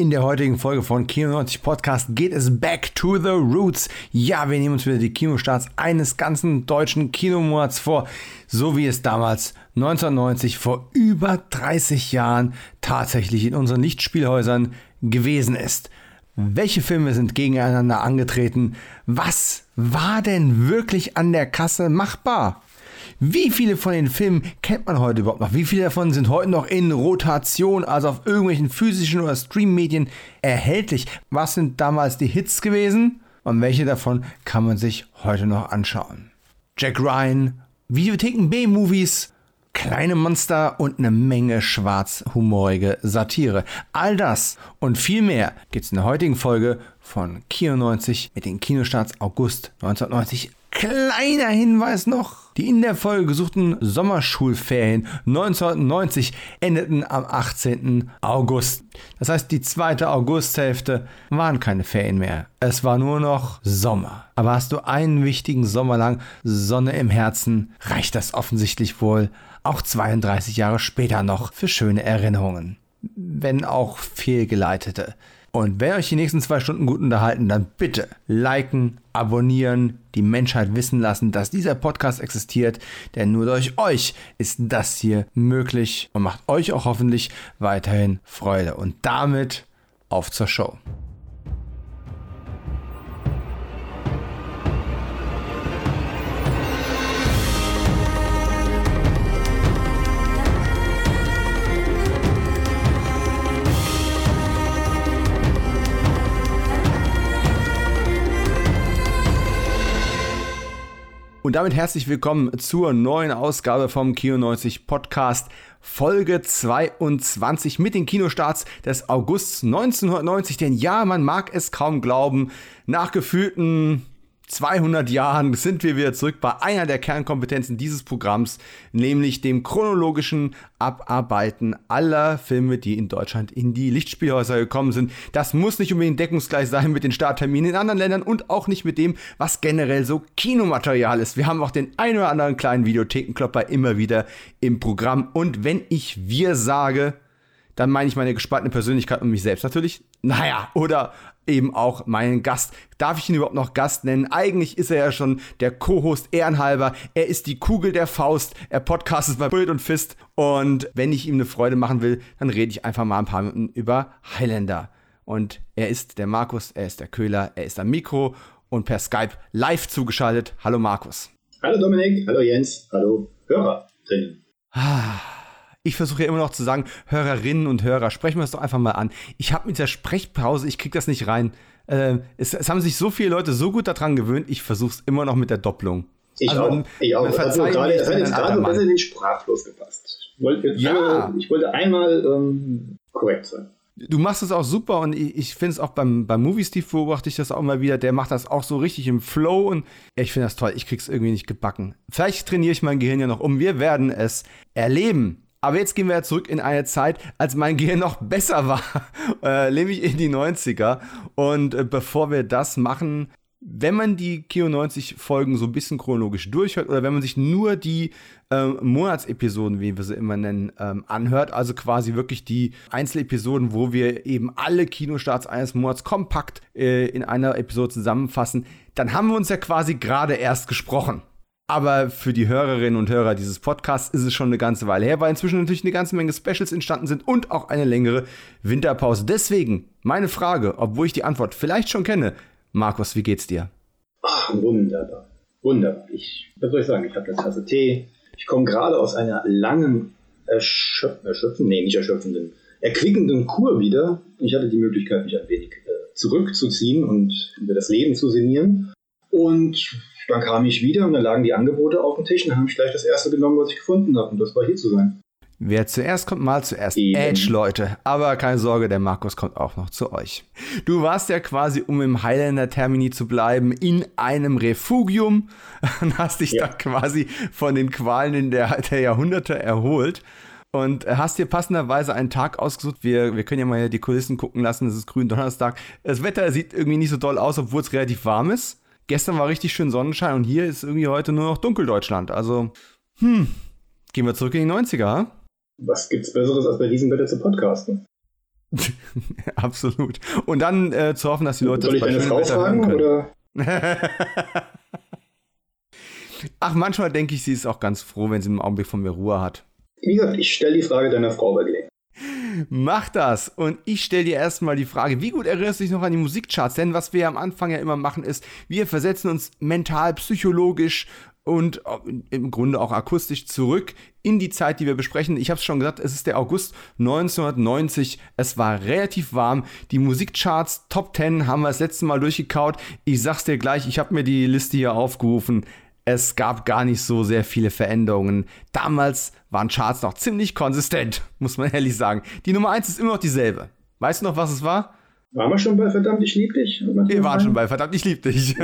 In der heutigen Folge von Kino 90 Podcast geht es back to the roots. Ja, wir nehmen uns wieder die Kinostarts eines ganzen deutschen Kinomonats vor, so wie es damals 1990 vor über 30 Jahren tatsächlich in unseren Lichtspielhäusern gewesen ist. Welche Filme sind gegeneinander angetreten? Was war denn wirklich an der Kasse machbar? Wie viele von den Filmen kennt man heute überhaupt noch? Wie viele davon sind heute noch in Rotation, also auf irgendwelchen physischen oder Streammedien erhältlich? Was sind damals die Hits gewesen? Und welche davon kann man sich heute noch anschauen? Jack Ryan, Videotheken B-Movies, kleine Monster und eine Menge schwarzhumorige Satire. All das und viel mehr gibt's in der heutigen Folge von Kino 90 mit den Kinostarts August 1990 Kleiner Hinweis noch. Die in der Folge gesuchten Sommerschulferien 1990 endeten am 18. August. Das heißt, die zweite Augusthälfte waren keine Ferien mehr. Es war nur noch Sommer. Aber hast du einen wichtigen Sommer lang Sonne im Herzen, reicht das offensichtlich wohl auch 32 Jahre später noch für schöne Erinnerungen. Wenn auch fehlgeleitete. Und wenn euch die nächsten zwei Stunden gut unterhalten, dann bitte liken, abonnieren, die Menschheit wissen lassen, dass dieser Podcast existiert. Denn nur durch euch ist das hier möglich und macht euch auch hoffentlich weiterhin Freude. Und damit auf zur Show. Und damit herzlich willkommen zur neuen Ausgabe vom Kino 90 Podcast, Folge 22 mit den Kinostarts des August 1990. Denn ja, man mag es kaum glauben, nach gefühlten 200 Jahren sind wir wieder zurück bei einer der Kernkompetenzen dieses Programms, nämlich dem chronologischen Abarbeiten aller Filme, die in Deutschland in die Lichtspielhäuser gekommen sind. Das muss nicht unbedingt deckungsgleich sein mit den Startterminen in anderen Ländern und auch nicht mit dem, was generell so Kinomaterial ist. Wir haben auch den ein oder anderen kleinen Videothekenklopper immer wieder im Programm. Und wenn ich wir sage, dann meine ich meine gespaltene Persönlichkeit und mich selbst natürlich. Naja, oder eben auch meinen Gast. Darf ich ihn überhaupt noch Gast nennen? Eigentlich ist er ja schon der Co-Host ehrenhalber. Er ist die Kugel der Faust. Er podcastet bei Bullet und Fist. Und wenn ich ihm eine Freude machen will, dann rede ich einfach mal ein paar Minuten über Highlander. Und er ist der Markus, er ist der Köhler, er ist am Mikro und per Skype live zugeschaltet. Hallo Markus. Hallo Dominik, hallo Jens, hallo Hörerinnen. Ah. Ich versuche ja immer noch zu sagen, Hörerinnen und Hörer, sprechen wir es doch einfach mal an. Ich habe mit der Sprechpause, ich kriege das nicht rein. Äh, es, es, haben sich so viele Leute so gut daran gewöhnt, ich versuche es immer noch mit der Doppelung. Ich also, auch. Ich auch. Also gerade, es hat jetzt gerade besser in den Sprachfluss gepasst. Ich wollte, ja. einmal, ich wollte einmal ähm, korrekt sein. Du machst es auch super und ich, ich finde es auch beim, beim Movie Steve beobachte ich das auch mal wieder. Der macht das auch so richtig im Flow und ja, ich finde das toll. Ich krieg's irgendwie nicht gebacken. Vielleicht trainiere ich mein Gehirn ja noch um. Wir werden es erleben. Aber jetzt gehen wir zurück in eine Zeit, als mein Gehirn noch besser war, äh, nämlich in die 90er. Und äh, bevor wir das machen, wenn man die Kio 90 Folgen so ein bisschen chronologisch durchhört oder wenn man sich nur die äh, Monatsepisoden, wie wir sie immer nennen, ähm, anhört, also quasi wirklich die Einzelepisoden, wo wir eben alle Kinostarts eines Monats kompakt äh, in einer Episode zusammenfassen, dann haben wir uns ja quasi gerade erst gesprochen. Aber für die Hörerinnen und Hörer dieses Podcasts ist es schon eine ganze Weile her, weil inzwischen natürlich eine ganze Menge Specials entstanden sind und auch eine längere Winterpause. Deswegen meine Frage, obwohl ich die Antwort vielleicht schon kenne. Markus, wie geht's dir? Ach, wunderbar. Wunderbar. Ich, was soll ich sagen? Ich habe eine Tasse Tee. Ich komme gerade aus einer langen, erschöpf erschöpfenden, nee, nicht erschöpfenden, erquickenden Kur wieder. Ich hatte die Möglichkeit, mich ein wenig äh, zurückzuziehen und über das Leben zu sinnieren. Und dann kam ich wieder und dann lagen die Angebote auf dem Tisch und dann habe ich gleich das erste genommen, was ich gefunden habe. Und das war hier zu sein. Wer zuerst kommt, mal zuerst. Eben. Edge, Leute. Aber keine Sorge, der Markus kommt auch noch zu euch. Du warst ja quasi, um im Highlander Termini zu bleiben, in einem Refugium und hast dich ja. da quasi von den Qualen in der, der Jahrhunderte erholt. Und hast dir passenderweise einen Tag ausgesucht. Wir, wir können ja mal die Kulissen gucken lassen. Es ist grün Donnerstag. Das Wetter sieht irgendwie nicht so doll aus, obwohl es relativ warm ist gestern war richtig schön Sonnenschein und hier ist irgendwie heute nur noch Dunkeldeutschland. Also, hm, gehen wir zurück in die 90er. Was gibt's Besseres, als bei diesem Wetter zu podcasten? Absolut. Und dann äh, zu hoffen, dass die Leute Soll ich das deine Frau fragen oder? Ach, manchmal denke ich, sie ist auch ganz froh, wenn sie im Augenblick von mir Ruhe hat. Wie gesagt, ich stelle die Frage deiner Frau bei Gelegenheit. Mach das. Und ich stelle dir erstmal die Frage, wie gut erinnerst du dich noch an die Musikcharts? Denn was wir am Anfang ja immer machen, ist, wir versetzen uns mental, psychologisch und im Grunde auch akustisch zurück in die Zeit, die wir besprechen. Ich habe es schon gesagt, es ist der August 1990. Es war relativ warm. Die Musikcharts Top 10 haben wir das letzte Mal durchgekaut. Ich sag's dir gleich, ich habe mir die Liste hier aufgerufen es gab gar nicht so sehr viele Veränderungen. Damals waren Charts noch ziemlich konsistent, muss man ehrlich sagen. Die Nummer 1 ist immer noch dieselbe. Weißt du noch, was es war? Waren wir schon bei Verdammt, ich lieb dich? Wir waren schon bei Verdammt, ich lieb dich.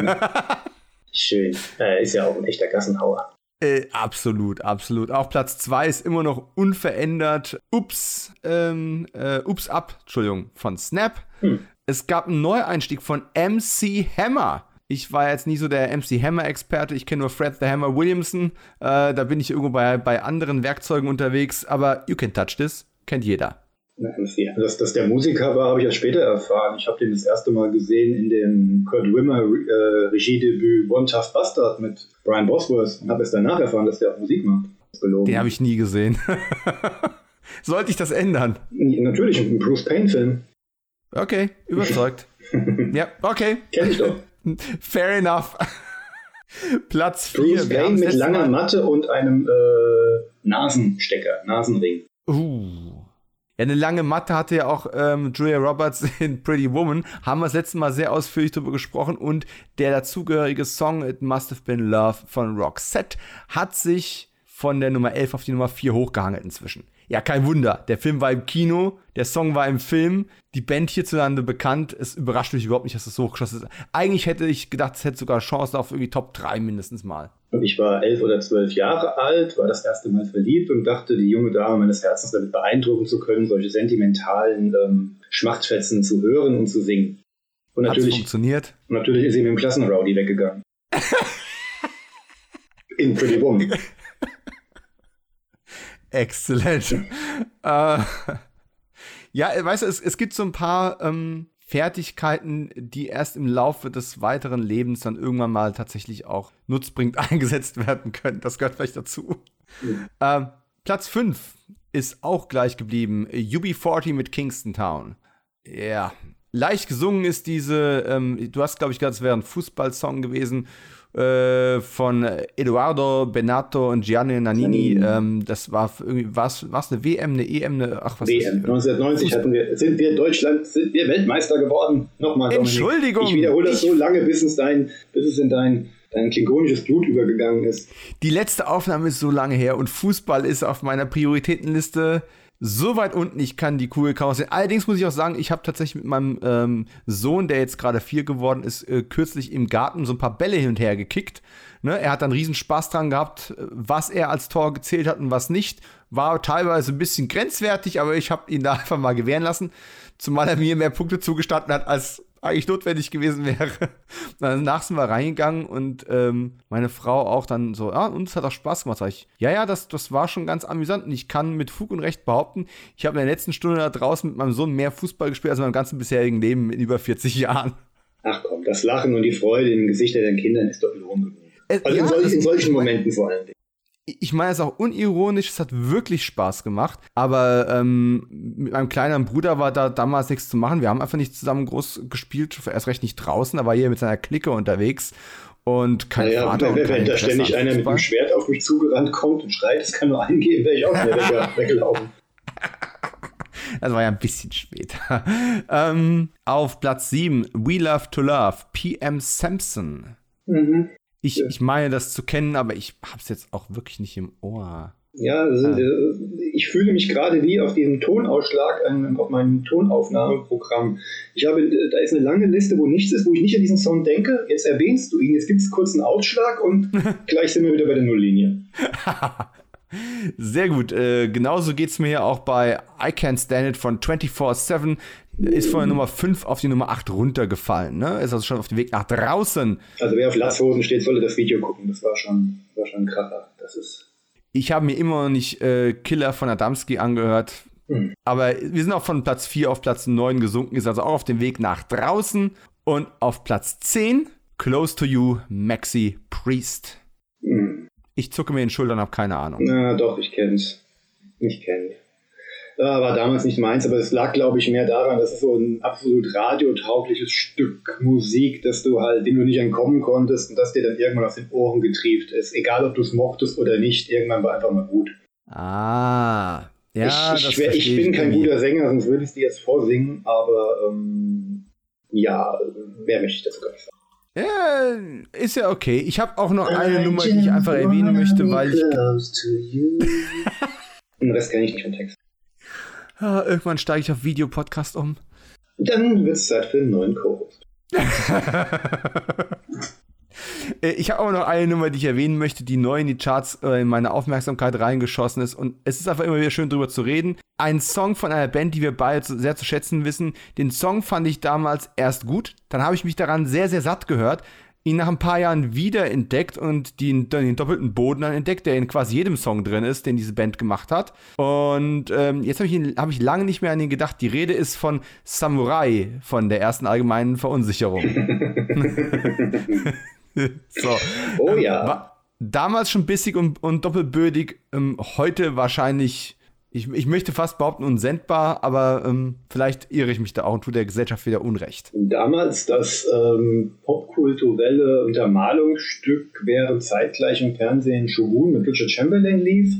Schön. Äh, ist ja auch ein echter Gassenhauer. Äh, absolut, absolut. Auch Platz 2 ist immer noch unverändert. Ups, ähm, äh, Ups Up, Entschuldigung, von Snap. Hm. Es gab einen Neueinstieg von MC Hammer. Ich war jetzt nie so der MC Hammer-Experte. Ich kenne nur Fred the Hammer Williamson. Äh, da bin ich irgendwo bei, bei anderen Werkzeugen unterwegs. Aber You Can Touch This kennt jeder. Dass das der Musiker war, habe ich ja später erfahren. Ich habe den das erste Mal gesehen in dem Kurt Wimmer äh, Regiedebüt One Tough Bastard mit Brian Bosworth und habe es danach erfahren, dass der auch Musik macht. Den habe ich nie gesehen. Sollte ich das ändern? Natürlich, ein Bruce Payne-Film. Okay, überzeugt. ja, okay. Kenn ich doch. Fair enough. Platz 4. Bruce Wayne mit langer Matte und einem äh, Nasenstecker, Nasenring. Uh. Ja, eine lange Matte hatte ja auch ähm, Julia Roberts in Pretty Woman. Haben wir das letzte Mal sehr ausführlich darüber gesprochen. Und der dazugehörige Song It Must Have Been Love von Roxette hat sich von der Nummer 11 auf die Nummer 4 hochgehangelt inzwischen. Ja, kein Wunder. Der Film war im Kino, der Song war im Film, die Band hierzulande bekannt. Es überrascht mich überhaupt nicht, dass es so hochgeschossen ist. Eigentlich hätte ich gedacht, es hätte sogar Chancen auf irgendwie Top 3 mindestens mal. Und ich war elf oder zwölf Jahre alt, war das erste Mal verliebt und dachte, die junge Dame meines Herzens damit beeindrucken zu können, solche sentimentalen ähm, Schmachtfetzen zu hören und zu singen. Und natürlich, Hat's funktioniert. Und natürlich ist sie mit dem Klassenrowdy weggegangen. In Pretty Woman. Exzellent. äh, ja, weißt du, es, es gibt so ein paar ähm, Fertigkeiten, die erst im Laufe des weiteren Lebens dann irgendwann mal tatsächlich auch nutzbringend eingesetzt werden können. Das gehört vielleicht dazu. Mhm. Ähm, Platz 5 ist auch gleich geblieben. UB40 mit Kingston Town. Ja, leicht gesungen ist diese, ähm, du hast, glaube ich, gerade, es wäre ein Fußballsong gewesen äh, von Eduardo Benato und Gianni Nannini. Ähm, das war irgendwie, war es eine WM, eine EM, eine, ach was WM. 1990 hatten wir, sind wir Deutschland, sind wir Weltmeister geworden. Nochmal, Entschuldigung. Ich wiederhole das ich, so lange, bis es dein, bis es in dein dein klingonisches Blut übergegangen ist. Die letzte Aufnahme ist so lange her und Fußball ist auf meiner Prioritätenliste so weit unten, ich kann die Kugel kaum sehen. Allerdings muss ich auch sagen, ich habe tatsächlich mit meinem ähm, Sohn, der jetzt gerade vier geworden ist, äh, kürzlich im Garten so ein paar Bälle hin und her gekickt. Ne? Er hat dann riesen Spaß dran gehabt, was er als Tor gezählt hat und was nicht. War teilweise ein bisschen grenzwertig, aber ich habe ihn da einfach mal gewähren lassen. Zumal er mir mehr Punkte zugestanden hat, als eigentlich notwendig gewesen wäre. Danach sind wir reingegangen und ähm, meine Frau auch dann so, ah, uns hat auch Spaß gemacht. Sag ich, ja, ja, das, das war schon ganz amüsant und ich kann mit Fug und Recht behaupten, ich habe in der letzten Stunde da draußen mit meinem Sohn mehr Fußball gespielt als in meinem ganzen bisherigen Leben in über 40 Jahren. Ach komm, das Lachen und die Freude in den Gesichtern der Kinder ist doch Lohn genug. Also ja, in, solch, in solchen Momenten vor allem ich meine es auch unironisch, es hat wirklich Spaß gemacht. Aber ähm, mit meinem kleinen Bruder war da damals nichts zu machen. Wir haben einfach nicht zusammen groß gespielt, erst recht nicht draußen, aber hier mit seiner Clique unterwegs. Und kein naja, Vater. Wenn, wenn da ständig einer mit einem Schwert auf mich zugerannt kommt und schreit, es kann nur eingehen, wäre ich auch wieder weggelaufen. Das war ja ein bisschen später. ähm, auf Platz 7, We Love to Love, PM Sampson. Mhm. Ich, ich meine das zu kennen, aber ich habe es jetzt auch wirklich nicht im Ohr. Ja, also, ah. ich fühle mich gerade wie auf diesem Tonausschlag auf meinem Tonaufnahmeprogramm. Ich habe, da ist eine lange Liste, wo nichts ist, wo ich nicht an diesen Song denke. Jetzt erwähnst du ihn, jetzt gibt es kurz einen Ausschlag und gleich sind wir wieder bei der Nulllinie. Sehr gut. Äh, genauso geht es mir ja auch bei I Can't Stand It von 24-7 ist von der Nummer 5 auf die Nummer 8 runtergefallen. Ne? Ist also schon auf dem Weg nach draußen. Also wer auf Latzhosen steht, sollte das Video gucken. Das war schon, war schon ein Kracher. Das ist. Ich habe mir immer noch nicht äh, Killer von Adamski angehört. Mhm. Aber wir sind auch von Platz 4 auf Platz 9 gesunken, ist also auch auf dem Weg nach draußen. Und auf Platz 10, Close to You, Maxi Priest. Mhm. Ich zucke mir den Schultern, habe keine Ahnung. Na doch, ich kenn's. Ich kenn's. War damals nicht meins, aber es lag, glaube ich, mehr daran, dass es so ein absolut radiotaugliches Stück Musik, dass du halt, dem du nicht entkommen konntest und das dir dann irgendwann aus den Ohren getrieft ist. Egal, ob du es mochtest oder nicht, irgendwann war einfach mal gut. Ah, ja. Ich, ich, wär, ich bin kein guter Sänger, sonst würde ich es dir jetzt vorsingen, aber ähm, ja, mehr möchte ich dazu gar nicht sagen. Ja, ist ja okay. Ich habe auch noch eine Nummer, die ich einfach erwähnen möchte, weil ich. Den Rest kenne ich nicht vom Text. Ah, irgendwann steige ich auf Videopodcast um. Dann wird es Zeit für einen neuen Co-Host. Äh, ich habe auch noch eine Nummer, die ich erwähnen möchte, die neu in die Charts äh, in meine Aufmerksamkeit reingeschossen ist. Und es ist einfach immer wieder schön drüber zu reden. Ein Song von einer Band, die wir beide sehr zu schätzen wissen. Den Song fand ich damals erst gut. Dann habe ich mich daran sehr, sehr satt gehört ihn nach ein paar Jahren wieder entdeckt und den, den doppelten Boden dann entdeckt, der in quasi jedem Song drin ist, den diese Band gemacht hat. Und ähm, jetzt habe ich, hab ich lange nicht mehr an ihn gedacht. Die Rede ist von Samurai, von der ersten allgemeinen Verunsicherung. so. Oh ja. Ähm, war damals schon bissig und, und doppelbödig, ähm, heute wahrscheinlich ich, ich möchte fast behaupten, unsendbar, aber ähm, vielleicht irre ich mich da auch und tue der Gesellschaft wieder Unrecht. Damals das ähm, popkulturelle Untermalungsstück, während zeitgleich im Fernsehen Shogun mit Richard Chamberlain lief,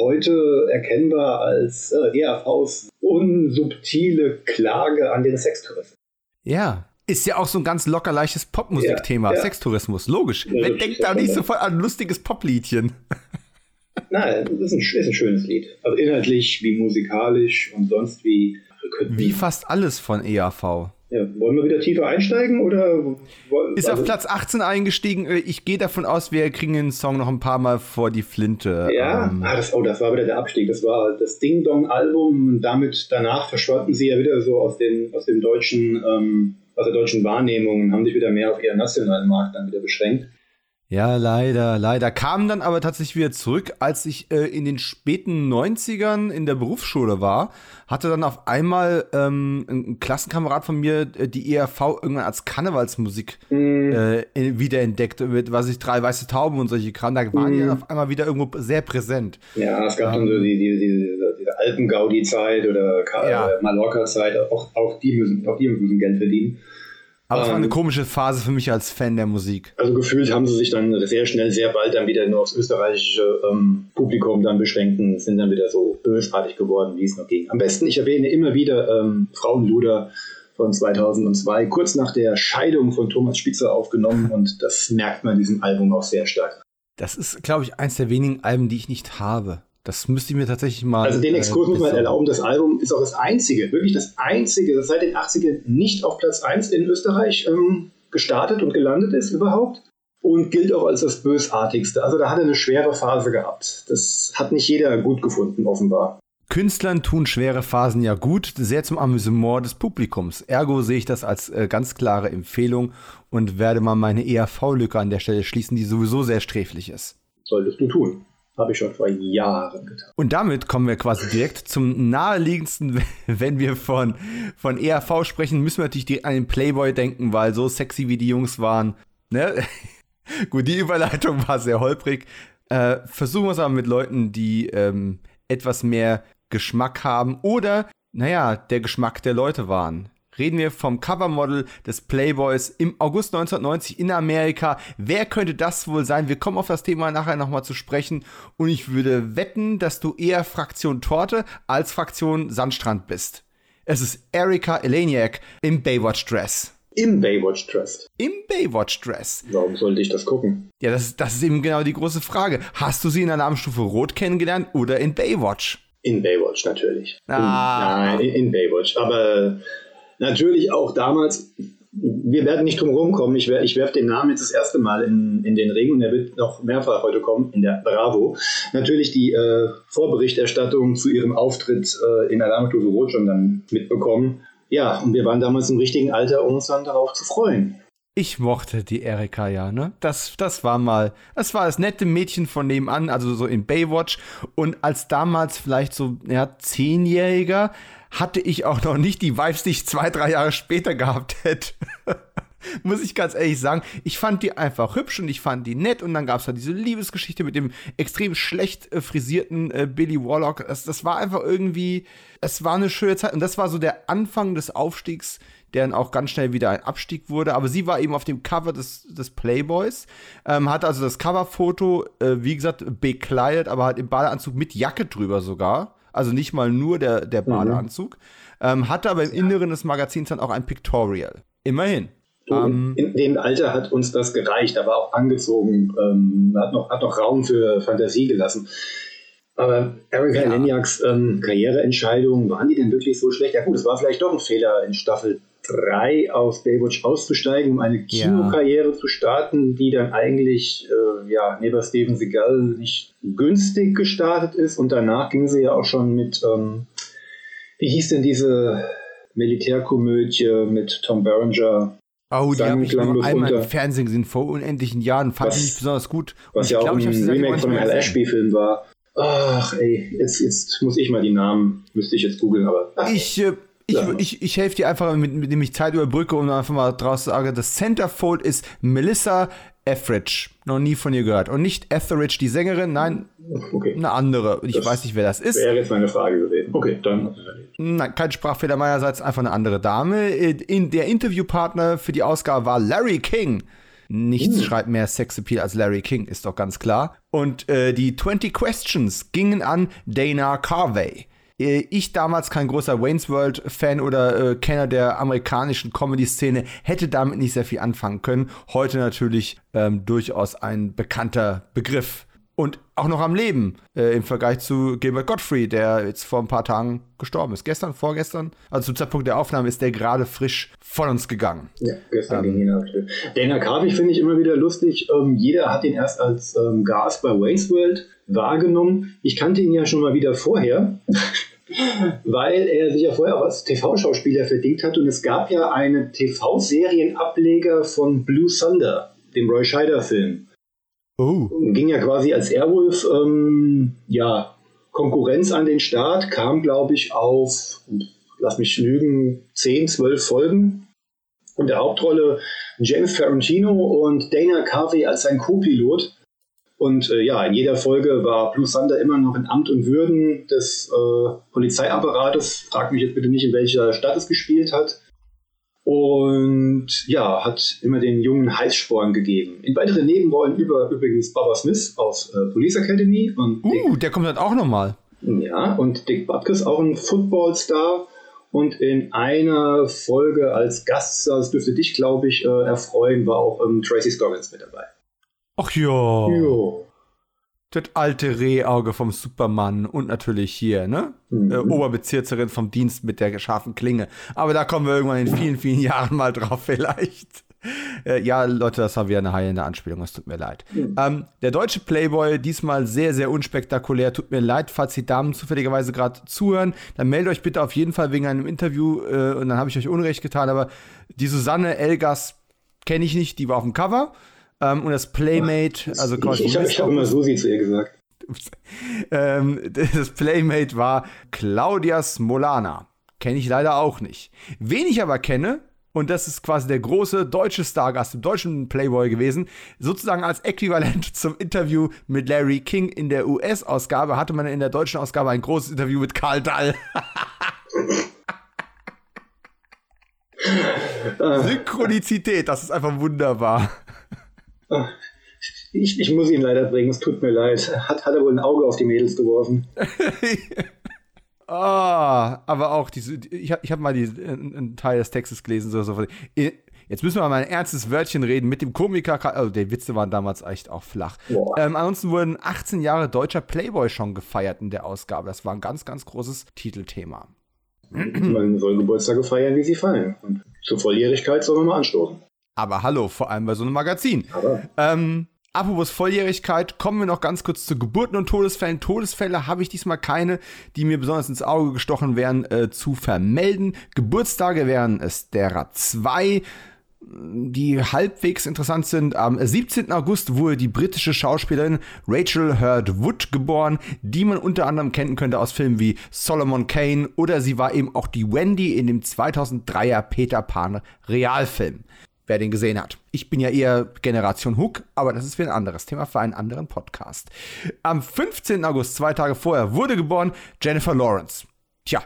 heute erkennbar als äh, ERVs unsubtile Klage an den Sextourismus. Ja, ist ja auch so ein ganz locker leichtes Popmusikthema. Ja, ja. Sextourismus, logisch. Ja, Wer denkt da nicht sofort an ein lustiges Popliedchen? Nein, das ist ein, ist ein, schönes Lied. Also inhaltlich wie musikalisch und sonst wie. Wie fast alles von EAV. Ja, wollen wir wieder tiefer einsteigen oder? Ist also, auf Platz 18 eingestiegen. Ich gehe davon aus, wir kriegen den Song noch ein paar Mal vor die Flinte. Ja, ähm. ah, das, oh, das war wieder der Abstieg. Das war das Ding Dong Album. Damit danach verschwanden sie ja wieder so aus, den, aus dem deutschen, ähm, aus der deutschen Wahrnehmung und haben sich wieder mehr auf ihren nationalen Markt dann wieder beschränkt. Ja, leider, leider. Kam dann aber tatsächlich wieder zurück, als ich äh, in den späten 90ern in der Berufsschule war, hatte dann auf einmal ähm, ein Klassenkamerad von mir äh, die ERV irgendwann als Karnevalsmusik mm. äh, wiederentdeckt, mit was ich drei weiße Tauben und solche Kram. Da waren mm. die mhm. auf einmal wieder irgendwo sehr präsent. Ja, es gab ähm, dann so die, die, die, diese Alpengaudi-Zeit oder ja. Mallorca-Zeit, auch, auch, die müssen, auch die müssen Geld verdienen. Aber es war eine ähm, komische Phase für mich als Fan der Musik. Also gefühlt haben sie sich dann sehr schnell, sehr bald dann wieder nur aufs österreichische ähm, Publikum dann beschränkt und sind dann wieder so bösartig geworden, wie es noch ging. Am besten, ich erwähne immer wieder ähm, Frauenluder von 2002, kurz nach der Scheidung von Thomas Spitzer aufgenommen und das merkt man in diesem Album auch sehr stark. Das ist, glaube ich, eins der wenigen Alben, die ich nicht habe. Das müsste ich mir tatsächlich mal. Also den Exkurs äh, muss man erlauben. Das Album ist auch das einzige, wirklich das einzige, das seit den 80ern nicht auf Platz 1 in Österreich ähm, gestartet und gelandet ist überhaupt. Und gilt auch als das Bösartigste. Also da hat er eine schwere Phase gehabt. Das hat nicht jeder gut gefunden, offenbar. Künstlern tun schwere Phasen ja gut, sehr zum Amüsement des Publikums. Ergo sehe ich das als äh, ganz klare Empfehlung und werde mal meine ERV-Lücke an der Stelle schließen, die sowieso sehr sträflich ist. Solltest du tun. Habe ich schon vor Jahren getan. Und damit kommen wir quasi direkt zum naheliegendsten, wenn wir von, von ERV sprechen, müssen wir natürlich direkt an den Playboy denken, weil so sexy wie die Jungs waren. Ne? Gut, die Überleitung war sehr holprig. Äh, versuchen wir es aber mit Leuten, die ähm, etwas mehr Geschmack haben oder, naja, der Geschmack der Leute waren reden wir vom Covermodel des Playboys im August 1990 in Amerika. Wer könnte das wohl sein? Wir kommen auf das Thema nachher nochmal zu sprechen. Und ich würde wetten, dass du eher Fraktion Torte als Fraktion Sandstrand bist. Es ist Erika Eleniak im Baywatch-Dress. Im Baywatch-Dress. Im Baywatch-Dress. Warum sollte ich das gucken? Ja, das, das ist eben genau die große Frage. Hast du sie in der Namensstufe Rot kennengelernt oder in Baywatch? In Baywatch natürlich. Ah. In, nein, in, in Baywatch. Aber natürlich auch damals, wir werden nicht drum rumkommen, ich, ich werfe den Namen jetzt das erste Mal in, in den Ring und er wird noch mehrfach heute kommen in der Bravo. Natürlich die äh, Vorberichterstattung zu ihrem Auftritt äh, in Alarmstufe Rot schon dann mitbekommen. Ja, und wir waren damals im richtigen Alter, um uns dann darauf zu freuen. Ich mochte die Erika ja, ne? Das, das war mal, das war das nette Mädchen von nebenan, also so in Baywatch. Und als damals vielleicht so, ja, Zehnjähriger, hatte ich auch noch nicht die Vibes, die ich zwei, drei Jahre später gehabt hätte. Muss ich ganz ehrlich sagen. Ich fand die einfach hübsch und ich fand die nett. Und dann gab es halt diese Liebesgeschichte mit dem extrem schlecht äh, frisierten äh, Billy Warlock. Das, das war einfach irgendwie, es war eine schöne Zeit. Und das war so der Anfang des Aufstiegs, der dann auch ganz schnell wieder ein Abstieg wurde. Aber sie war eben auf dem Cover des, des Playboys, ähm, hatte also das Coverfoto, äh, wie gesagt, bekleidet, aber halt im Badeanzug mit Jacke drüber sogar. Also nicht mal nur der, der mhm. Badeanzug. Ähm, hatte aber im Inneren des Magazins dann auch ein Pictorial. Immerhin. Um, in, dem Alter hat uns das gereicht, aber auch angezogen, ähm, hat, noch, hat noch Raum für Fantasie gelassen. Aber Erika ja. Leniaks ähm, Karriereentscheidungen, waren die denn wirklich so schlecht? Ja gut, es war vielleicht doch ein Fehler, in Staffel 3 aus Baywatch auszusteigen, um eine Kinokarriere ja. zu starten, die dann eigentlich äh, ja, neben Steven Seagal nicht günstig gestartet ist. Und danach ging sie ja auch schon mit, ähm, wie hieß denn diese Militärkomödie mit Tom Berenger? Oh, die habe ich nur einmal im Fernsehen gesehen, vor unendlichen Jahren. Fand was, ich nicht besonders gut. Was ja auch ein Remake von einem Ashby-Film war. Ach, ey, jetzt, jetzt muss ich mal die Namen, müsste ich jetzt googeln, aber. Ach. Ich, äh, ich, ja. ich, ich helfe dir einfach, mit, mit dem ich Zeit überbrücke und einfach mal draus sage, das Centerfold ist Melissa Etheridge. Noch nie von ihr gehört. Und nicht Etheridge, die Sängerin, nein, okay. eine andere. Ich das weiß nicht, wer das ist. Wäre jetzt meine Frage gewesen. Okay, dann. Nein, kein Sprachfehler meinerseits, einfach eine andere Dame. In, der Interviewpartner für die Ausgabe war Larry King. Nichts uh. schreibt mehr Sexappeal als Larry King, ist doch ganz klar. Und äh, die 20 Questions gingen an Dana Carvey. Äh, ich damals kein großer Wayne's World-Fan oder äh, Kenner der amerikanischen Comedy-Szene, hätte damit nicht sehr viel anfangen können. Heute natürlich ähm, durchaus ein bekannter Begriff. Und auch noch am Leben äh, im Vergleich zu Gilbert Godfrey, der jetzt vor ein paar Tagen gestorben ist. Gestern, vorgestern, also zum Zeitpunkt der Aufnahme ist der gerade frisch von uns gegangen. Ja, gestern ähm, ging ihn Dana Carvey finde ich immer wieder lustig. Ähm, jeder hat ihn erst als ähm, Gas bei Wayne's World wahrgenommen. Ich kannte ihn ja schon mal wieder vorher. Weil er sich ja vorher auch als TV-Schauspieler verdient hat und es gab ja einen TV-Serienableger von Blue Thunder, dem Roy Scheider-Film. Oh. Ging ja quasi als Airwolf, ähm, ja, Konkurrenz an den Start, kam, glaube ich, auf, lass mich lügen, 10, 12 Folgen. Und der Hauptrolle James Ferrantino und Dana Carvey als sein Co-Pilot. Und äh, ja, in jeder Folge war Blue Thunder immer noch in Amt und Würden des äh, Polizeiapparates. Frag mich jetzt bitte nicht, in welcher Stadt es gespielt hat. Und ja, hat immer den jungen Heißsporn gegeben. In weiteren Nebenrollen über übrigens Baba Smith aus äh, Police Academy. Und uh, Dick, der kommt dann auch nochmal. Ja, und Dick Butkus, auch ein Footballstar. Und in einer Folge als Gast, das dürfte dich, glaube ich, äh, erfreuen, war auch ähm, Tracy Scoggins mit dabei. Ach ja. Jo. Das alte Rehauge vom Superman und natürlich hier, ne? Mhm. Äh, Oberbezirzerin vom Dienst mit der scharfen Klinge. Aber da kommen wir irgendwann in vielen, vielen Jahren mal drauf, vielleicht. Äh, ja, Leute, das war wieder eine heilende Anspielung, es tut mir leid. Mhm. Ähm, der deutsche Playboy, diesmal sehr, sehr unspektakulär. Tut mir leid, falls die Damen zufälligerweise gerade zuhören. Dann meldet euch bitte auf jeden Fall wegen einem Interview äh, und dann habe ich euch Unrecht getan. Aber die Susanne Elgas kenne ich nicht, die war auf dem Cover. Ähm, und das Playmate, also quasi. Ich, ich, ich habe immer Susi zu ihr gesagt. ähm, das Playmate war Claudia Smolana. Kenne ich leider auch nicht. Wen ich aber kenne, und das ist quasi der große deutsche Stargast im deutschen Playboy gewesen, sozusagen als Äquivalent zum Interview mit Larry King in der US-Ausgabe, hatte man in der deutschen Ausgabe ein großes Interview mit Karl Dall. Synchronizität, das ist einfach wunderbar. Ich, ich muss ihn leider bringen, es tut mir leid. Hat, hat er wohl ein Auge auf die Mädels geworfen. Ah, oh, aber auch diese, ich habe ich hab mal die, einen Teil des Textes gelesen. So, so. Jetzt müssen wir mal ein ernstes Wörtchen reden mit dem Komiker. Also, die Witze waren damals echt auch flach. Ähm, ansonsten wurden 18 Jahre deutscher Playboy schon gefeiert in der Ausgabe. Das war ein ganz, ganz großes Titelthema. Man soll Geburtstage feiern, wie sie fallen. Und zur Volljährigkeit soll man mal anstoßen. Aber hallo, vor allem bei so einem Magazin. Ähm, apropos Volljährigkeit, kommen wir noch ganz kurz zu Geburten und Todesfällen. Todesfälle habe ich diesmal keine, die mir besonders ins Auge gestochen wären, äh, zu vermelden. Geburtstage wären es derer zwei. die halbwegs interessant sind. Am 17. August wurde die britische Schauspielerin Rachel Hurd Wood geboren, die man unter anderem kennen könnte aus Filmen wie Solomon Kane oder sie war eben auch die Wendy in dem 2003er Peter Pan Realfilm. Wer den gesehen hat. Ich bin ja eher Generation Hook, aber das ist für ein anderes Thema, für einen anderen Podcast. Am 15. August, zwei Tage vorher, wurde geboren Jennifer Lawrence. Tja,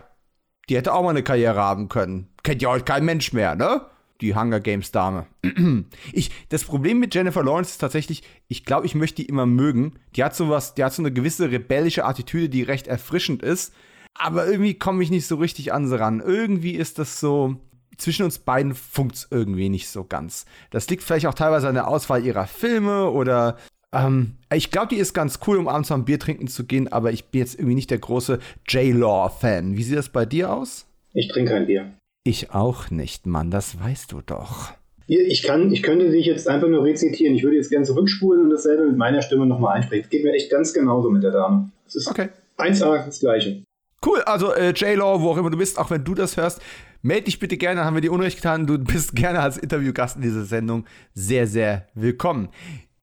die hätte auch mal eine Karriere haben können. Kennt ja heute kein Mensch mehr, ne? Die Hunger Games Dame. ich, das Problem mit Jennifer Lawrence ist tatsächlich, ich glaube, ich möchte die immer mögen. Die hat sowas, die hat so eine gewisse rebellische Attitüde, die recht erfrischend ist. Aber irgendwie komme ich nicht so richtig an sie ran. Irgendwie ist das so, zwischen uns beiden funkt es irgendwie nicht so ganz. Das liegt vielleicht auch teilweise an der Auswahl ihrer Filme oder ähm, ich glaube, die ist ganz cool, um abends mal ein Bier trinken zu gehen, aber ich bin jetzt irgendwie nicht der große J-Law-Fan. Wie sieht das bei dir aus? Ich trinke kein Bier. Ich auch nicht, Mann, das weißt du doch. Ich, kann, ich könnte dich jetzt einfach nur rezitieren. Ich würde jetzt gerne zurückspulen und dasselbe mit meiner Stimme nochmal einsprechen. Es geht mir echt ganz genauso mit der Dame. Es ist okay. 1A das Gleiche. Cool, also äh, J-Law, wo auch immer du bist, auch wenn du das hörst, melde dich bitte gerne, haben wir dir Unrecht getan. Du bist gerne als Interviewgast in dieser Sendung sehr, sehr willkommen.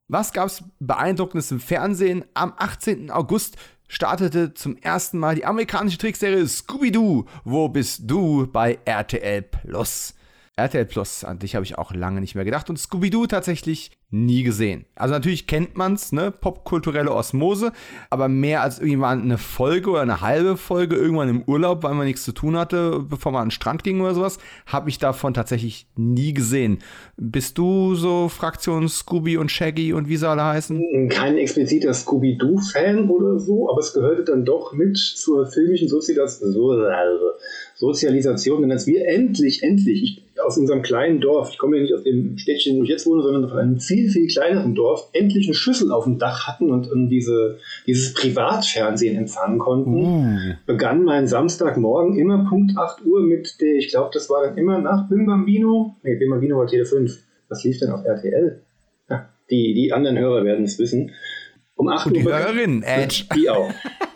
Was gab es beeindruckendes im Fernsehen? Am 18. August startete zum ersten Mal die amerikanische Trickserie Scooby-Doo. Wo bist du bei RTL Plus? RTL Plus, an dich habe ich auch lange nicht mehr gedacht und Scooby-Doo tatsächlich nie gesehen. Also natürlich kennt man's, ne, popkulturelle Osmose, aber mehr als irgendwann eine Folge oder eine halbe Folge irgendwann im Urlaub, weil man nichts zu tun hatte, bevor man an den Strand ging oder sowas, habe ich davon tatsächlich nie gesehen. Bist du so Fraktion Scooby und Shaggy und wie sie alle heißen? Kein expliziter Scooby-Doo-Fan oder so, aber es gehörte dann doch mit zur filmischen Sozialisation, denn als wir endlich, endlich, ich aus unserem kleinen Dorf, ich komme ja nicht aus dem Städtchen, wo ich jetzt wohne, sondern von einem viel, viel kleineren Dorf, endlich eine Schüssel auf dem Dach hatten und, und diese, dieses Privatfernsehen empfangen konnten, mm. begann mein Samstagmorgen immer Punkt 8 Uhr mit der, ich glaube, das war dann immer nach Bim Bambino, nee, Bim Bambino war Tele 5. Was lief denn auf RTL? Ja, die, die anderen Hörer werden es wissen. Um 8 Und die Uhr Hörerin, Edge. Die auch.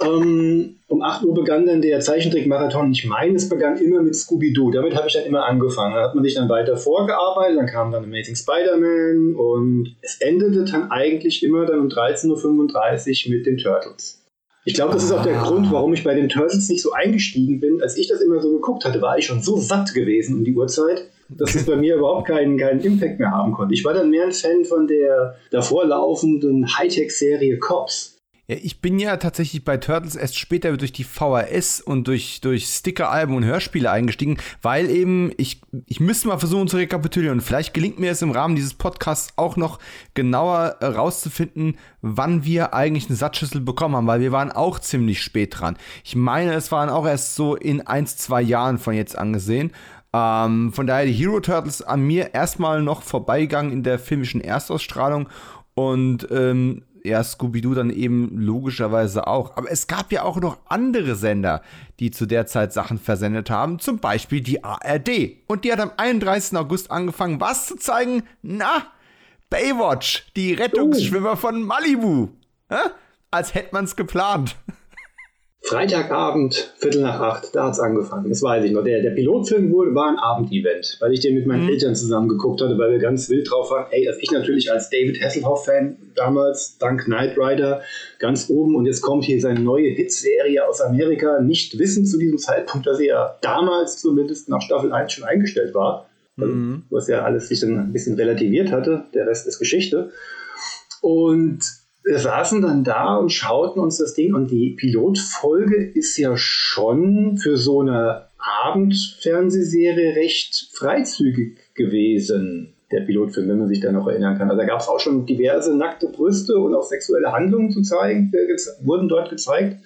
ähm, um 8 Uhr begann dann der Zeichentrickmarathon. Ich meine, es begann immer mit Scooby-Doo. Damit habe ich dann immer angefangen. Da hat man sich dann weiter vorgearbeitet. Dann kam dann Amazing Spider-Man. Und es endete dann eigentlich immer dann um 13.35 Uhr mit den Turtles. Ich glaube, das ist auch der ah. Grund, warum ich bei den Turtles nicht so eingestiegen bin. Als ich das immer so geguckt hatte, war ich schon so satt gewesen um die Uhrzeit dass es bei mir überhaupt keinen, keinen Impact mehr haben konnte. Ich war dann mehr ein Fan von der davor laufenden Hightech-Serie Cops. Ja, ich bin ja tatsächlich bei Turtles erst später durch die VHS und durch, durch Sticker-Alben und Hörspiele eingestiegen, weil eben, ich, ich müsste mal versuchen zu rekapitulieren vielleicht gelingt mir es im Rahmen dieses Podcasts auch noch genauer herauszufinden, wann wir eigentlich eine Satzschüssel bekommen haben, weil wir waren auch ziemlich spät dran. Ich meine, es waren auch erst so in ein, zwei Jahren von jetzt angesehen. Ähm, von daher die Hero Turtles an mir erstmal noch vorbeigegangen in der filmischen Erstausstrahlung und ähm, ja, Scooby-Doo dann eben logischerweise auch. Aber es gab ja auch noch andere Sender, die zu der Zeit Sachen versendet haben, zum Beispiel die ARD. Und die hat am 31. August angefangen, was zu zeigen? Na, Baywatch, die Rettungsschwimmer uh. von Malibu. Hä? Als hätte man es geplant. Freitagabend, Viertel nach acht, da hat es angefangen. Das weiß ich noch. Der, der Pilotfilm wurde, war ein Abendevent, weil ich den mit meinen mhm. Eltern zusammen geguckt hatte, weil wir ganz wild drauf waren. Ey, dass ich natürlich als David Hasselhoff-Fan damals, dank Knight Rider, ganz oben und jetzt kommt hier seine neue Hitserie aus Amerika, nicht wissend zu diesem Zeitpunkt, dass er ja damals zumindest nach Staffel 1 schon eingestellt war. Also, mhm. Was ja alles sich dann ein bisschen relativiert hatte. Der Rest ist Geschichte. Und wir saßen dann da und schauten uns das Ding und die Pilotfolge ist ja schon für so eine Abendfernsehserie recht freizügig gewesen. Der Pilotfilm, wenn man sich da noch erinnern kann. Also da gab es auch schon diverse nackte Brüste und auch sexuelle Handlungen zu zeigen, wurden dort gezeigt,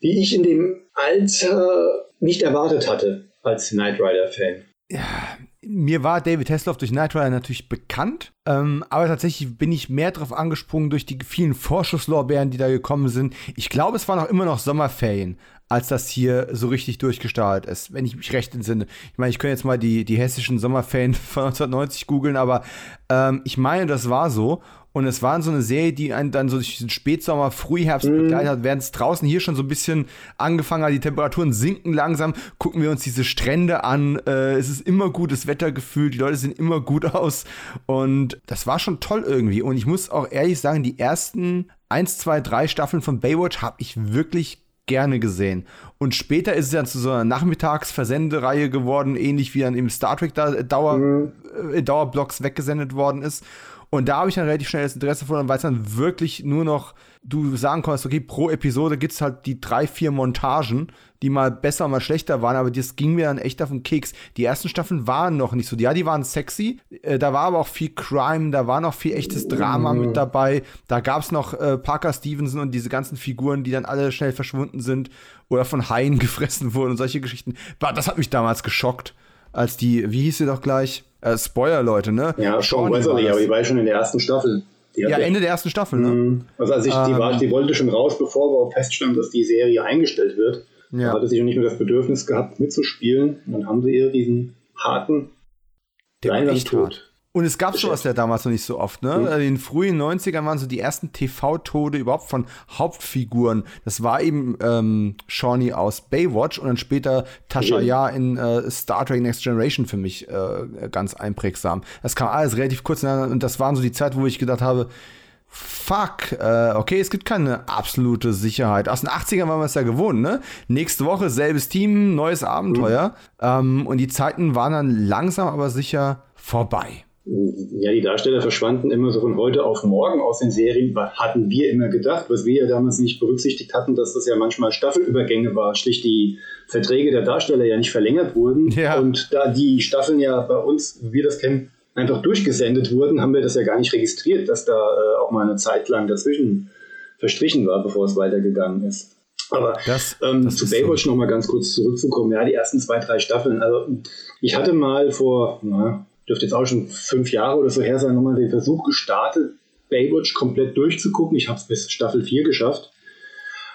die ich in dem Alter nicht erwartet hatte als Knight Rider-Fan. Ja, mir war David Hasselhoff durch Knight Rider natürlich bekannt, ähm, aber tatsächlich bin ich mehr drauf angesprungen durch die vielen Vorschusslorbeeren, die da gekommen sind. Ich glaube, es waren auch immer noch Sommerferien, als das hier so richtig durchgestartet ist, wenn ich mich recht entsinne. Ich meine, ich könnte jetzt mal die, die hessischen Sommerferien von 1990 googeln, aber ähm, ich meine, das war so. Und es war so eine Serie, die einen dann so durch den Spätsommer, Frühherbst mhm. begleitet hat, während es draußen hier schon so ein bisschen angefangen hat, die Temperaturen sinken langsam, gucken wir uns diese Strände an. Äh, es ist immer gutes Wettergefühl, die Leute sehen immer gut aus. Und das war schon toll irgendwie. Und ich muss auch ehrlich sagen, die ersten 1, 2, 3 Staffeln von Baywatch habe ich wirklich gerne gesehen. Und später ist es dann zu so einer Nachmittagsversendereihe geworden, ähnlich wie dann im Star Trek da Dauer, mhm. äh, Dauerblocks weggesendet worden ist. Und da habe ich dann relativ schnell das Interesse verloren, weil es dann wirklich nur noch, du sagen konntest, okay, pro Episode gibt es halt die drei, vier Montagen, die mal besser, mal schlechter waren, aber das ging mir dann echt auf den Keks. Die ersten Staffeln waren noch nicht so. Ja, die waren sexy, äh, da war aber auch viel Crime, da war noch viel echtes Drama mit dabei. Da gab es noch äh, Parker Stevenson und diese ganzen Figuren, die dann alle schnell verschwunden sind oder von Haien gefressen wurden und solche Geschichten. Das hat mich damals geschockt, als die, wie hieß sie doch gleich? Äh, Spoiler, Leute, ne? Ja, schon Wesley, aber die war schon in der ersten Staffel. Ja, Ende der ersten Staffel, ne? Mhm. Also, also ich, die, war, ähm. die wollte schon raus, bevor überhaupt feststand, dass die Serie eingestellt wird. Ja. Da hatte sie noch nicht mehr das Bedürfnis gehabt, mitzuspielen. Und dann haben sie ihr diesen harten, der war echt Tod. Und es gab sowas ja damals noch nicht so oft, ne? Mhm. In den frühen 90ern waren so die ersten TV-Tode überhaupt von Hauptfiguren. Das war eben ähm, Shawnee aus Baywatch und dann später Tasha Ja in äh, Star Trek Next Generation für mich äh, ganz einprägsam. Das kam alles relativ kurz und das waren so die Zeit, wo ich gedacht habe, Fuck, äh, okay, es gibt keine absolute Sicherheit. Aus den 80ern waren wir es ja gewohnt, ne? Nächste Woche selbes Team, neues Abenteuer. Mhm. Ähm, und die Zeiten waren dann langsam aber sicher vorbei. Ja, die Darsteller verschwanden immer so von heute auf morgen aus den Serien, hatten wir immer gedacht, was wir ja damals nicht berücksichtigt hatten, dass das ja manchmal Staffelübergänge war, schlicht die Verträge der Darsteller ja nicht verlängert wurden. Ja. Und da die Staffeln ja bei uns, wie wir das kennen, einfach durchgesendet wurden, haben wir das ja gar nicht registriert, dass da äh, auch mal eine Zeit lang dazwischen verstrichen war, bevor es weitergegangen ist. Aber das, ähm, das zu Baywatch so. noch mal ganz kurz zurückzukommen. Ja, die ersten zwei, drei Staffeln. Also ich hatte mal vor, na, dürfte jetzt auch schon fünf Jahre oder so her sein, nochmal den Versuch gestartet, Baywatch komplett durchzugucken. Ich habe es bis Staffel 4 geschafft.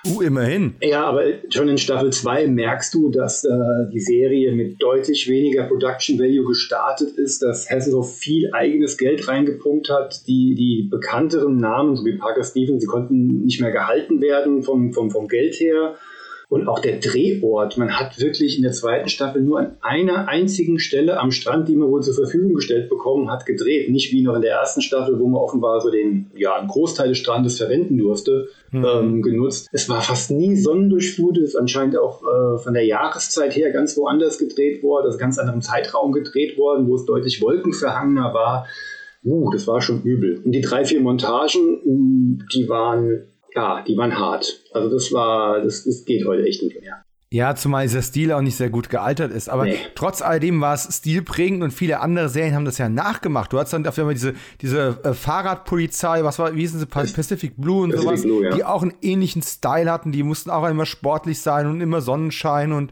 Uh, immerhin. Ja, aber schon in Staffel 2 merkst du, dass äh, die Serie mit deutlich weniger Production Value gestartet ist, dass Hasselhoff viel eigenes Geld reingepumpt hat. Die, die bekannteren Namen, so wie Parker Stevens, die konnten nicht mehr gehalten werden vom, vom, vom Geld her. Und auch der Drehort, man hat wirklich in der zweiten Staffel nur an einer einzigen Stelle am Strand, die man wohl zur Verfügung gestellt bekommen hat, gedreht. Nicht wie noch in der ersten Staffel, wo man offenbar so den, ja, einen Großteil des Strandes verwenden durfte, mhm. ähm, genutzt. Es war fast nie sonnendurchflutet, ist anscheinend auch äh, von der Jahreszeit her ganz woanders gedreht worden, also ganz anderem Zeitraum gedreht worden, wo es deutlich wolkenverhangener war. Uh, das war schon übel. Und die drei, vier Montagen, die waren ja, die waren hart. Also das war, das, das geht heute echt nicht mehr. Ja, zumal dieser Stil auch nicht sehr gut gealtert ist. Aber nee. trotz alledem war es stilprägend und viele andere Serien haben das ja nachgemacht. Du hast dann dafür immer diese, diese äh, Fahrradpolizei, was war, wie hießen sie, Pacific Blue und Pacific sowas, Blue, ja. die auch einen ähnlichen Style hatten. Die mussten auch immer sportlich sein und immer Sonnenschein und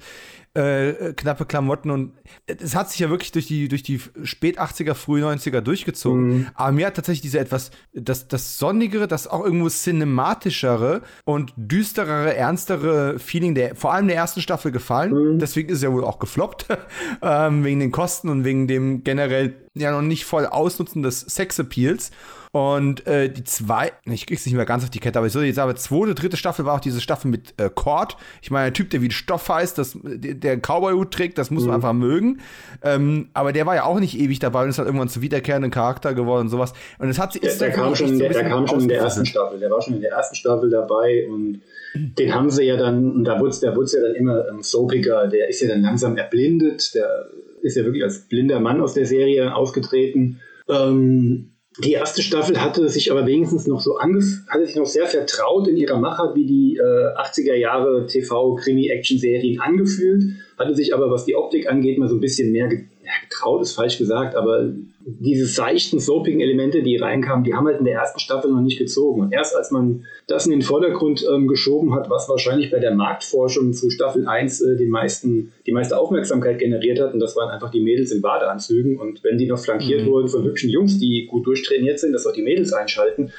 äh, knappe Klamotten und es hat sich ja wirklich durch die, durch die spät 80er, früh 90er durchgezogen. Mhm. Aber mir hat tatsächlich diese etwas, das, das sonnigere, das auch irgendwo cinematischere und düsterere, ernstere Feeling der, vor allem der ersten Staffel gefallen. Mhm. Deswegen ist es ja wohl auch gefloppt, ähm, wegen den Kosten und wegen dem generell ja noch nicht voll Ausnutzen des Sexappeals. Und äh, die zwei, ich krieg's nicht mehr ganz auf die Kette, aber ich soll jetzt sagen, zweite, dritte Staffel war auch diese Staffel mit äh, Cord. Ich meine, ein Typ, der wie Stoff heißt, das, der, der Cowboy-Hut trägt, das muss mhm. man einfach mögen. Ähm, aber der war ja auch nicht ewig dabei und ist halt irgendwann zu wiederkehrenden Charakter geworden und sowas. Und es hat sich. Der, der kam, schon, so der, der kam schon in der ersten Staffel. Der war schon in der ersten Staffel dabei und den haben sie ja dann, und da wurde es ja dann immer ähm, soapiger, der ist ja dann langsam erblindet, der ist ja wirklich als blinder Mann aus der Serie ausgetreten. Ähm, die erste Staffel hatte sich aber wenigstens noch so angef hatte sich noch sehr vertraut in ihrer Machart, wie die äh, 80er Jahre TV-Krimi-Action-Serien angefühlt, hatte sich aber, was die Optik angeht, mal so ein bisschen mehr ja, getraut ist falsch gesagt, aber diese seichten, soapigen Elemente, die reinkamen, die haben halt in der ersten Staffel noch nicht gezogen. Und erst als man das in den Vordergrund ähm, geschoben hat, was wahrscheinlich bei der Marktforschung zu Staffel 1 äh, den meisten, die meiste Aufmerksamkeit generiert hat, und das waren einfach die Mädels in Badeanzügen. Und wenn die noch flankiert mhm. wurden von hübschen Jungs, die gut durchtrainiert sind, dass auch die Mädels einschalten,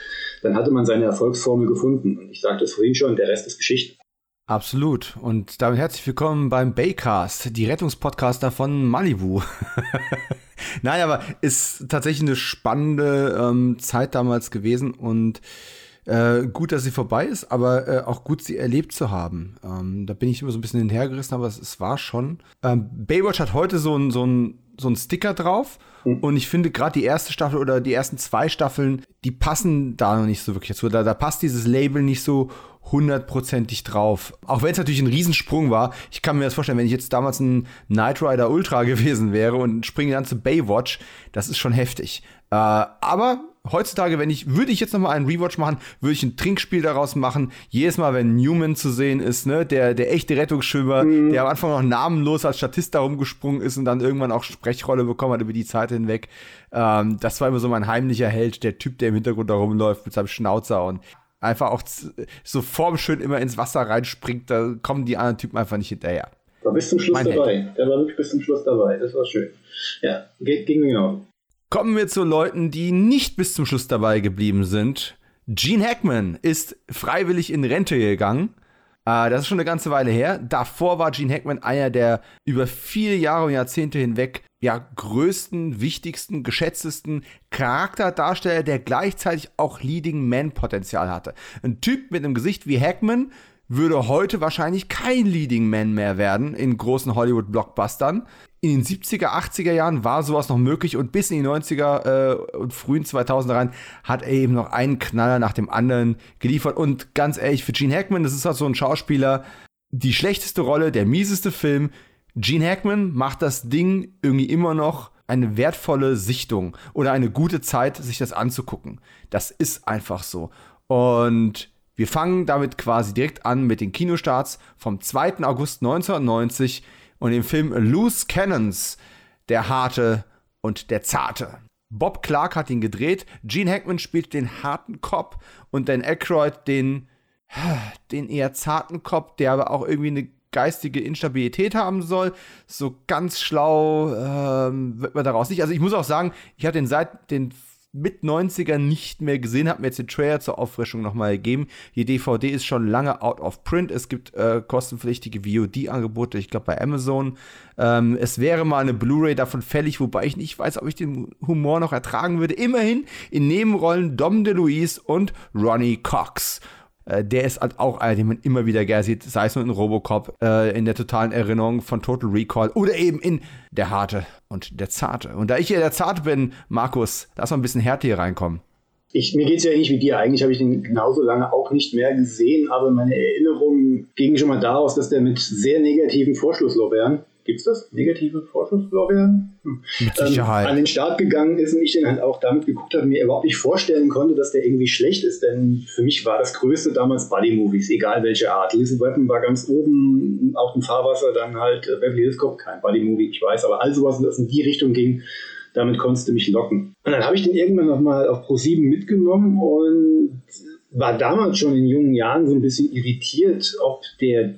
dann hatte man seine Erfolgsformel gefunden. Und ich sagte es vorhin schon, der Rest ist Geschichte. Absolut. Und damit herzlich willkommen beim Baycast, die Rettungspodcaster von Malibu. Nein, aber ist tatsächlich eine spannende ähm, Zeit damals gewesen und äh, gut, dass sie vorbei ist, aber äh, auch gut, sie erlebt zu haben. Ähm, da bin ich immer so ein bisschen hinhergerissen, aber es, es war schon. Ähm, Baywatch hat heute so ein, so ein, so ein Sticker drauf. Mhm. Und ich finde gerade die erste Staffel oder die ersten zwei Staffeln, die passen da noch nicht so wirklich dazu. Da, da passt dieses Label nicht so hundertprozentig drauf. Auch wenn es natürlich ein Riesensprung war. Ich kann mir das vorstellen, wenn ich jetzt damals ein Knight Rider Ultra gewesen wäre und springe dann zu Baywatch, das ist schon heftig. Äh, aber heutzutage, wenn ich, würde ich jetzt nochmal einen Rewatch machen, würde ich ein Trinkspiel daraus machen. Jedes Mal, wenn Newman zu sehen ist, ne, der, der echte Rettungsschwimmer, mhm. der am Anfang noch namenlos als Statist da rumgesprungen ist und dann irgendwann auch Sprechrolle bekommen hat über die Zeit hinweg. Ähm, das war immer so mein heimlicher Held, der Typ, der im Hintergrund da rumläuft mit seinem Schnauzer und einfach auch so formschön immer ins Wasser reinspringt, da kommen die anderen Typen einfach nicht hinterher. War bis zum Schluss mein dabei. Held. Der war wirklich bis zum Schluss dabei. Das war schön. Ja, ging mir genau. Kommen wir zu Leuten, die nicht bis zum Schluss dabei geblieben sind. Gene Hackman ist freiwillig in Rente gegangen. Äh, das ist schon eine ganze Weile her. Davor war Gene Hackman einer der über viele Jahre und Jahrzehnte hinweg ja, größten, wichtigsten, geschätztesten Charakterdarsteller, der gleichzeitig auch Leading Man-Potenzial hatte. Ein Typ mit einem Gesicht wie Hackman würde heute wahrscheinlich kein Leading Man mehr werden in großen Hollywood-Blockbustern in den 70er, 80er Jahren war sowas noch möglich und bis in die 90er äh, und frühen 2000er rein hat er eben noch einen Knaller nach dem anderen geliefert. Und ganz ehrlich, für Gene Hackman, das ist halt so ein Schauspieler, die schlechteste Rolle, der mieseste Film. Gene Hackman macht das Ding irgendwie immer noch eine wertvolle Sichtung oder eine gute Zeit, sich das anzugucken. Das ist einfach so. Und wir fangen damit quasi direkt an mit den Kinostarts vom 2. August 1990 und dem Film Loose Cannons, der harte und der zarte. Bob Clark hat ihn gedreht, Gene Hackman spielt den harten Cop und Dan Aykroyd den, den eher zarten Cop, der aber auch irgendwie eine geistige Instabilität haben soll. So ganz schlau ähm, wird man daraus nicht. Also ich muss auch sagen, ich habe den seit den mit 90ern nicht mehr gesehen, habe mir jetzt den Trailer zur Auffrischung nochmal gegeben. Die DVD ist schon lange out of print. Es gibt äh, kostenpflichtige VOD-Angebote, ich glaube bei Amazon. Ähm, es wäre mal eine Blu-ray davon fällig, wobei ich nicht weiß, ob ich den Humor noch ertragen würde. Immerhin in Nebenrollen Dom DeLuise und Ronnie Cox. Äh, der ist halt auch einer, den man immer wieder gerne sieht, sei es nur in Robocop, äh, in der totalen Erinnerung von Total Recall oder eben in Der Harte und der Zarte. Und da ich ja der Zarte bin, Markus, lass mal ein bisschen Härte hier reinkommen. Ich, mir geht es ja ähnlich wie dir. Eigentlich habe ich den genauso lange auch nicht mehr gesehen, aber meine Erinnerungen gingen schon mal daraus, dass der mit sehr negativen Vorschlusslorbeeren gibt es das? Negative Vorschusslorbeeren? Hm. Mit Sicherheit. Ähm, an den Start gegangen ist und ich den halt auch damit geguckt habe, mir überhaupt nicht vorstellen konnte, dass der irgendwie schlecht ist, denn für mich war das Größte damals Buddy-Movies, egal welche Art. Lizzie Weapon war ganz oben auf dem Fahrwasser, dann halt äh, Beverly Hills Cop, kein Buddy-Movie, ich weiß, aber all sowas, das in die Richtung ging, damit konntest du mich locken. Und dann habe ich den irgendwann nochmal auf Pro7 mitgenommen und war damals schon in jungen Jahren so ein bisschen irritiert, ob der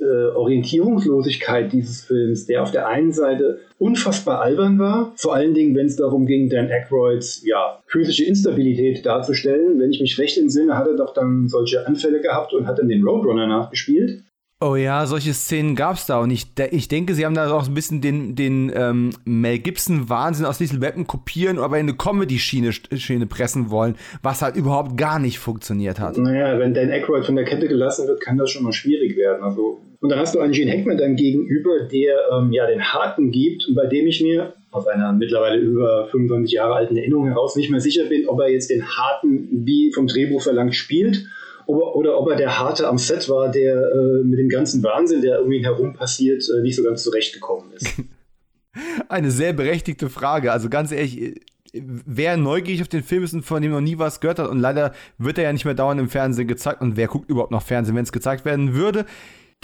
äh, Orientierungslosigkeit dieses Films, der auf der einen Seite unfassbar albern war, vor allen Dingen, wenn es darum ging, Dan Aykroyds ja, physische Instabilität darzustellen. Wenn ich mich recht entsinne, hat er doch dann solche Anfälle gehabt und hat dann den Roadrunner nachgespielt. Oh ja, solche Szenen gab es da und ich, ich denke, sie haben da auch ein bisschen den, den ähm, Mel Gibson-Wahnsinn aus Little Weapon kopieren, aber in eine Comedy-Schiene Schiene pressen wollen, was halt überhaupt gar nicht funktioniert hat. Naja, wenn Dan Aykroyd von der Kette gelassen wird, kann das schon mal schwierig werden. Also, und dann hast du einen Gene Hackman dann gegenüber, der ähm, ja den Harten gibt und bei dem ich mir aus einer mittlerweile über 25 Jahre alten Erinnerung heraus nicht mehr sicher bin, ob er jetzt den Harten wie vom Drehbuch verlangt spielt oder, oder ob er der Harte am Set war, der äh, mit dem ganzen Wahnsinn, der um ihn herum passiert, äh, nicht so ganz zurechtgekommen ist. Eine sehr berechtigte Frage. Also ganz ehrlich, wer neugierig auf den Film ist und von dem noch nie was gehört hat und leider wird er ja nicht mehr dauernd im Fernsehen gezeigt und wer guckt überhaupt noch Fernsehen, wenn es gezeigt werden würde,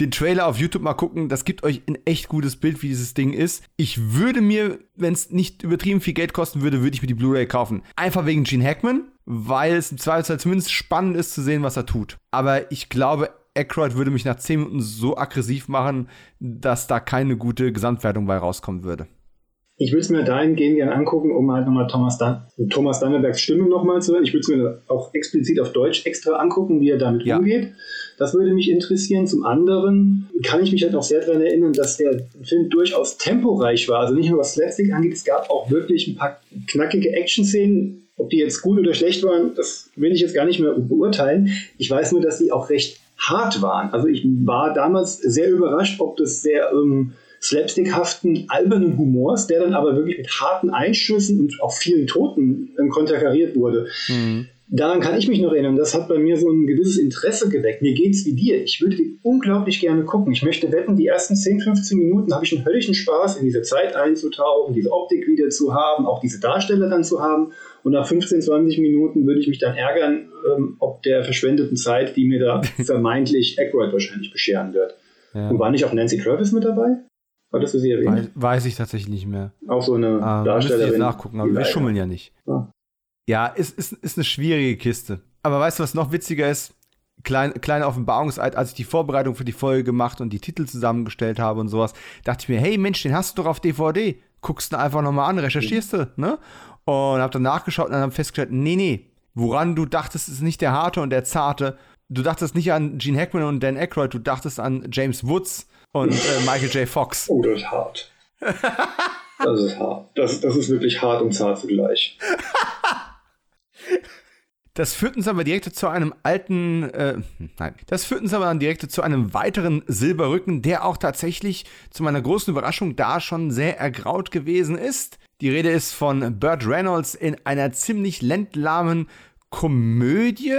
den Trailer auf YouTube mal gucken. Das gibt euch ein echt gutes Bild, wie dieses Ding ist. Ich würde mir, wenn es nicht übertrieben viel Geld kosten würde, würde ich mir die Blu-ray kaufen. Einfach wegen Gene Hackman, weil es im Zweifelsfall zumindest spannend ist zu sehen, was er tut. Aber ich glaube, Aykroyd würde mich nach 10 Minuten so aggressiv machen, dass da keine gute Gesamtwertung bei rauskommen würde. Ich würde es mir dahingehend gerne angucken, um halt nochmal Thomas, Dan Thomas Dannebergs Stimme nochmal zu hören. Ich würde es mir auch explizit auf Deutsch extra angucken, wie er damit ja. umgeht. Das würde mich interessieren. Zum anderen kann ich mich halt auch sehr daran erinnern, dass der Film durchaus temporeich war. Also nicht nur was Slapstick angeht, es gab auch wirklich ein paar knackige Action-Szenen. Ob die jetzt gut oder schlecht waren, das will ich jetzt gar nicht mehr beurteilen. Ich weiß nur, dass sie auch recht hart waren. Also ich war damals sehr überrascht, ob das sehr ähm, slapstickhaften, albernen Humors, der dann aber wirklich mit harten Einschüssen und auch vielen Toten ähm, konterkariert wurde. Mhm. Daran kann ich mich noch erinnern. Das hat bei mir so ein gewisses Interesse geweckt. Mir geht es wie dir. Ich würde die unglaublich gerne gucken. Ich möchte wetten, die ersten 10, 15 Minuten habe ich einen höllischen Spaß, in diese Zeit einzutauchen, diese Optik wieder zu haben, auch diese Darsteller dann zu haben. Und nach 15, 20 Minuten würde ich mich dann ärgern, ähm, ob der verschwendeten Zeit, die mir da vermeintlich Aykroyd wahrscheinlich bescheren wird. Ja. Und war nicht auch Nancy Travis mit dabei? Hattest du sie erwähnt? Weiß, weiß ich tatsächlich nicht mehr. Auch so eine ah, Darstellerin. Ich jetzt nachgucken, aber wir schummeln ja nicht. Ah. Ja, ist, ist, ist eine schwierige Kiste. Aber weißt du, was noch witziger ist? Klein, kleine Offenbarungseid, als ich die Vorbereitung für die Folge gemacht und die Titel zusammengestellt habe und sowas, dachte ich mir, hey Mensch, den hast du doch auf DVD. Guckst du einfach nochmal an, recherchierst du, ne? Und hab dann nachgeschaut und dann hab festgestellt, nee, nee, woran du dachtest, ist nicht der harte und der zarte. Du dachtest nicht an Gene Hackman und Dan Aykroyd, du dachtest an James Woods und äh, Michael J. Fox. Oh, das ist hart. Das ist hart. Das, das ist wirklich hart und zart zugleich. Das führt uns aber direkt zu einem alten, äh, nein, das führt uns aber dann direkt zu einem weiteren Silberrücken, der auch tatsächlich zu meiner großen Überraschung da schon sehr ergraut gewesen ist. Die Rede ist von Burt Reynolds in einer ziemlich ländlahmen Komödie,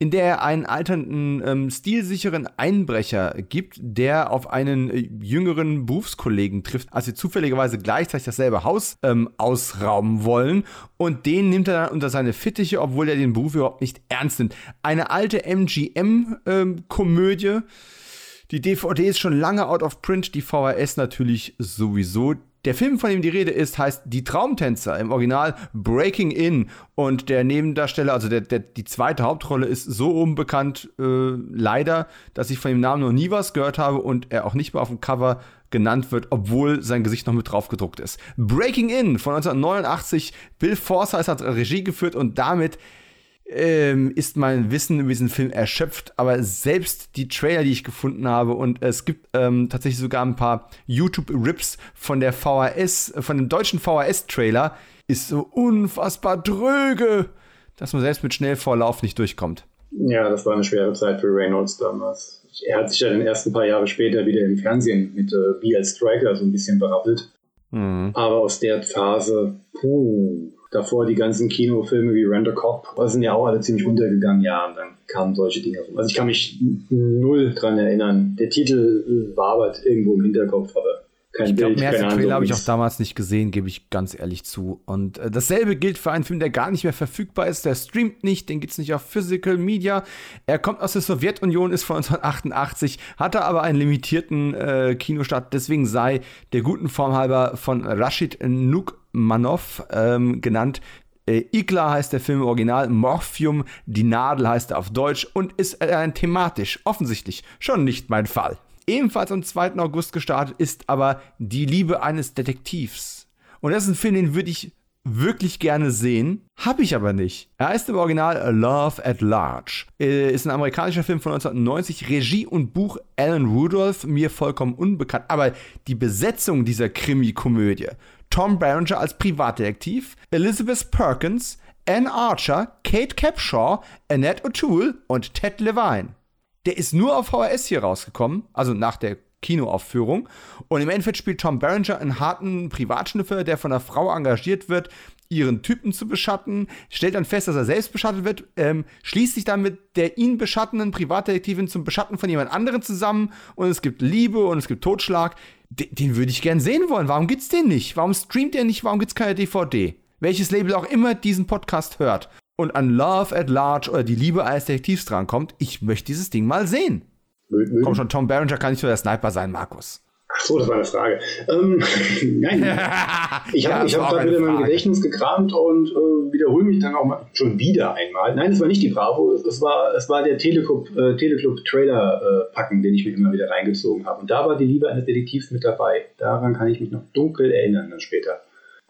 in der er einen alternden, ähm, stilsicheren Einbrecher gibt, der auf einen äh, jüngeren Berufskollegen trifft, als sie zufälligerweise gleichzeitig dasselbe Haus ähm, ausrauben wollen. Und den nimmt er dann unter seine Fittiche, obwohl er den Beruf überhaupt nicht ernst nimmt. Eine alte MGM-Komödie. Ähm, die DVD ist schon lange out of print, die VHS natürlich sowieso. Der Film, von dem die Rede ist, heißt Die Traumtänzer, im Original Breaking In. Und der Nebendarsteller, also der, der, die zweite Hauptrolle, ist so unbekannt, äh, leider, dass ich von dem Namen noch nie was gehört habe und er auch nicht mehr auf dem Cover genannt wird, obwohl sein Gesicht noch mit drauf gedruckt ist. Breaking In von 1989, Bill Forsyth hat Regie geführt und damit ähm, ist mein Wissen über diesen Film erschöpft, aber selbst die Trailer, die ich gefunden habe, und es gibt ähm, tatsächlich sogar ein paar YouTube-Rips von der VHS, von dem deutschen VHS-Trailer, ist so unfassbar dröge, dass man selbst mit Schnellvorlauf nicht durchkommt. Ja, das war eine schwere Zeit für Reynolds damals. Er hat sich ja den ersten paar Jahre später wieder im Fernsehen mit äh, B.L. Striker so ein bisschen berappelt. Mhm. Aber aus der Phase, puh, davor die ganzen Kinofilme wie Rent a Cop, sind ja auch alle ziemlich untergegangen, ja, und dann kamen solche Dinge rum. Also ich kann mich null dran erinnern. Der Titel wabert irgendwo im Hinterkopf, aber kein ich glaub, Bild, mehr als Trailer habe ich auch damals nicht gesehen, gebe ich ganz ehrlich zu. Und äh, dasselbe gilt für einen Film, der gar nicht mehr verfügbar ist. Der streamt nicht, den gibt es nicht auf Physical Media. Er kommt aus der Sowjetunion, ist von 1988, hatte aber einen limitierten äh, Kinostart. Deswegen sei der guten Form halber von Rashid Nukmanov ähm, genannt. Äh, Igla heißt der Film im Original, Morphium, die Nadel heißt er auf Deutsch und ist äh, thematisch offensichtlich schon nicht mein Fall. Ebenfalls am 2. August gestartet ist aber Die Liebe eines Detektivs. Und das ist ein Film, den würde ich wirklich gerne sehen, habe ich aber nicht. Er heißt im Original Love at Large. Er ist ein amerikanischer Film von 1990, Regie und Buch Alan Rudolph, mir vollkommen unbekannt. Aber die Besetzung dieser Krimi-Komödie, Tom Berenger als Privatdetektiv, Elizabeth Perkins, Anne Archer, Kate Capshaw, Annette O'Toole und Ted Levine. Der ist nur auf VHS hier rausgekommen, also nach der Kinoaufführung. Und im Endeffekt spielt Tom Berenger einen harten Privatschnüffel, der von einer Frau engagiert wird, ihren Typen zu beschatten, stellt dann fest, dass er selbst beschattet wird, ähm, schließt sich dann mit der ihn beschattenden Privatdetektivin zum Beschatten von jemand anderem zusammen und es gibt Liebe und es gibt Totschlag. Den, den würde ich gern sehen wollen. Warum gibt's den nicht? Warum streamt er nicht? Warum gibt's keine DVD? Welches Label auch immer diesen Podcast hört und an Love at Large oder die Liebe eines Detektivs drankommt, ich möchte dieses Ding mal sehen. Mögen. Komm schon, Tom Berenger kann nicht nur der Sniper sein, Markus. Ach so, das war eine Frage. Ähm, nein, ich habe ja, hab gerade wieder mein Gedächtnis gekramt und äh, wiederhole mich dann auch mal schon wieder einmal. Nein, es war nicht die Bravo, es war, es war der Teleclub, äh, Teleclub Trailer äh, Packen, den ich mir immer wieder reingezogen habe. Und da war die Liebe eines Detektivs mit dabei. Daran kann ich mich noch dunkel erinnern dann später.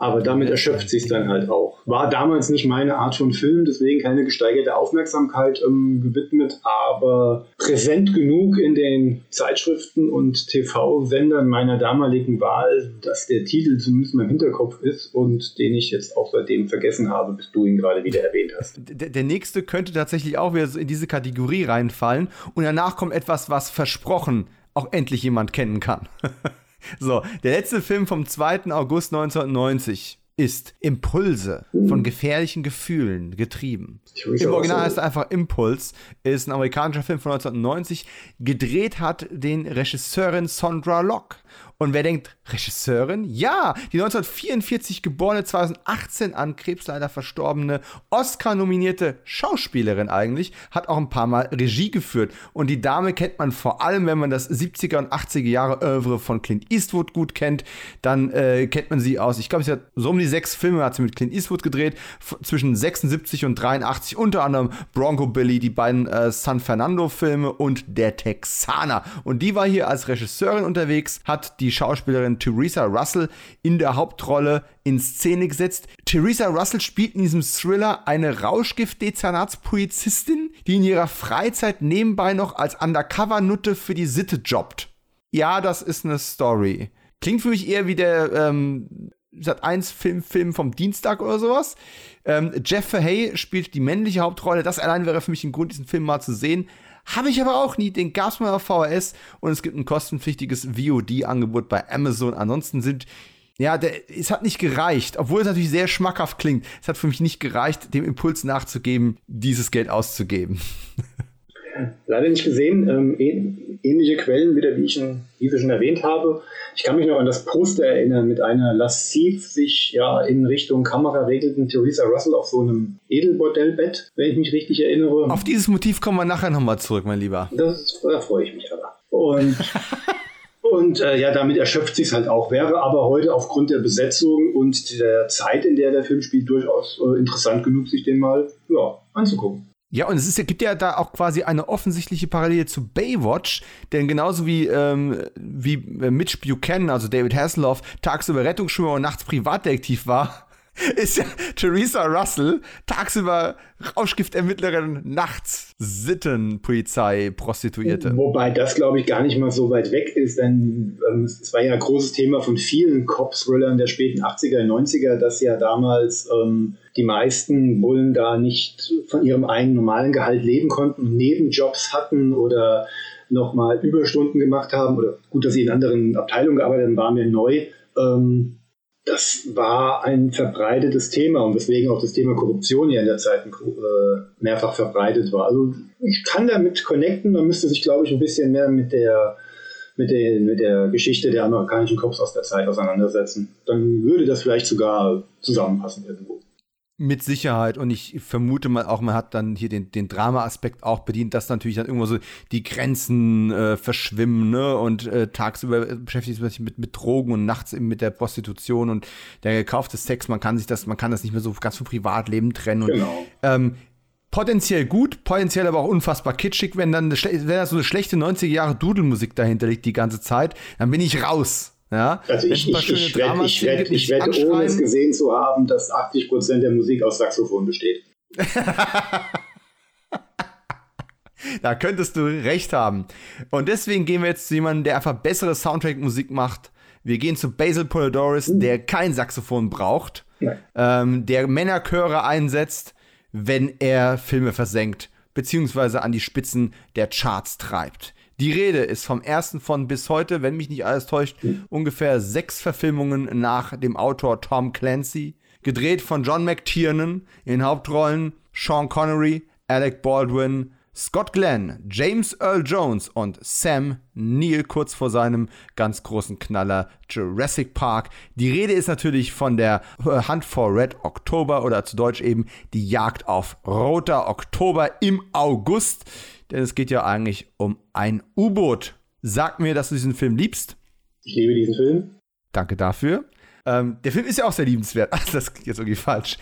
Aber damit erschöpft sich dann halt auch. War damals nicht meine Art von Film, deswegen keine gesteigerte Aufmerksamkeit ähm, gewidmet, aber präsent genug in den Zeitschriften und TV-Sendern meiner damaligen Wahl, dass der Titel zumindest in meinem Hinterkopf ist und den ich jetzt auch seitdem vergessen habe, bis du ihn gerade wieder erwähnt hast. Der, der nächste könnte tatsächlich auch wieder in diese Kategorie reinfallen und danach kommt etwas, was versprochen auch endlich jemand kennen kann. So, der letzte Film vom 2. August 1990 ist Impulse von gefährlichen Gefühlen getrieben. Im Original heißt er einfach Impuls, ist ein amerikanischer Film von 1990. Gedreht hat den Regisseurin Sondra Locke. Und wer denkt, Regisseurin? Ja, die 1944 geborene, 2018 an Krebs leider verstorbene, Oscar-nominierte Schauspielerin eigentlich, hat auch ein paar Mal Regie geführt. Und die Dame kennt man vor allem, wenn man das 70er und 80er Jahre Oeuvre von Clint Eastwood gut kennt, dann äh, kennt man sie aus. Ich glaube, sie hat so um die sechs Filme hat sie mit Clint Eastwood gedreht, zwischen 76 und 83, unter anderem Bronco Billy, die beiden äh, San Fernando-Filme und Der Texaner. Und die war hier als Regisseurin unterwegs, hat die die Schauspielerin Theresa Russell in der Hauptrolle in Szene gesetzt. Theresa Russell spielt in diesem Thriller eine Rauschgift-Dezernatspolizistin, die in ihrer Freizeit nebenbei noch als Undercover-Nutte für die Sitte jobbt. Ja, das ist eine Story. Klingt für mich eher wie der ähm, Sat 1 Film, Film vom Dienstag oder sowas. Ähm, Jeff Fahey spielt die männliche Hauptrolle. Das allein wäre für mich ein Grund, diesen Film mal zu sehen. Habe ich aber auch nie. Den gab es mal auf VHS und es gibt ein kostenpflichtiges VOD-Angebot bei Amazon. Ansonsten sind ja, der, es hat nicht gereicht, obwohl es natürlich sehr schmackhaft klingt. Es hat für mich nicht gereicht, dem Impuls nachzugeben, dieses Geld auszugeben. Leider nicht gesehen. Ähm, ähnliche Quellen wieder, wie ich ihn, ich schon erwähnt habe. Ich kann mich noch an das Poster erinnern mit einer lassiv sich ja in Richtung Kamera regelten Theresa Russell auf so einem Edelbordellbett, wenn ich mich richtig erinnere. Auf dieses Motiv kommen wir nachher nochmal zurück, mein Lieber. Das, da freue ich mich aber. Und Und äh, ja, damit erschöpft sich halt auch. Wäre aber heute aufgrund der Besetzung und der Zeit, in der der Film spielt, durchaus äh, interessant genug, sich den mal ja, anzugucken. Ja, und es ist, gibt ja da auch quasi eine offensichtliche Parallele zu Baywatch, denn genauso wie, ähm, wie äh, Mitch Buchanan, also David Hasselhoff, tagsüber Rettungsschwimmer und nachts Privatdetektiv war, ist ja Theresa Russell tagsüber Rauschgiftermittlerin, nachts Sittenpolizei, Prostituierte. Wobei das, glaube ich, gar nicht mal so weit weg ist, denn ähm, es war ja ein großes Thema von vielen Cop-Thrillern der späten 80er, 90er, dass ja damals ähm, die meisten Bullen da nicht von ihrem eigenen normalen Gehalt leben konnten und Nebenjobs hatten oder nochmal Überstunden gemacht haben oder gut, dass sie in anderen Abteilungen gearbeitet haben, waren wir neu. Ähm, das war ein verbreitetes Thema und weswegen auch das Thema Korruption ja in der Zeit äh, mehrfach verbreitet war. Also ich kann damit connecten, man müsste sich, glaube ich, ein bisschen mehr mit der, mit, der, mit der Geschichte der amerikanischen Cops aus der Zeit auseinandersetzen. Dann würde das vielleicht sogar zusammenpassen irgendwo. Mit Sicherheit. Und ich vermute mal auch, man hat dann hier den, den Drama-Aspekt auch bedient, dass natürlich dann irgendwo so die Grenzen äh, verschwimmen, ne? Und äh, tagsüber beschäftigt man sich mit, mit Drogen und nachts eben mit der Prostitution und der gekaufte Sex. Man kann sich das, man kann das nicht mehr so ganz vom Privatleben trennen. Und, genau. ähm, potenziell gut, potenziell aber auch unfassbar kitschig, wenn dann wenn da so eine schlechte 90er Jahre Dudelmusik dahinter liegt die ganze Zeit, dann bin ich raus. Ja, also ich, ich, ich, wette, ich, wette, ich wette ohne es gesehen zu haben, dass 80% der Musik aus Saxophon besteht. da könntest du recht haben. Und deswegen gehen wir jetzt zu jemandem, der einfach bessere Soundtrack-Musik macht. Wir gehen zu Basil Polidoris, uh. der kein Saxophon braucht, ähm, der Männerchöre einsetzt, wenn er Filme versenkt, beziehungsweise an die Spitzen der Charts treibt. Die Rede ist vom ersten von bis heute, wenn mich nicht alles täuscht, ungefähr sechs Verfilmungen nach dem Autor Tom Clancy. Gedreht von John McTiernan in Hauptrollen Sean Connery, Alec Baldwin, Scott Glenn, James Earl Jones und Sam Neill kurz vor seinem ganz großen Knaller Jurassic Park. Die Rede ist natürlich von der Hunt for Red October oder zu Deutsch eben die Jagd auf Roter Oktober im August denn es geht ja eigentlich um ein U-Boot. Sag mir, dass du diesen Film liebst. Ich liebe diesen Film. Danke dafür. Ähm, der Film ist ja auch sehr liebenswert. das ist jetzt irgendwie falsch.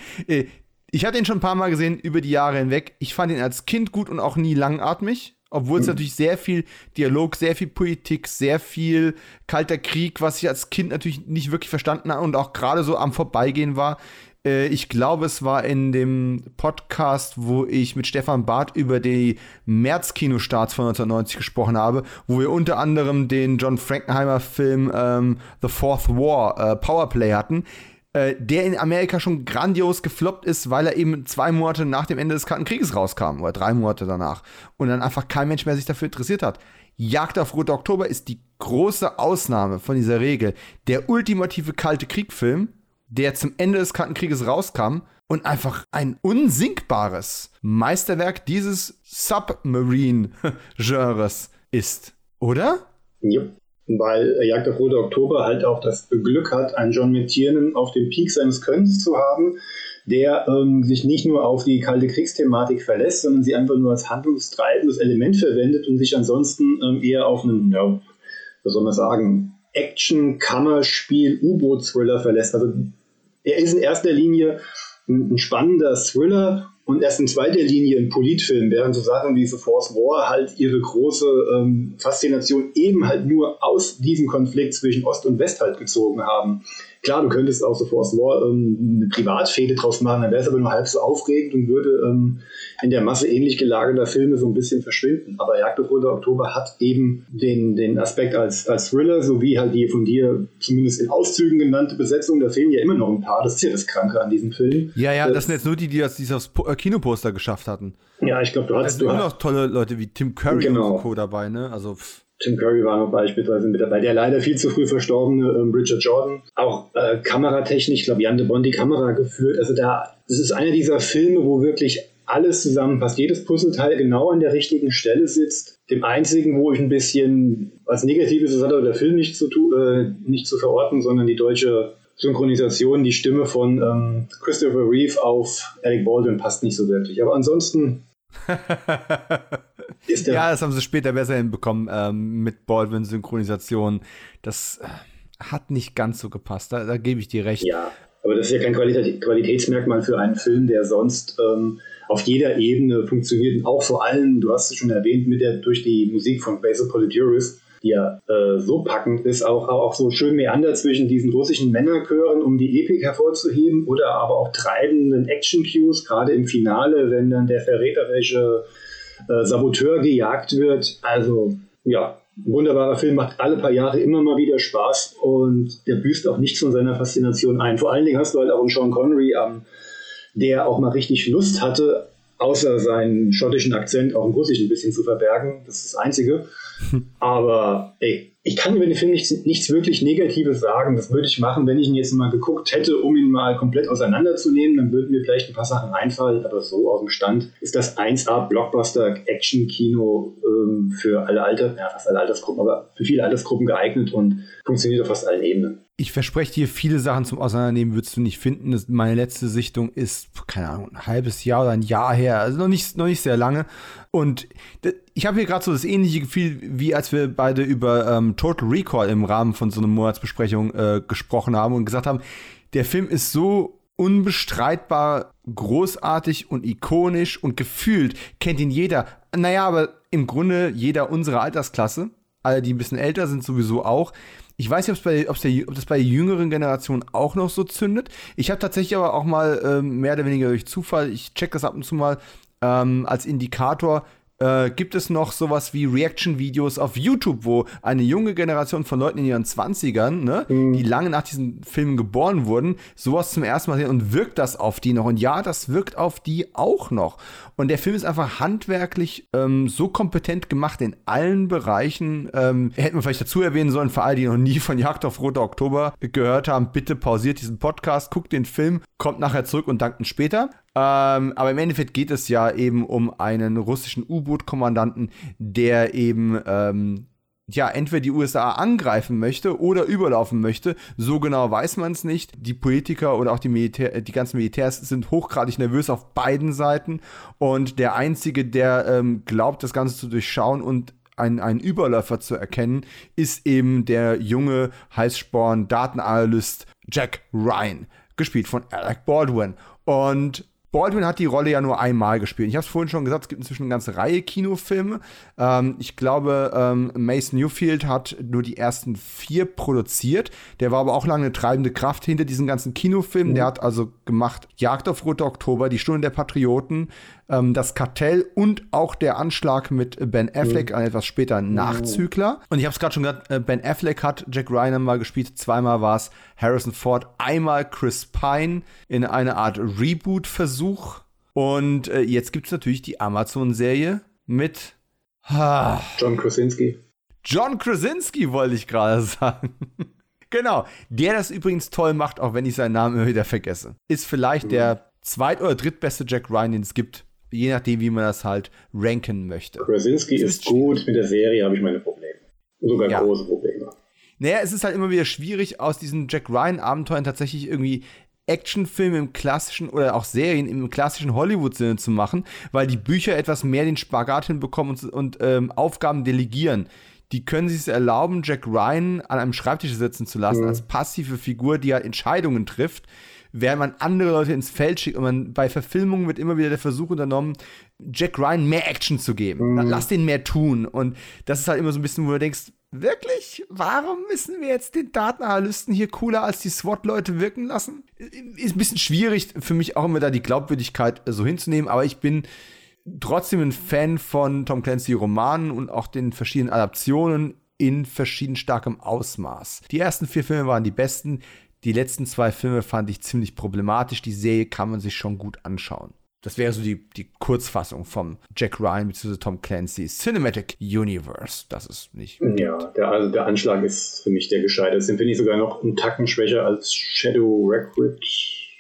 Ich hatte ihn schon ein paar Mal gesehen über die Jahre hinweg. Ich fand ihn als Kind gut und auch nie langatmig. Obwohl es mhm. natürlich sehr viel Dialog, sehr viel Politik, sehr viel kalter Krieg, was ich als Kind natürlich nicht wirklich verstanden habe und auch gerade so am Vorbeigehen war. Äh, ich glaube, es war in dem Podcast, wo ich mit Stefan Barth über die März-Kinostarts von 1990 gesprochen habe, wo wir unter anderem den John Frankenheimer-Film ähm, The Fourth War äh, Powerplay hatten äh, der in Amerika schon grandios gefloppt ist, weil er eben zwei Monate nach dem Ende des Kalten Krieges rauskam oder drei Monate danach und dann einfach kein Mensch mehr sich dafür interessiert hat. Jagd auf Rote Oktober ist die große Ausnahme von dieser Regel. Der ultimative Kalte Krieg-Film, der zum Ende des Kalten Krieges rauskam und einfach ein unsinkbares Meisterwerk dieses Submarine-Genres ist, oder? Ja weil Jagd auf Rote Oktober halt auch das Glück hat, einen John McTiernan auf dem Peak seines Könnens zu haben, der ähm, sich nicht nur auf die kalte Kriegsthematik verlässt, sondern sie einfach nur als handlungstreibendes Element verwendet und sich ansonsten ähm, eher auf einen, ja, was soll man sagen, Action-Kammerspiel, U-Boot-Thriller verlässt. Also er ist in erster Linie ein, ein spannender Thriller und erst in zweiter Linie ein Politfilm, während so Sachen wie The Force War halt ihre große ähm, Faszination eben halt nur aus diesem Konflikt zwischen Ost und West halt gezogen haben. Klar, du könntest auch The Force War ähm, eine Privatfehde draus machen, dann wäre es aber nur halb so aufregend und würde ähm, in der Masse ähnlich gelagerter Filme so ein bisschen verschwinden. Aber Jagd auf Roter Oktober hat eben den, den Aspekt als, als Thriller, sowie halt die von dir zumindest in Auszügen genannte Besetzung. Da fehlen ja immer noch ein paar. Das ist ja das Kranke an diesem Film. Ja, ja, das, das sind jetzt nur die, die das, die das äh, Kinoposter geschafft hatten. Ja, ich glaube, du hattest. Da sind immer noch tolle Leute wie Tim Curry genau. und Co. dabei, ne? Also. Pff. Tim Curry war noch beispielsweise mit dabei, der leider viel zu früh verstorbene ähm, Richard Jordan. Auch äh, kameratechnisch, ich glaube, Jan de Bond die Kamera geführt. Also da, das ist einer dieser Filme, wo wirklich alles zusammenpasst, jedes Puzzleteil genau an der richtigen Stelle sitzt. Dem einzigen, wo ich ein bisschen was Negatives ist, hat aber der Film nicht zu, äh, nicht zu verorten, sondern die deutsche Synchronisation, die Stimme von ähm, Christopher Reeve auf Alec Baldwin passt nicht so wirklich. Aber ansonsten ist der. Ja, das haben sie später besser hinbekommen ähm, mit Baldwin-Synchronisation. Das äh, hat nicht ganz so gepasst. Da, da gebe ich dir recht. Ja, aber das ist ja kein Qualitätsmerkmal für einen Film, der sonst ähm, auf jeder Ebene funktioniert. Und auch vor allem, du hast es schon erwähnt, mit der, durch die Musik von Basil Polyduris, die ja äh, so packend ist, auch, auch so schön meandert zwischen diesen russischen Männerchören, um die Epik hervorzuheben, oder aber auch treibenden Action-Cues, gerade im Finale, wenn dann der verräterische äh, Saboteur gejagt wird. Also, ja, wunderbarer Film, macht alle paar Jahre immer mal wieder Spaß und der büßt auch nichts von seiner Faszination ein. Vor allen Dingen hast du halt auch einen Sean Connery am der auch mal richtig Lust hatte, außer seinen schottischen Akzent auch im Russischen ein bisschen zu verbergen. Das ist das Einzige. Aber ey, ich kann über den Film nichts, nichts wirklich Negatives sagen. Das würde ich machen, wenn ich ihn jetzt mal geguckt hätte, um ihn mal komplett auseinanderzunehmen. Dann würden mir vielleicht ein paar Sachen einfallen. Aber so aus dem Stand ist das 1A Blockbuster Action Kino ähm, für alle Alter, ja fast alle Altersgruppen, aber für viele Altersgruppen geeignet und funktioniert auf fast allen Ebenen. Ich verspreche dir, viele Sachen zum Auseinandernehmen würdest du nicht finden. Meine letzte Sichtung ist, keine Ahnung, ein halbes Jahr oder ein Jahr her. Also noch nicht, noch nicht sehr lange. Und ich habe hier gerade so das ähnliche Gefühl, wie als wir beide über ähm, Total Recall im Rahmen von so einer Monatsbesprechung äh, gesprochen haben und gesagt haben, der Film ist so unbestreitbar großartig und ikonisch und gefühlt kennt ihn jeder. Naja, aber im Grunde jeder unserer Altersklasse, alle, die ein bisschen älter sind, sowieso auch. Ich weiß nicht, bei, der, ob das bei der jüngeren Generation auch noch so zündet. Ich habe tatsächlich aber auch mal ähm, mehr oder weniger durch Zufall, ich check das ab und zu mal ähm, als Indikator, äh, gibt es noch sowas wie Reaction-Videos auf YouTube, wo eine junge Generation von Leuten in ihren 20ern, ne, mhm. die lange nach diesen Filmen geboren wurden, sowas zum ersten Mal sehen und wirkt das auf die noch? Und ja, das wirkt auf die auch noch. Und der Film ist einfach handwerklich ähm, so kompetent gemacht in allen Bereichen. Ähm, hätten wir vielleicht dazu erwähnen sollen, für alle, die noch nie von Jagd auf Roter Oktober gehört haben, bitte pausiert diesen Podcast, guckt den Film, kommt nachher zurück und dankt ihn später. Ähm, aber im Endeffekt geht es ja eben um einen russischen U-Boot-Kommandanten, der eben ähm, ja, entweder die USA angreifen möchte oder überlaufen möchte. So genau weiß man es nicht. Die Politiker oder auch die, Militär, die ganzen Militärs sind hochgradig nervös auf beiden Seiten. Und der Einzige, der ähm, glaubt, das Ganze zu durchschauen und einen, Überläufer zu erkennen, ist eben der junge Heißsporn-Datenanalyst Jack Ryan, gespielt von Alec Baldwin. Und Baldwin hat die Rolle ja nur einmal gespielt. Ich habe es vorhin schon gesagt, es gibt inzwischen eine ganze Reihe Kinofilme. Ähm, ich glaube, ähm, Mason Newfield hat nur die ersten vier produziert. Der war aber auch lange eine treibende Kraft hinter diesen ganzen Kinofilmen. Mhm. Der hat also gemacht Jagd auf Rote Oktober, Die Stunde der Patrioten, ähm, Das Kartell und auch der Anschlag mit Ben Affleck, mhm. ein etwas später Nachzügler. Und ich habe es gerade schon gesagt, äh, Ben Affleck hat Jack Ryan mal gespielt. Zweimal war es Harrison Ford, einmal Chris Pine in einer Art Reboot-Versuch Versuch. Und äh, jetzt gibt es natürlich die Amazon-Serie mit ah, John Krasinski. John Krasinski wollte ich gerade sagen. genau, der das übrigens toll macht, auch wenn ich seinen Namen immer wieder vergesse. Ist vielleicht mhm. der zweit- oder drittbeste Jack Ryan, den es gibt. Je nachdem, wie man das halt ranken möchte. Krasinski ist, ist gut, mit der Serie habe ich meine Probleme. Sogar ja. große Probleme. Naja, es ist halt immer wieder schwierig, aus diesen Jack Ryan-Abenteuern tatsächlich irgendwie Actionfilme im klassischen oder auch Serien im klassischen Hollywood-Sinne zu machen, weil die Bücher etwas mehr den Spagat hinbekommen und, und ähm, Aufgaben delegieren. Die können sich es erlauben, Jack Ryan an einem Schreibtisch sitzen zu lassen, mhm. als passive Figur, die halt Entscheidungen trifft, während man andere Leute ins Feld schickt und man bei Verfilmungen wird immer wieder der Versuch unternommen, Jack Ryan mehr Action zu geben. Mhm. Lass den mehr tun. Und das ist halt immer so ein bisschen, wo du denkst, Wirklich? Warum müssen wir jetzt den Datenanalysten hier cooler als die SWAT-Leute wirken lassen? Ist ein bisschen schwierig für mich auch immer da die Glaubwürdigkeit so hinzunehmen, aber ich bin trotzdem ein Fan von Tom Clancy Romanen und auch den verschiedenen Adaptionen in verschieden starkem Ausmaß. Die ersten vier Filme waren die besten. Die letzten zwei Filme fand ich ziemlich problematisch. Die Serie kann man sich schon gut anschauen. Das wäre so die, die Kurzfassung vom Jack Ryan bzw. Tom Clancy Cinematic Universe. Das ist nicht. Ja, der, also der Anschlag ist für mich der gescheiterte. Den finde ich sogar noch einen Tacken schwächer als Shadow Recruit.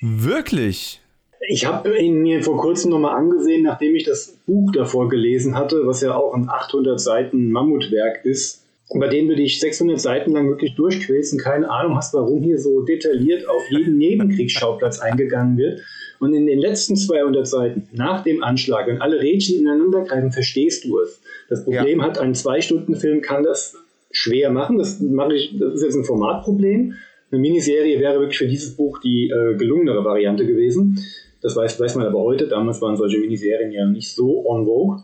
Wirklich? Ich habe ihn mir vor kurzem nochmal angesehen, nachdem ich das Buch davor gelesen hatte, was ja auch ein 800 Seiten Mammutwerk ist. Bei dem du dich 600 Seiten lang wirklich durchquälst und keine Ahnung hast, warum hier so detailliert auf jeden Nebenkriegsschauplatz eingegangen wird. Und in den letzten 200 Seiten nach dem Anschlag, wenn alle Rädchen ineinander greifen, verstehst du es. Das Problem ja. hat, ein Zwei-Stunden-Film kann das schwer machen. Das, mache ich, das ist jetzt ein Formatproblem. Eine Miniserie wäre wirklich für dieses Buch die äh, gelungenere Variante gewesen. Das weiß, weiß man aber heute. Damals waren solche Miniserien ja nicht so on vogue.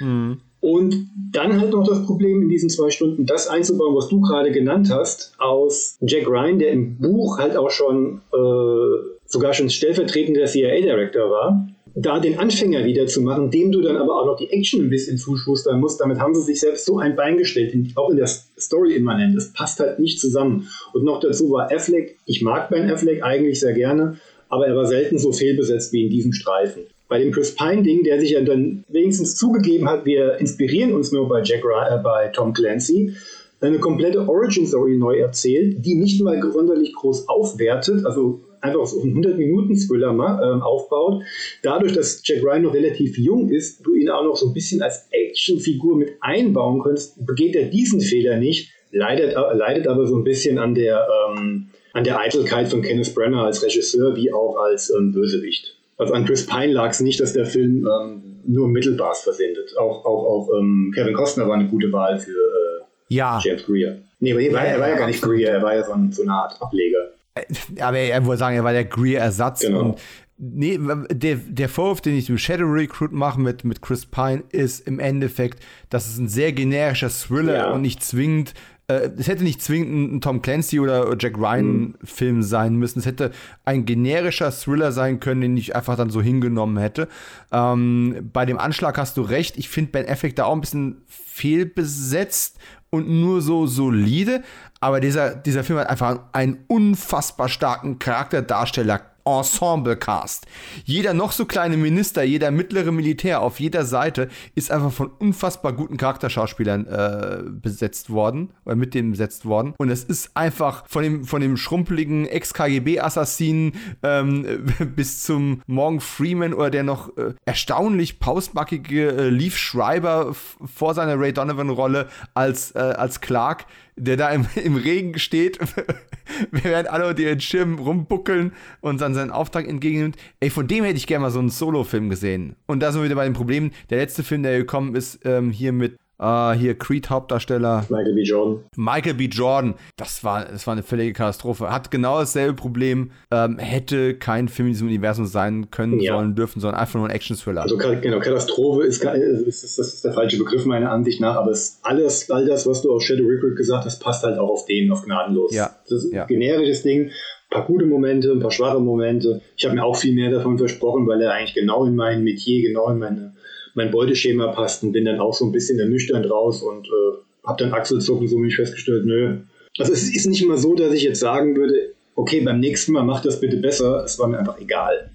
Mhm. Und dann halt noch das Problem in diesen zwei Stunden, das einzubauen, was du gerade genannt hast, aus Jack Ryan, der im Buch halt auch schon äh, sogar schon stellvertretender CIA-Director war, da den Anfänger wieder zu machen, dem du dann aber auch noch die Action ein bisschen zuschustern musst, damit haben sie sich selbst so ein Bein gestellt, auch in der Story immanent. Das passt halt nicht zusammen. Und noch dazu war Affleck, ich mag Ben Affleck eigentlich sehr gerne, aber er war selten so fehlbesetzt wie in diesem Streifen. Bei dem Chris Pine-Ding, der sich ja dann wenigstens zugegeben hat, wir inspirieren uns nur bei, Jack, äh, bei Tom Clancy, eine komplette Origin-Story neu erzählt, die nicht mal sonderlich groß aufwertet, also einfach so einen 100-Minuten-Thriller ähm, aufbaut. Dadurch, dass Jack Ryan noch relativ jung ist, du ihn auch noch so ein bisschen als Actionfigur mit einbauen könntest, begeht er diesen Fehler nicht, leidet, äh, leidet aber so ein bisschen an der, ähm, an der Eitelkeit von Kenneth Brenner als Regisseur wie auch als ähm, Bösewicht. Also an Chris Pine lag es nicht, dass der Film ähm, nur Mittelbars versendet. Auch, auch, auch ähm, Kevin Costner war eine gute Wahl für äh, ja. James Greer. Nee, aber er, war, er war ja gar nicht Greer, er war ja so, ein, so eine Art Ableger. Äh, aber er wollte sagen, er war der Greer-Ersatz. Genau. Und nee, der, der Vorwurf, den ich dem Shadow Recruit mache mit, mit Chris Pine, ist im Endeffekt, dass es ein sehr generischer Thriller ja. und nicht zwingend äh, es hätte nicht zwingend ein Tom Clancy oder Jack Ryan-Film mhm. sein müssen. Es hätte ein generischer Thriller sein können, den ich einfach dann so hingenommen hätte. Ähm, bei dem Anschlag hast du recht. Ich finde Ben Affleck da auch ein bisschen fehlbesetzt und nur so solide. Aber dieser, dieser Film hat einfach einen unfassbar starken Charakterdarsteller Ensemble-Cast. Jeder noch so kleine Minister, jeder mittlere Militär auf jeder Seite ist einfach von unfassbar guten Charakterschauspielern äh, besetzt worden, oder mit denen besetzt worden. Und es ist einfach von dem, von dem schrumpeligen Ex-KGB-Assassinen ähm, bis zum Morgan Freeman oder der noch äh, erstaunlich pausbackige äh, Leaf Schreiber vor seiner Ray Donovan-Rolle als, äh, als Clark der da im, im Regen steht, während alle unter ihren Schirmen rumbuckeln und dann seinen Auftrag entgegennimmt. Ey, von dem hätte ich gerne mal so einen Solo-Film gesehen. Und da sind wir wieder bei den Problemen. Der letzte Film, der gekommen ist, ähm, hier mit Uh, hier Creed Hauptdarsteller. Michael B. Jordan. Michael B. Jordan. Das war, das war eine völlige Katastrophe. Hat genau dasselbe Problem. Ähm, hätte kein Film in diesem Universum sein können, ja. sollen, dürfen, sondern einfach nur ein Action-Thriller. Also genau, Katastrophe ist, ist, ist, das ist der falsche Begriff meiner Ansicht nach, aber es alles, all das, was du auf Shadow Record gesagt hast, passt halt auch auf den, auf Gnadenlos. Ja. Das ist ja. ein generisches Ding. Ein paar gute Momente, ein paar schwache Momente. Ich habe mir auch viel mehr davon versprochen, weil er eigentlich genau in mein Metier, genau in meine mein Beuteschema passt und bin dann auch so ein bisschen ernüchternd raus und äh, habe dann Achselzucken so mich festgestellt, nö. Also es ist nicht immer so, dass ich jetzt sagen würde, okay, beim nächsten Mal mach das bitte besser. Es war mir einfach egal.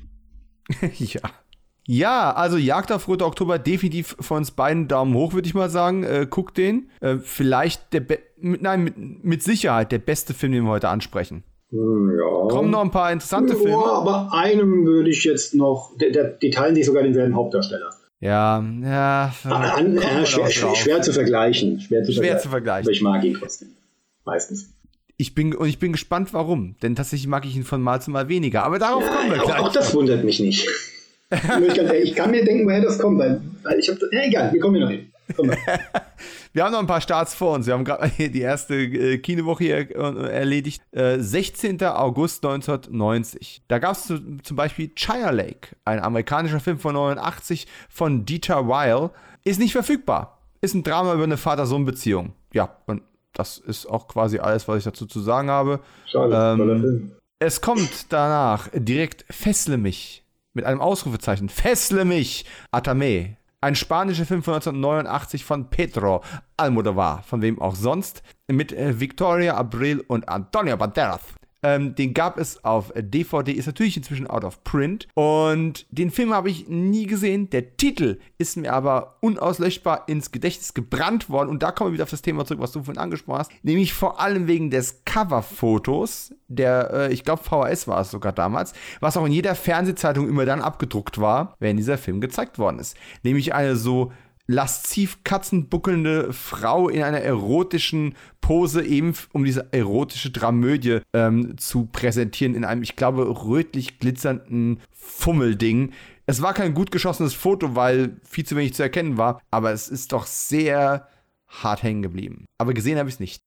ja. Ja, also Jagd auf Rote Oktober definitiv von uns beiden Daumen hoch, würde ich mal sagen. Äh, guckt den. Äh, vielleicht der, Be nein, mit, mit, Sicherheit der beste Film, den wir heute ansprechen. Hm, ja. Kommen noch ein paar interessante Filme. Ja, aber einem würde ich jetzt noch, der, der, die teilen sich sogar denselben Hauptdarsteller. Ja, ja. Ah, an, ja schwer, schwer, zu vergleichen. Schwer zu, schwer vergleichen. zu vergleichen. Aber ich mag ihn trotzdem. Meistens. Ich bin, und ich bin gespannt, warum. Denn tatsächlich mag ich ihn von Mal zu Mal weniger. Aber darauf ja, kommen wir gleich. Auch das wundert mich nicht. ich, kann, ich, kann, mir denken, woher das kommt, weil, weil ich habe. Ja, egal, wir kommen hier noch hin. wir haben noch ein paar Starts vor uns. Wir haben gerade die erste äh, Kinowoche hier äh, erledigt. 16. Äh, August 1990. Da gab es zum Beispiel Chire Lake, ein amerikanischer Film von 89 von Dieter Weil. Ist nicht verfügbar. Ist ein Drama über eine Vater-Sohn-Beziehung. Ja, und das ist auch quasi alles, was ich dazu zu sagen habe. Schade, ähm, Es kommt danach direkt Fessle mich mit einem Ausrufezeichen. Fessle mich! Atame. Ein spanischer Film von 1989 von Pedro Almodovar, von wem auch sonst, mit äh, Victoria Abril und Antonio Banderas. Ähm, den gab es auf DVD, ist natürlich inzwischen out of print. Und den Film habe ich nie gesehen. Der Titel ist mir aber unauslöschbar ins Gedächtnis gebrannt worden. Und da kommen wir wieder auf das Thema zurück, was du vorhin angesprochen hast. Nämlich vor allem wegen des Coverfotos. Der, äh, ich glaube, VHS war es sogar damals. Was auch in jeder Fernsehzeitung immer dann abgedruckt war, wenn dieser Film gezeigt worden ist. Nämlich eine so lasziv katzenbuckelnde Frau in einer erotischen Pose, eben um diese erotische Dramödie ähm, zu präsentieren, in einem, ich glaube, rötlich glitzernden Fummelding. Es war kein gut geschossenes Foto, weil viel zu wenig zu erkennen war, aber es ist doch sehr hart hängen geblieben. Aber gesehen habe ich es nicht.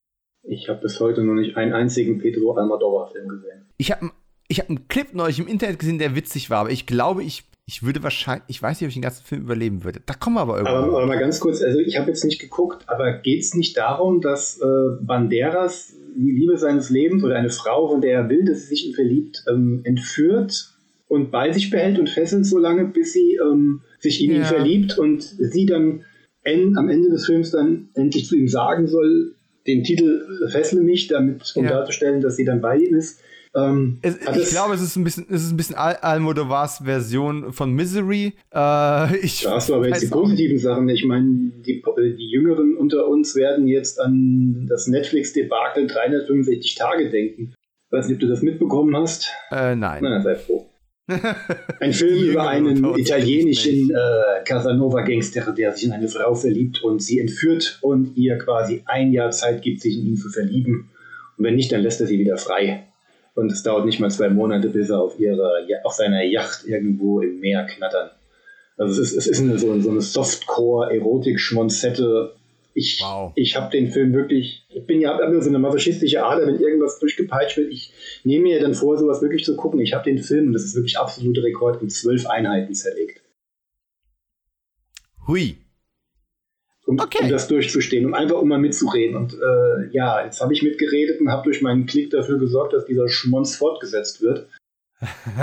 Ich habe bis heute noch nicht einen einzigen Pedro Almodovar-Film gesehen. Ich habe ich hab einen Clip neulich im Internet gesehen, der witzig war, aber ich glaube, ich ich würde wahrscheinlich, ich weiß nicht, ob ich den ganzen Film überleben würde. Da kommen wir aber irgendwann. Aber, aber mal ganz kurz, also ich habe jetzt nicht geguckt, aber geht es nicht darum, dass äh, Banderas die Liebe seines Lebens oder eine Frau, von der er will, dass sie sich in verliebt, ähm, entführt und bei sich behält und fesselt so lange, bis sie ähm, sich in ja. ihn verliebt und sie dann en, am Ende des Films dann endlich zu ihm sagen soll, den Titel Fessle mich, damit, um ja. darzustellen, dass sie dann bei ihm ist. Ähm, es, ich glaube, es ist ein bisschen, es ist ein bisschen Al Almodovars Version von Misery. Äh, ich da hast du aber jetzt die positiven Sachen. Ich meine, die, die Jüngeren unter uns werden jetzt an das Netflix-Debakel 365 Tage denken. Ich weiß nicht, ob du das mitbekommen hast. Äh, nein. Na, sei froh. Ein Film über einen italienischen äh, Casanova-Gangster, der sich in eine Frau verliebt und sie entführt und ihr quasi ein Jahr Zeit gibt, sich in ihn zu verlieben. Und wenn nicht, dann lässt er sie wieder frei. Und es dauert nicht mal zwei Monate, bis er auf, ihrer, auf seiner Yacht irgendwo im Meer knattern. Also es ist, es ist eine, so, so eine Softcore-Erotik-Schmonzette. Ich, wow. ich habe den Film wirklich, ich bin ja habe so eine masochistische Ader, wenn irgendwas durchgepeitscht wird. Ich nehme mir dann vor, sowas wirklich zu gucken. Ich habe den Film, und das ist wirklich absoluter Rekord, in zwölf Einheiten zerlegt. Hui um, okay. um das durchzustehen, um einfach um mal mitzureden. Und äh, ja, jetzt habe ich mitgeredet und habe durch meinen Klick dafür gesorgt, dass dieser Schmonz fortgesetzt wird.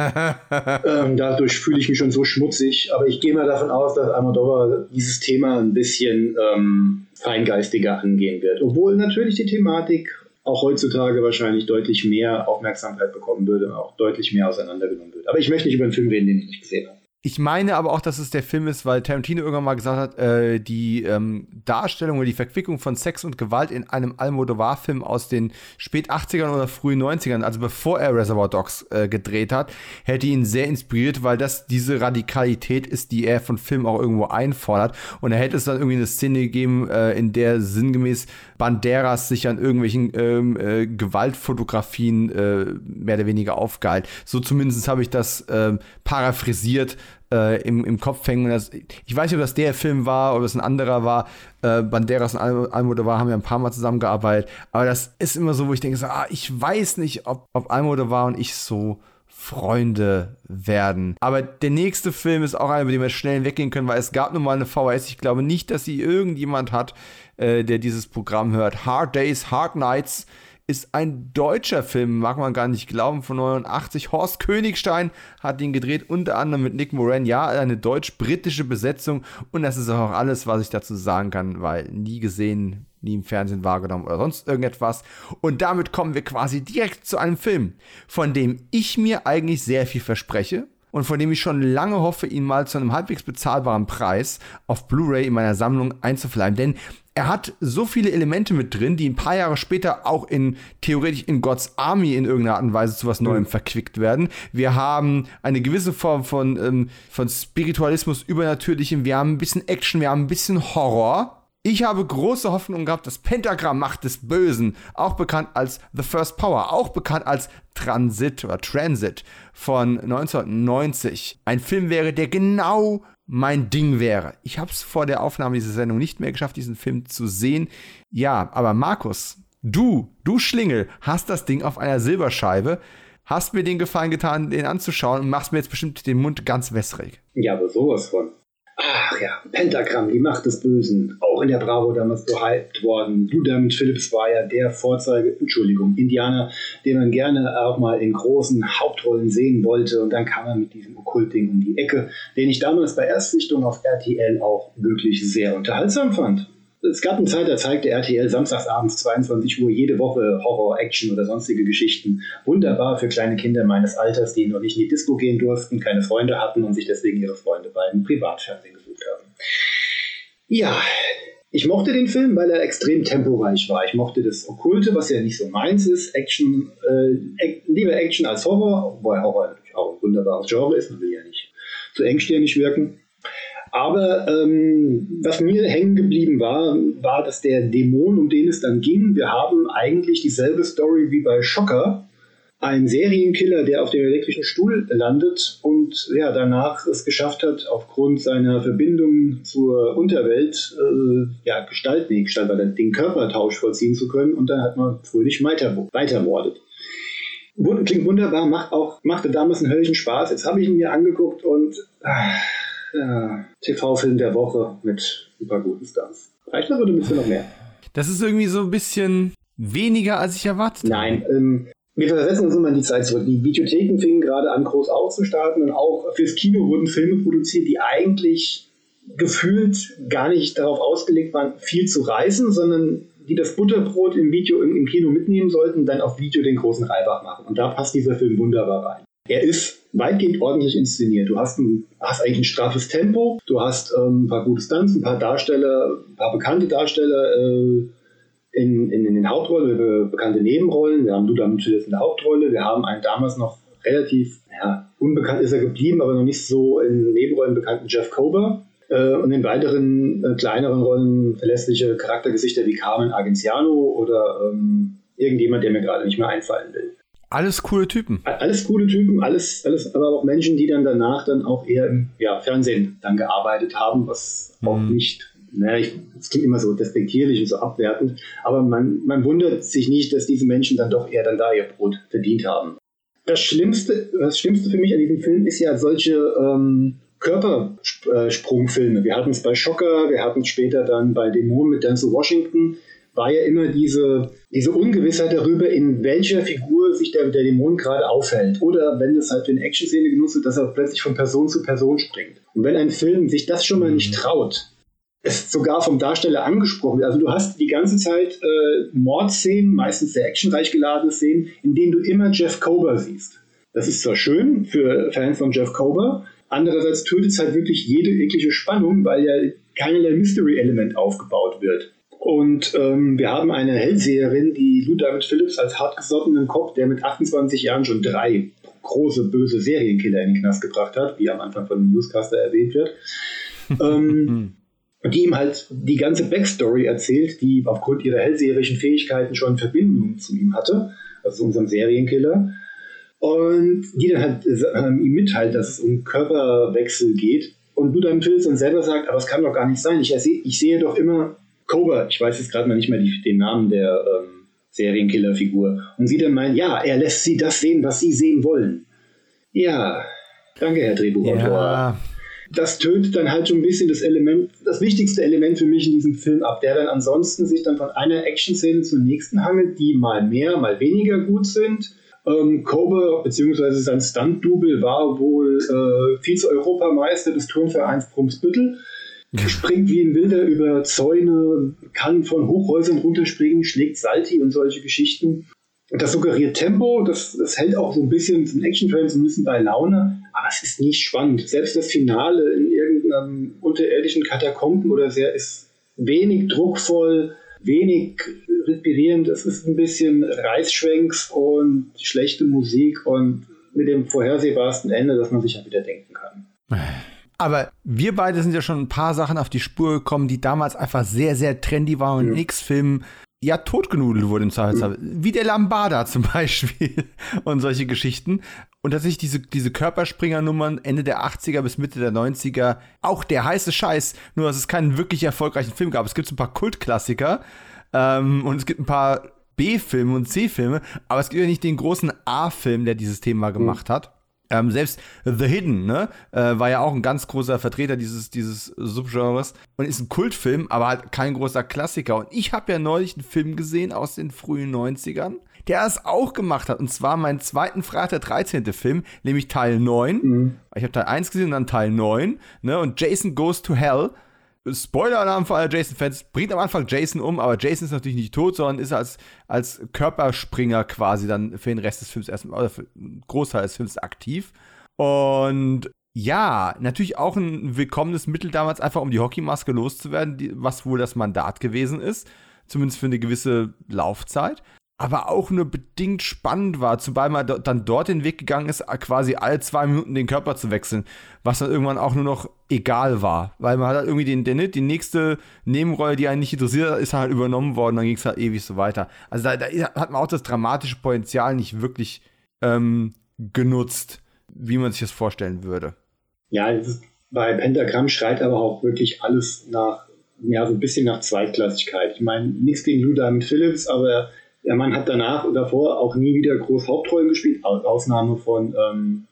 ähm, dadurch fühle ich mich schon so schmutzig, aber ich gehe mal davon aus, dass Almodovar dieses Thema ein bisschen ähm, feingeistiger angehen wird. Obwohl natürlich die Thematik auch heutzutage wahrscheinlich deutlich mehr Aufmerksamkeit bekommen würde und auch deutlich mehr auseinandergenommen wird. Aber ich möchte nicht über einen Film reden, den ich nicht gesehen habe. Ich meine aber auch, dass es der Film ist, weil Tarantino irgendwann mal gesagt hat, äh, die ähm, Darstellung oder die Verquickung von Sex und Gewalt in einem Almodovar-Film aus den spät 80ern oder frühen 90ern, also bevor er Reservoir Dogs äh, gedreht hat, hätte ihn sehr inspiriert, weil das diese Radikalität ist, die er von Film auch irgendwo einfordert. Und er hätte es dann irgendwie eine Szene gegeben, äh, in der sinngemäß Banderas sich an irgendwelchen ähm, äh, Gewaltfotografien äh, mehr oder weniger aufgeheilt. So zumindest habe ich das äh, paraphrasiert äh, im, im Kopf hängen. Das, ich weiß nicht, ob das der Film war oder es ein anderer war. Äh, Banderas und Al Almodovar haben ja ein paar Mal zusammengearbeitet. Aber das ist immer so, wo ich denke, so, ah, ich weiß nicht, ob, ob Almodovar und ich so Freunde werden. Aber der nächste Film ist auch einer, über den wir schnell weggehen können, weil es gab nun mal eine VHS. Ich glaube nicht, dass sie irgendjemand hat, äh, der dieses Programm hört. Hard Days, Hard Nights ist ein deutscher Film, mag man gar nicht glauben, von 89. Horst Königstein hat ihn gedreht, unter anderem mit Nick Moran. Ja, eine deutsch-britische Besetzung und das ist auch alles, was ich dazu sagen kann, weil nie gesehen, nie im Fernsehen wahrgenommen oder sonst irgendetwas. Und damit kommen wir quasi direkt zu einem Film, von dem ich mir eigentlich sehr viel verspreche und von dem ich schon lange hoffe, ihn mal zu einem halbwegs bezahlbaren Preis auf Blu-ray in meiner Sammlung einzufleimen. Denn er hat so viele Elemente mit drin, die ein paar Jahre später auch in theoretisch in God's Army in irgendeiner Art und Weise zu was Neuem mhm. verquickt werden. Wir haben eine gewisse Form von, ähm, von Spiritualismus, Übernatürlichem, wir haben ein bisschen Action, wir haben ein bisschen Horror. Ich habe große Hoffnung gehabt, dass Pentagram Macht des Bösen, auch bekannt als The First Power, auch bekannt als Transit oder Transit von 1990, ein Film wäre, der genau mein Ding wäre. Ich habe es vor der Aufnahme dieser Sendung nicht mehr geschafft, diesen Film zu sehen. Ja, aber Markus, du, du Schlingel, hast das Ding auf einer Silberscheibe, hast mir den Gefallen getan, den anzuschauen und machst mir jetzt bestimmt den Mund ganz wässrig. Ja, aber sowas von. Ach ja, Pentagramm, die Macht des Bösen. Auch in der Bravo damals gehypt worden. Blue Diamond Phillips war ja der Vorzeige, Entschuldigung, Indianer, den man gerne auch mal in großen Hauptrollen sehen wollte. Und dann kam er mit diesem Okkultding um die Ecke, den ich damals bei Erstsichtung auf RTL auch wirklich sehr unterhaltsam fand es gab eine Zeit, da zeigte RTL samstagsabends 22 Uhr jede Woche Horror, Action oder sonstige Geschichten. Wunderbar für kleine Kinder meines Alters, die noch nicht in die Disco gehen durften, keine Freunde hatten und sich deswegen ihre Freunde beim Privatfernsehen gesucht haben. Ja, ich mochte den Film, weil er extrem temporeich war. Ich mochte das Okkulte, was ja nicht so meins ist. Action, äh, lieber Action als Horror, wobei Horror natürlich auch ein wunderbares Genre ist. Man will ja nicht zu engstirnig wirken. Aber ähm, was mir hängen geblieben war, war, dass der Dämon, um den es dann ging, wir haben eigentlich dieselbe Story wie bei Schocker. Ein Serienkiller, der auf dem elektrischen Stuhl landet und ja, danach es geschafft hat, aufgrund seiner Verbindung zur Unterwelt äh, ja, Gestalt, nee, Gestalt, den Körpertausch vollziehen zu können und dann hat man fröhlich weiter, weitermordet. Klingt wunderbar, macht auch, machte damals einen höllichen Spaß. Jetzt habe ich ihn mir angeguckt und ah, ja, TV-Film der Woche mit super guten Stars. Reicht das oder wir noch mehr? Das ist irgendwie so ein bisschen weniger, als ich erwartet. Nein, ähm, wir versetzen uns immer in die Zeit zurück. Die Videotheken fingen gerade an, groß aufzustarten und auch fürs Kino wurden Filme produziert, die eigentlich gefühlt gar nicht darauf ausgelegt waren, viel zu reißen, sondern die das Butterbrot im Video im, im Kino mitnehmen sollten, dann auf Video den großen Reibach machen. Und da passt dieser Film wunderbar rein. Er ist weitgehend ordentlich inszeniert. Du hast, ein, hast eigentlich ein straffes Tempo, du hast ähm, ein paar gute Stunts, ein paar Darsteller, ein paar bekannte Darsteller äh, in, in, in, den Hauptrollen, bekannte Nebenrollen. Wir haben du damit in der Hauptrolle. Wir haben einen damals noch relativ, ja, unbekannt ist er geblieben, aber noch nicht so in Nebenrollen bekannten Jeff Kober. Äh, und in weiteren äh, kleineren Rollen verlässliche Charaktergesichter wie Carmen Argenziano oder ähm, irgendjemand, der mir gerade nicht mehr einfallen will. Alles coole Typen. Alles coole Typen, alles, alles, aber auch Menschen, die dann danach dann auch eher im ja, Fernsehen dann gearbeitet haben, was mhm. auch nicht, naja, es klingt immer so despektierlich und so abwertend, aber man, man wundert sich nicht, dass diese Menschen dann doch eher dann da ihr Brot verdient haben. Das Schlimmste, das Schlimmste für mich an diesem Film ist ja solche ähm, Körpersprungfilme. Wir hatten es bei Schocker, wir hatten es später dann bei Dämonen mit Denzel Washington war ja immer diese, diese Ungewissheit darüber, in welcher Figur sich der, der Dämon gerade aufhält. Oder wenn das halt für eine Action-Szene genutzt wird, dass er plötzlich von Person zu Person springt. Und wenn ein Film sich das schon mal nicht traut, es sogar vom Darsteller angesprochen wird. Also du hast die ganze Zeit äh, Mordszenen, meistens sehr actionreich geladene Szenen, in denen du immer Jeff Kober siehst. Das ist zwar schön für Fans von Jeff Kober, andererseits tötet es halt wirklich jede eklige Spannung, weil ja keinerlei Mystery-Element aufgebaut wird. Und ähm, wir haben eine Hellseherin, die Lou Diamond Phillips als hartgesottenen Kopf, der mit 28 Jahren schon drei große, böse Serienkiller in den Knast gebracht hat, wie am Anfang von dem Newscaster erwähnt wird. ähm, die ihm halt die ganze Backstory erzählt, die aufgrund ihrer hellseherischen Fähigkeiten schon Verbindung zu ihm hatte, also unserem Serienkiller. Und die dann halt äh, ihm mitteilt, dass es um Körperwechsel geht. Und du dann fühlst und selber sagt, aber es kann doch gar nicht sein. Ich, ich sehe doch immer Cobra, ich weiß jetzt gerade mal nicht mehr die, den Namen der ähm, Serienkiller-Figur. Und sie dann meint, ja, er lässt sie das sehen, was sie sehen wollen. Ja, danke, Herr Drehbuchautor. Ja. Das tötet dann halt schon ein bisschen das Element, das wichtigste Element für mich in diesem Film ab, der dann ansonsten sich dann von einer Action-Szene zur nächsten hangelt, die mal mehr, mal weniger gut sind. Ähm, Kobe bzw. sein Stunt-Double war wohl äh, Vize-Europameister des Turnvereins Brumsbüttel springt wie ein Wilder über Zäune, kann von Hochhäusern runterspringen, schlägt Salti und solche Geschichten. Das suggeriert Tempo, das, das hält auch so ein bisschen zum Action-Fans ein bisschen bei Laune, aber es ist nicht spannend. Selbst das Finale in irgendeinem unterirdischen Katakomben oder sehr ist wenig druckvoll, wenig respirierend. Es ist ein bisschen Reißschwenks und schlechte Musik und mit dem vorhersehbarsten Ende, das man sich ja wieder denken kann. Aber wir beide sind ja schon ein paar Sachen auf die Spur gekommen, die damals einfach sehr, sehr trendy waren und ja. X-Filmen ja totgenudelt wurden im Zweifelsfall. Wie der Lambada zum Beispiel und solche Geschichten. Und tatsächlich diese, diese Körperspringer-Nummern Ende der 80er bis Mitte der 90er, auch der heiße Scheiß, nur dass es keinen wirklich erfolgreichen Film gab. Es gibt ein paar Kultklassiker ähm, und es gibt ein paar B-Filme und C-Filme, aber es gibt ja nicht den großen A-Film, der dieses Thema gemacht hat. Ähm, selbst The Hidden, ne, äh, war ja auch ein ganz großer Vertreter dieses, dieses Subgenres und ist ein Kultfilm, aber halt kein großer Klassiker. Und ich habe ja neulich einen Film gesehen aus den frühen 90ern, der es auch gemacht hat. Und zwar meinen zweiten Freitag der 13. Film, nämlich Teil 9. Mhm. Ich habe Teil 1 gesehen und dann Teil 9. Ne? Und Jason Goes to Hell Spoiler-Alarm für alle Jason-Fans, bringt am Anfang Jason um, aber Jason ist natürlich nicht tot, sondern ist als, als Körperspringer quasi dann für den Rest des Films erstmal, oder für einen Großteil des Films aktiv. Und ja, natürlich auch ein willkommenes Mittel damals, einfach um die Hockeymaske loszuwerden, die, was wohl das Mandat gewesen ist. Zumindest für eine gewisse Laufzeit aber auch nur bedingt spannend war, zumal man dann dort den Weg gegangen ist, quasi alle zwei Minuten den Körper zu wechseln, was dann irgendwann auch nur noch egal war, weil man hat halt irgendwie den, den, die nächste Nebenrolle, die einen nicht interessiert, ist halt übernommen worden, dann ging es halt ewig so weiter. Also da, da, hat man auch das dramatische Potenzial nicht wirklich ähm, genutzt, wie man sich das vorstellen würde. Ja, bei Pentagramm schreit aber auch wirklich alles nach, ja, so ein bisschen nach Zweitklassigkeit. Ich meine, nichts gegen Lou Diamond Phillips, aber der Mann hat danach und davor auch nie wieder groß Hauptrollen gespielt, Ausnahme von, ähm,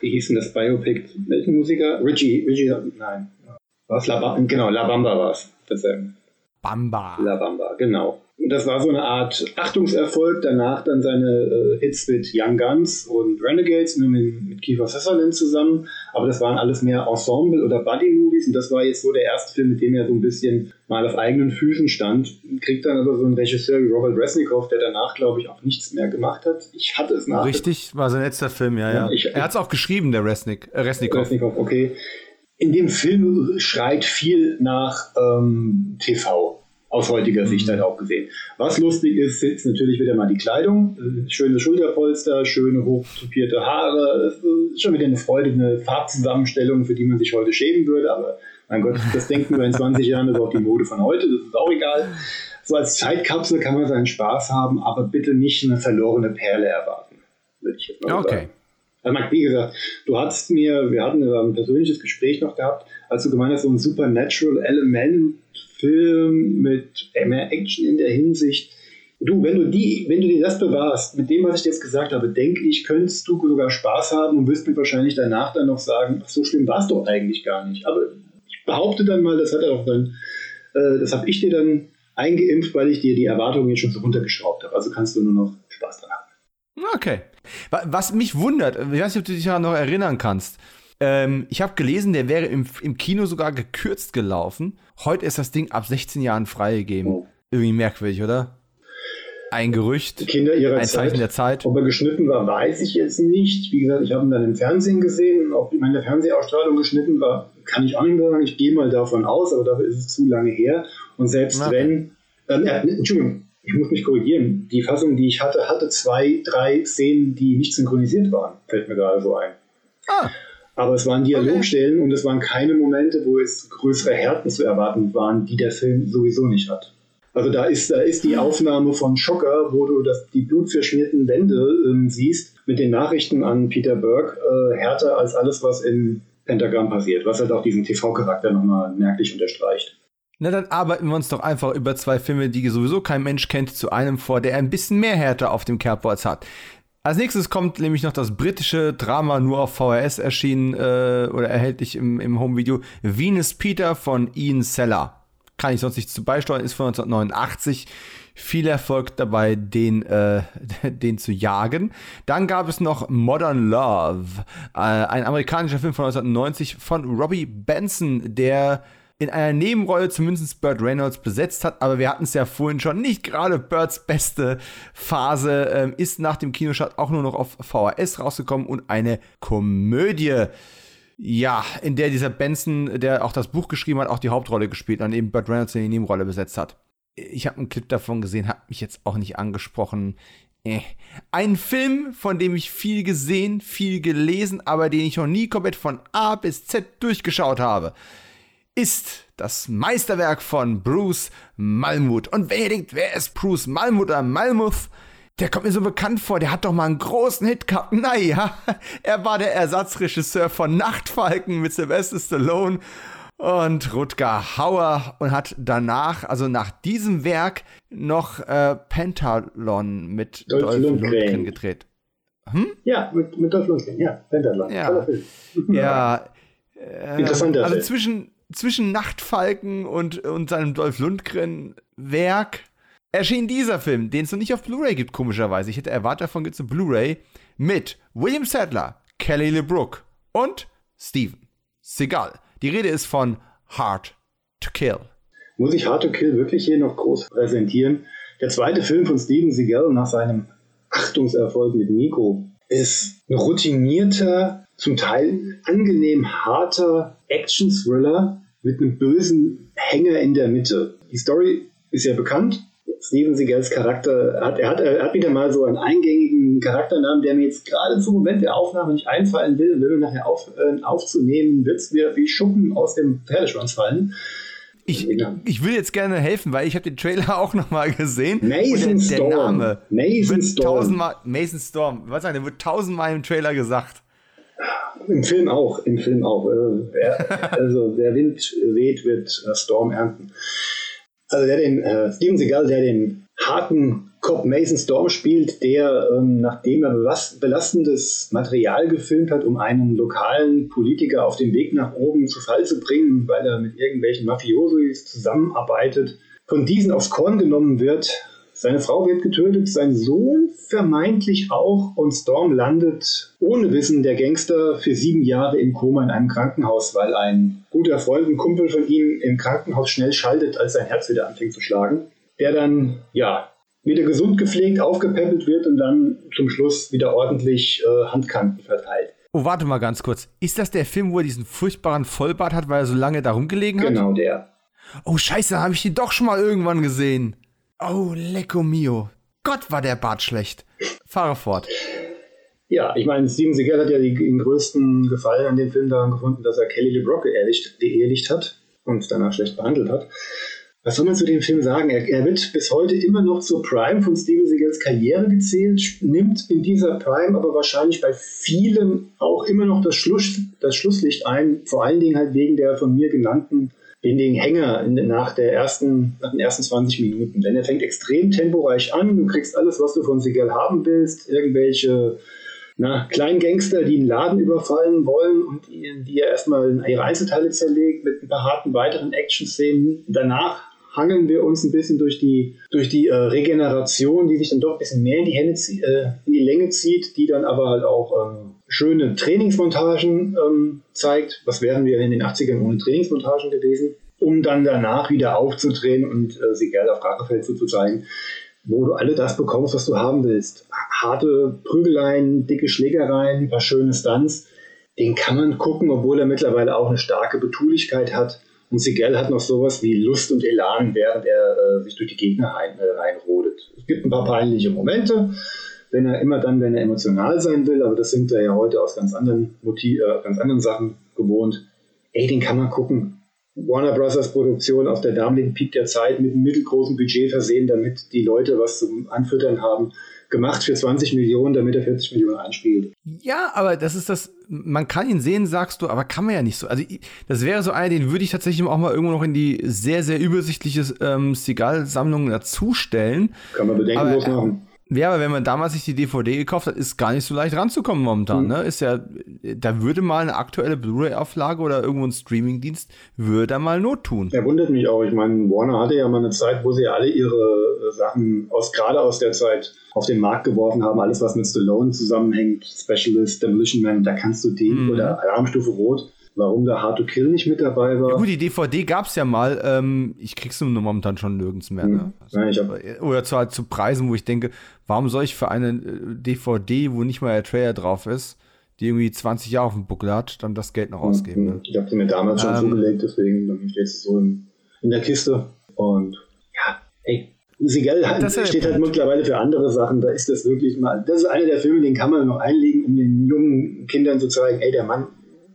wie hieß denn das Biopic? Welchen Musiker? Richie, Richie, nein. Was? La, genau, La Bamba war es. Bamba. La Bamba, genau das war so eine Art Achtungserfolg. Danach dann seine äh, Hits mit Young Guns und Renegades mit, mit Kiefer Sutherland zusammen. Aber das waren alles mehr Ensemble- oder Buddy-Movies. Und das war jetzt so der erste Film, mit dem er so ein bisschen mal auf eigenen Füßen stand. Kriegt dann aber so einen Regisseur wie Robert Resnikoff, der danach, glaube ich, auch nichts mehr gemacht hat. Ich hatte es nach. Richtig, war sein letzter Film, ja, ja. ja. er hat es auch geschrieben, der Resnik, äh, Resnikoff. Resnikoff, okay. In dem Film schreit viel nach ähm, TV aus heutiger Sicht halt auch gesehen. Was lustig ist, ist natürlich wieder mal die Kleidung. Schöne Schulterpolster, schöne hochtupierte Haare. Schon wieder eine Freude, eine Farbzusammenstellung, für die man sich heute schämen würde. Aber mein Gott, das denken wir in 20 Jahren, das ist auch die Mode von heute. Das ist auch egal. So als Zeitkapsel kann man seinen Spaß haben, aber bitte nicht eine verlorene Perle erwarten. Würde ich jetzt mal okay. sagen. Also, wie gesagt, du hattest mir, wir hatten ein persönliches Gespräch noch gehabt, als du gemeint hast, so ein Supernatural Element Film mit mehr Action in der Hinsicht. Du, wenn du die, wenn du dir das bewahrst, mit dem, was ich jetzt gesagt habe, denke ich, könntest du sogar Spaß haben und wirst mir wahrscheinlich danach dann noch sagen, ach, so schlimm war es doch eigentlich gar nicht. Aber behaupte dann mal, das hat er auch dann, äh, das habe ich dir dann eingeimpft, weil ich dir die Erwartungen jetzt schon so runtergeschraubt habe. Also kannst du nur noch Spaß dran haben. Okay. Was mich wundert, ich weiß nicht, ob du dich daran noch erinnern kannst. Ähm, ich habe gelesen, der wäre im, im Kino sogar gekürzt gelaufen. Heute ist das Ding ab 16 Jahren freigegeben. Oh. Irgendwie merkwürdig, oder? Ein Gerücht. Kinder ihrer ein Zeichen Zeit. der Zeit. Ob er geschnitten war, weiß ich jetzt nicht. Wie gesagt, ich habe ihn dann im Fernsehen gesehen. Ob meine Fernsehausstrahlung geschnitten war, kann ich auch nicht sagen. Ich gehe mal davon aus, aber dafür ist es zu lange her. Und selbst okay. wenn, ähm, ja, Entschuldigung, ich muss mich korrigieren. Die Fassung, die ich hatte, hatte zwei, drei Szenen, die nicht synchronisiert waren. Fällt mir gerade so ein. Ah. Aber es waren Dialogstellen okay. und es waren keine Momente, wo es größere Härten zu erwarten waren, die der Film sowieso nicht hat. Also da ist, da ist die hm. Aufnahme von Schocker, wo du das, die blutverschmierten Wände ähm, siehst, mit den Nachrichten an Peter Burke, äh, härter als alles, was in Pentagram passiert, was halt auch diesen TV-Charakter nochmal merklich unterstreicht. Na, dann arbeiten wir uns doch einfach über zwei Filme, die sowieso kein Mensch kennt, zu einem vor, der ein bisschen mehr Härte auf dem Kerbholz hat. Als nächstes kommt nämlich noch das britische Drama nur auf VHS erschienen äh, oder erhältlich im, im Home-Video Venus Peter von Ian Seller. Kann ich sonst nicht zu beisteuern, ist von 1989. Viel Erfolg dabei, den, äh, den zu jagen. Dann gab es noch Modern Love, äh, ein amerikanischer Film von 1990 von Robbie Benson, der in einer Nebenrolle zumindest Burt Reynolds besetzt hat, aber wir hatten es ja vorhin schon, nicht gerade Burts beste Phase, ähm, ist nach dem Kinostart auch nur noch auf VHS rausgekommen und eine Komödie. Ja, in der dieser Benson, der auch das Buch geschrieben hat, auch die Hauptrolle gespielt und eben Burt Reynolds in die Nebenrolle besetzt hat. Ich habe einen Clip davon gesehen, hat mich jetzt auch nicht angesprochen. Äh. Ein Film, von dem ich viel gesehen, viel gelesen, aber den ich noch nie komplett von A bis Z durchgeschaut habe ist das Meisterwerk von Bruce Malmuth. Und wer denkt, wer ist Bruce Malmuth oder Malmuth? Der kommt mir so bekannt vor, der hat doch mal einen großen Hit gehabt. Naja, er war der Ersatzregisseur von Nachtfalken mit Sylvester Stallone und Rutger Hauer und hat danach, also nach diesem Werk, noch äh, Pentalon mit Dolph, Dolph Lundgren gedreht. Hm? Ja, mit, mit Dolph Lundgren, ja, Pentalon. Ja, ja äh, Interessanter Also zwischen, zwischen Nachtfalken und, und seinem Dolph Lundgren-Werk erschien dieser Film, den es noch nicht auf Blu-ray gibt, komischerweise. Ich hätte erwartet, davon gibt es eine Blu-ray mit William Sadler, Kelly LeBrook und Steven Seagal. Die Rede ist von Hard to Kill. Muss ich Hard to Kill wirklich hier noch groß präsentieren? Der zweite Film von Steven Seagal nach seinem Achtungserfolg mit Nico ist ein routinierter, zum Teil angenehm harter Action-Thriller mit einem bösen Hänger in der Mitte. Die Story ist ja bekannt. Steven Seagals Charakter hat, er hat, er hat wieder mal so einen eingängigen Charakternamen, der mir jetzt gerade zum Moment der Aufnahme nicht einfallen will. Wenn wir nachher auf, äh, aufzunehmen, wird es mir wie Schuppen aus dem Pferdeschwanz fallen. Ich, ich will jetzt gerne helfen, weil ich habe den Trailer auch noch mal gesehen. Mason der, der Storm. Name Mason Storm. Tausendmal, Mason Storm. Was sagen, der wird tausendmal im Trailer gesagt. Im Film auch, im Film auch. Äh, wer, also der Wind weht, wird äh, Storm ernten. Also der den, äh, Steven Seagal, der den harten Cop Mason Storm spielt, der, ähm, nachdem er belastendes Material gefilmt hat, um einen lokalen Politiker auf dem Weg nach oben zu Fall zu bringen, weil er mit irgendwelchen Mafiosos zusammenarbeitet, von diesen aufs Korn genommen wird, seine Frau wird getötet, sein Sohn vermeintlich auch und Storm landet ohne Wissen der Gangster für sieben Jahre im Koma in einem Krankenhaus, weil ein guter Freund, ein Kumpel von ihm im Krankenhaus schnell schaltet, als sein Herz wieder anfängt zu schlagen. Der dann, ja, wieder gesund gepflegt, aufgepäppelt wird und dann zum Schluss wieder ordentlich äh, Handkanten verteilt. Oh, warte mal ganz kurz. Ist das der Film, wo er diesen furchtbaren Vollbart hat, weil er so lange da rumgelegen hat? Genau der. Oh, scheiße, habe ich den doch schon mal irgendwann gesehen. Oh, lecco mio. Gott, war der Bart schlecht. Fahre fort. Ja, ich meine, Steven Seagal hat ja den größten Gefallen an dem Film daran gefunden, dass er Kelly LeBrock geehrlicht, geehrlicht hat und danach schlecht behandelt hat. Was soll man zu dem Film sagen? Er, er, wird bis heute immer noch zur Prime von Steven Seagals Karriere gezählt, nimmt in dieser Prime aber wahrscheinlich bei vielen auch immer noch das, Schluss, das Schlusslicht ein, vor allen Dingen halt wegen der von mir genannten in den Hänger nach, der ersten, nach den ersten 20 Minuten. Denn er fängt extrem temporeich an. Du kriegst alles, was du von Seagal haben willst. Irgendwelche na, kleinen Gangster, die einen Laden überfallen wollen und die, er erstmal ihre Einzelteile zerlegt mit ein paar harten weiteren Action-Szenen. Danach hangeln wir uns ein bisschen durch die, durch die äh, Regeneration, die sich dann doch ein bisschen mehr in die, Hände, äh, in die Länge zieht, die dann aber halt auch ähm, schöne Trainingsmontagen ähm, zeigt. Was wären wir in den 80ern ohne Trainingsmontagen gewesen? Um dann danach wieder aufzudrehen und äh, sie gerne auf Rachefeld zu zeigen, wo du alle das bekommst, was du haben willst. Harte Prügeleien, dicke Schlägereien, ein paar schöne Stunts. Den kann man gucken, obwohl er mittlerweile auch eine starke Betulichkeit hat. Und Sigel hat noch sowas wie Lust und Elan, während er äh, sich durch die Gegner rein, äh, reinrodet. Es gibt ein paar peinliche Momente, wenn er immer dann, wenn er emotional sein will, aber das sind wir ja heute aus ganz anderen Motiv, äh, ganz anderen Sachen gewohnt. Ey, den kann man gucken. Warner Brothers Produktion auf der damaligen Peak der Zeit mit einem mittelgroßen Budget versehen, damit die Leute was zum Anfüttern haben gemacht für 20 Millionen, damit er 40 Millionen einspielt. Ja, aber das ist das, man kann ihn sehen, sagst du, aber kann man ja nicht so. Also das wäre so einer, den würde ich tatsächlich auch mal irgendwo noch in die sehr, sehr übersichtliche ähm, Seagal-Sammlung dazustellen. Kann man bedenkenlos aber, machen. Ja, aber wenn man damals sich die DVD gekauft hat, ist gar nicht so leicht ranzukommen momentan. Mhm. Ne? Ist ja, da würde mal eine aktuelle Blu-ray-Auflage oder irgendwo ein Streaming-Dienst würde da mal Not tun. Er wundert mich auch. Ich meine, Warner hatte ja mal eine Zeit, wo sie alle ihre äh, Sachen aus gerade aus der Zeit auf den Markt geworfen haben. Alles, was mit Stallone zusammenhängt, Specialist, Demolition Man, da kannst du den mhm. oder Alarmstufe Rot warum da Hard to Kill nicht mit dabei war. Ja, gut, die DVD gab es ja mal. Ähm, ich krieg's nur momentan schon nirgends mehr. Ne? Also, ja, ich hab, oder zu, halt zu Preisen, wo ich denke, warum soll ich für eine DVD, äh, wo nicht mal der Trailer drauf ist, die irgendwie 20 Jahre auf dem Buckel hat, dann das Geld noch ausgeben? Ne? Ich habe die mir damals schon ähm, zugelegt, deswegen dann steht es so in, in der Kiste. Und ja, ey, Seagal halt, steht halt mittlerweile für andere Sachen. Da ist das wirklich mal. Das ist einer der Filme, den kann man noch einlegen, um den jungen Kindern zu zeigen, ey, der Mann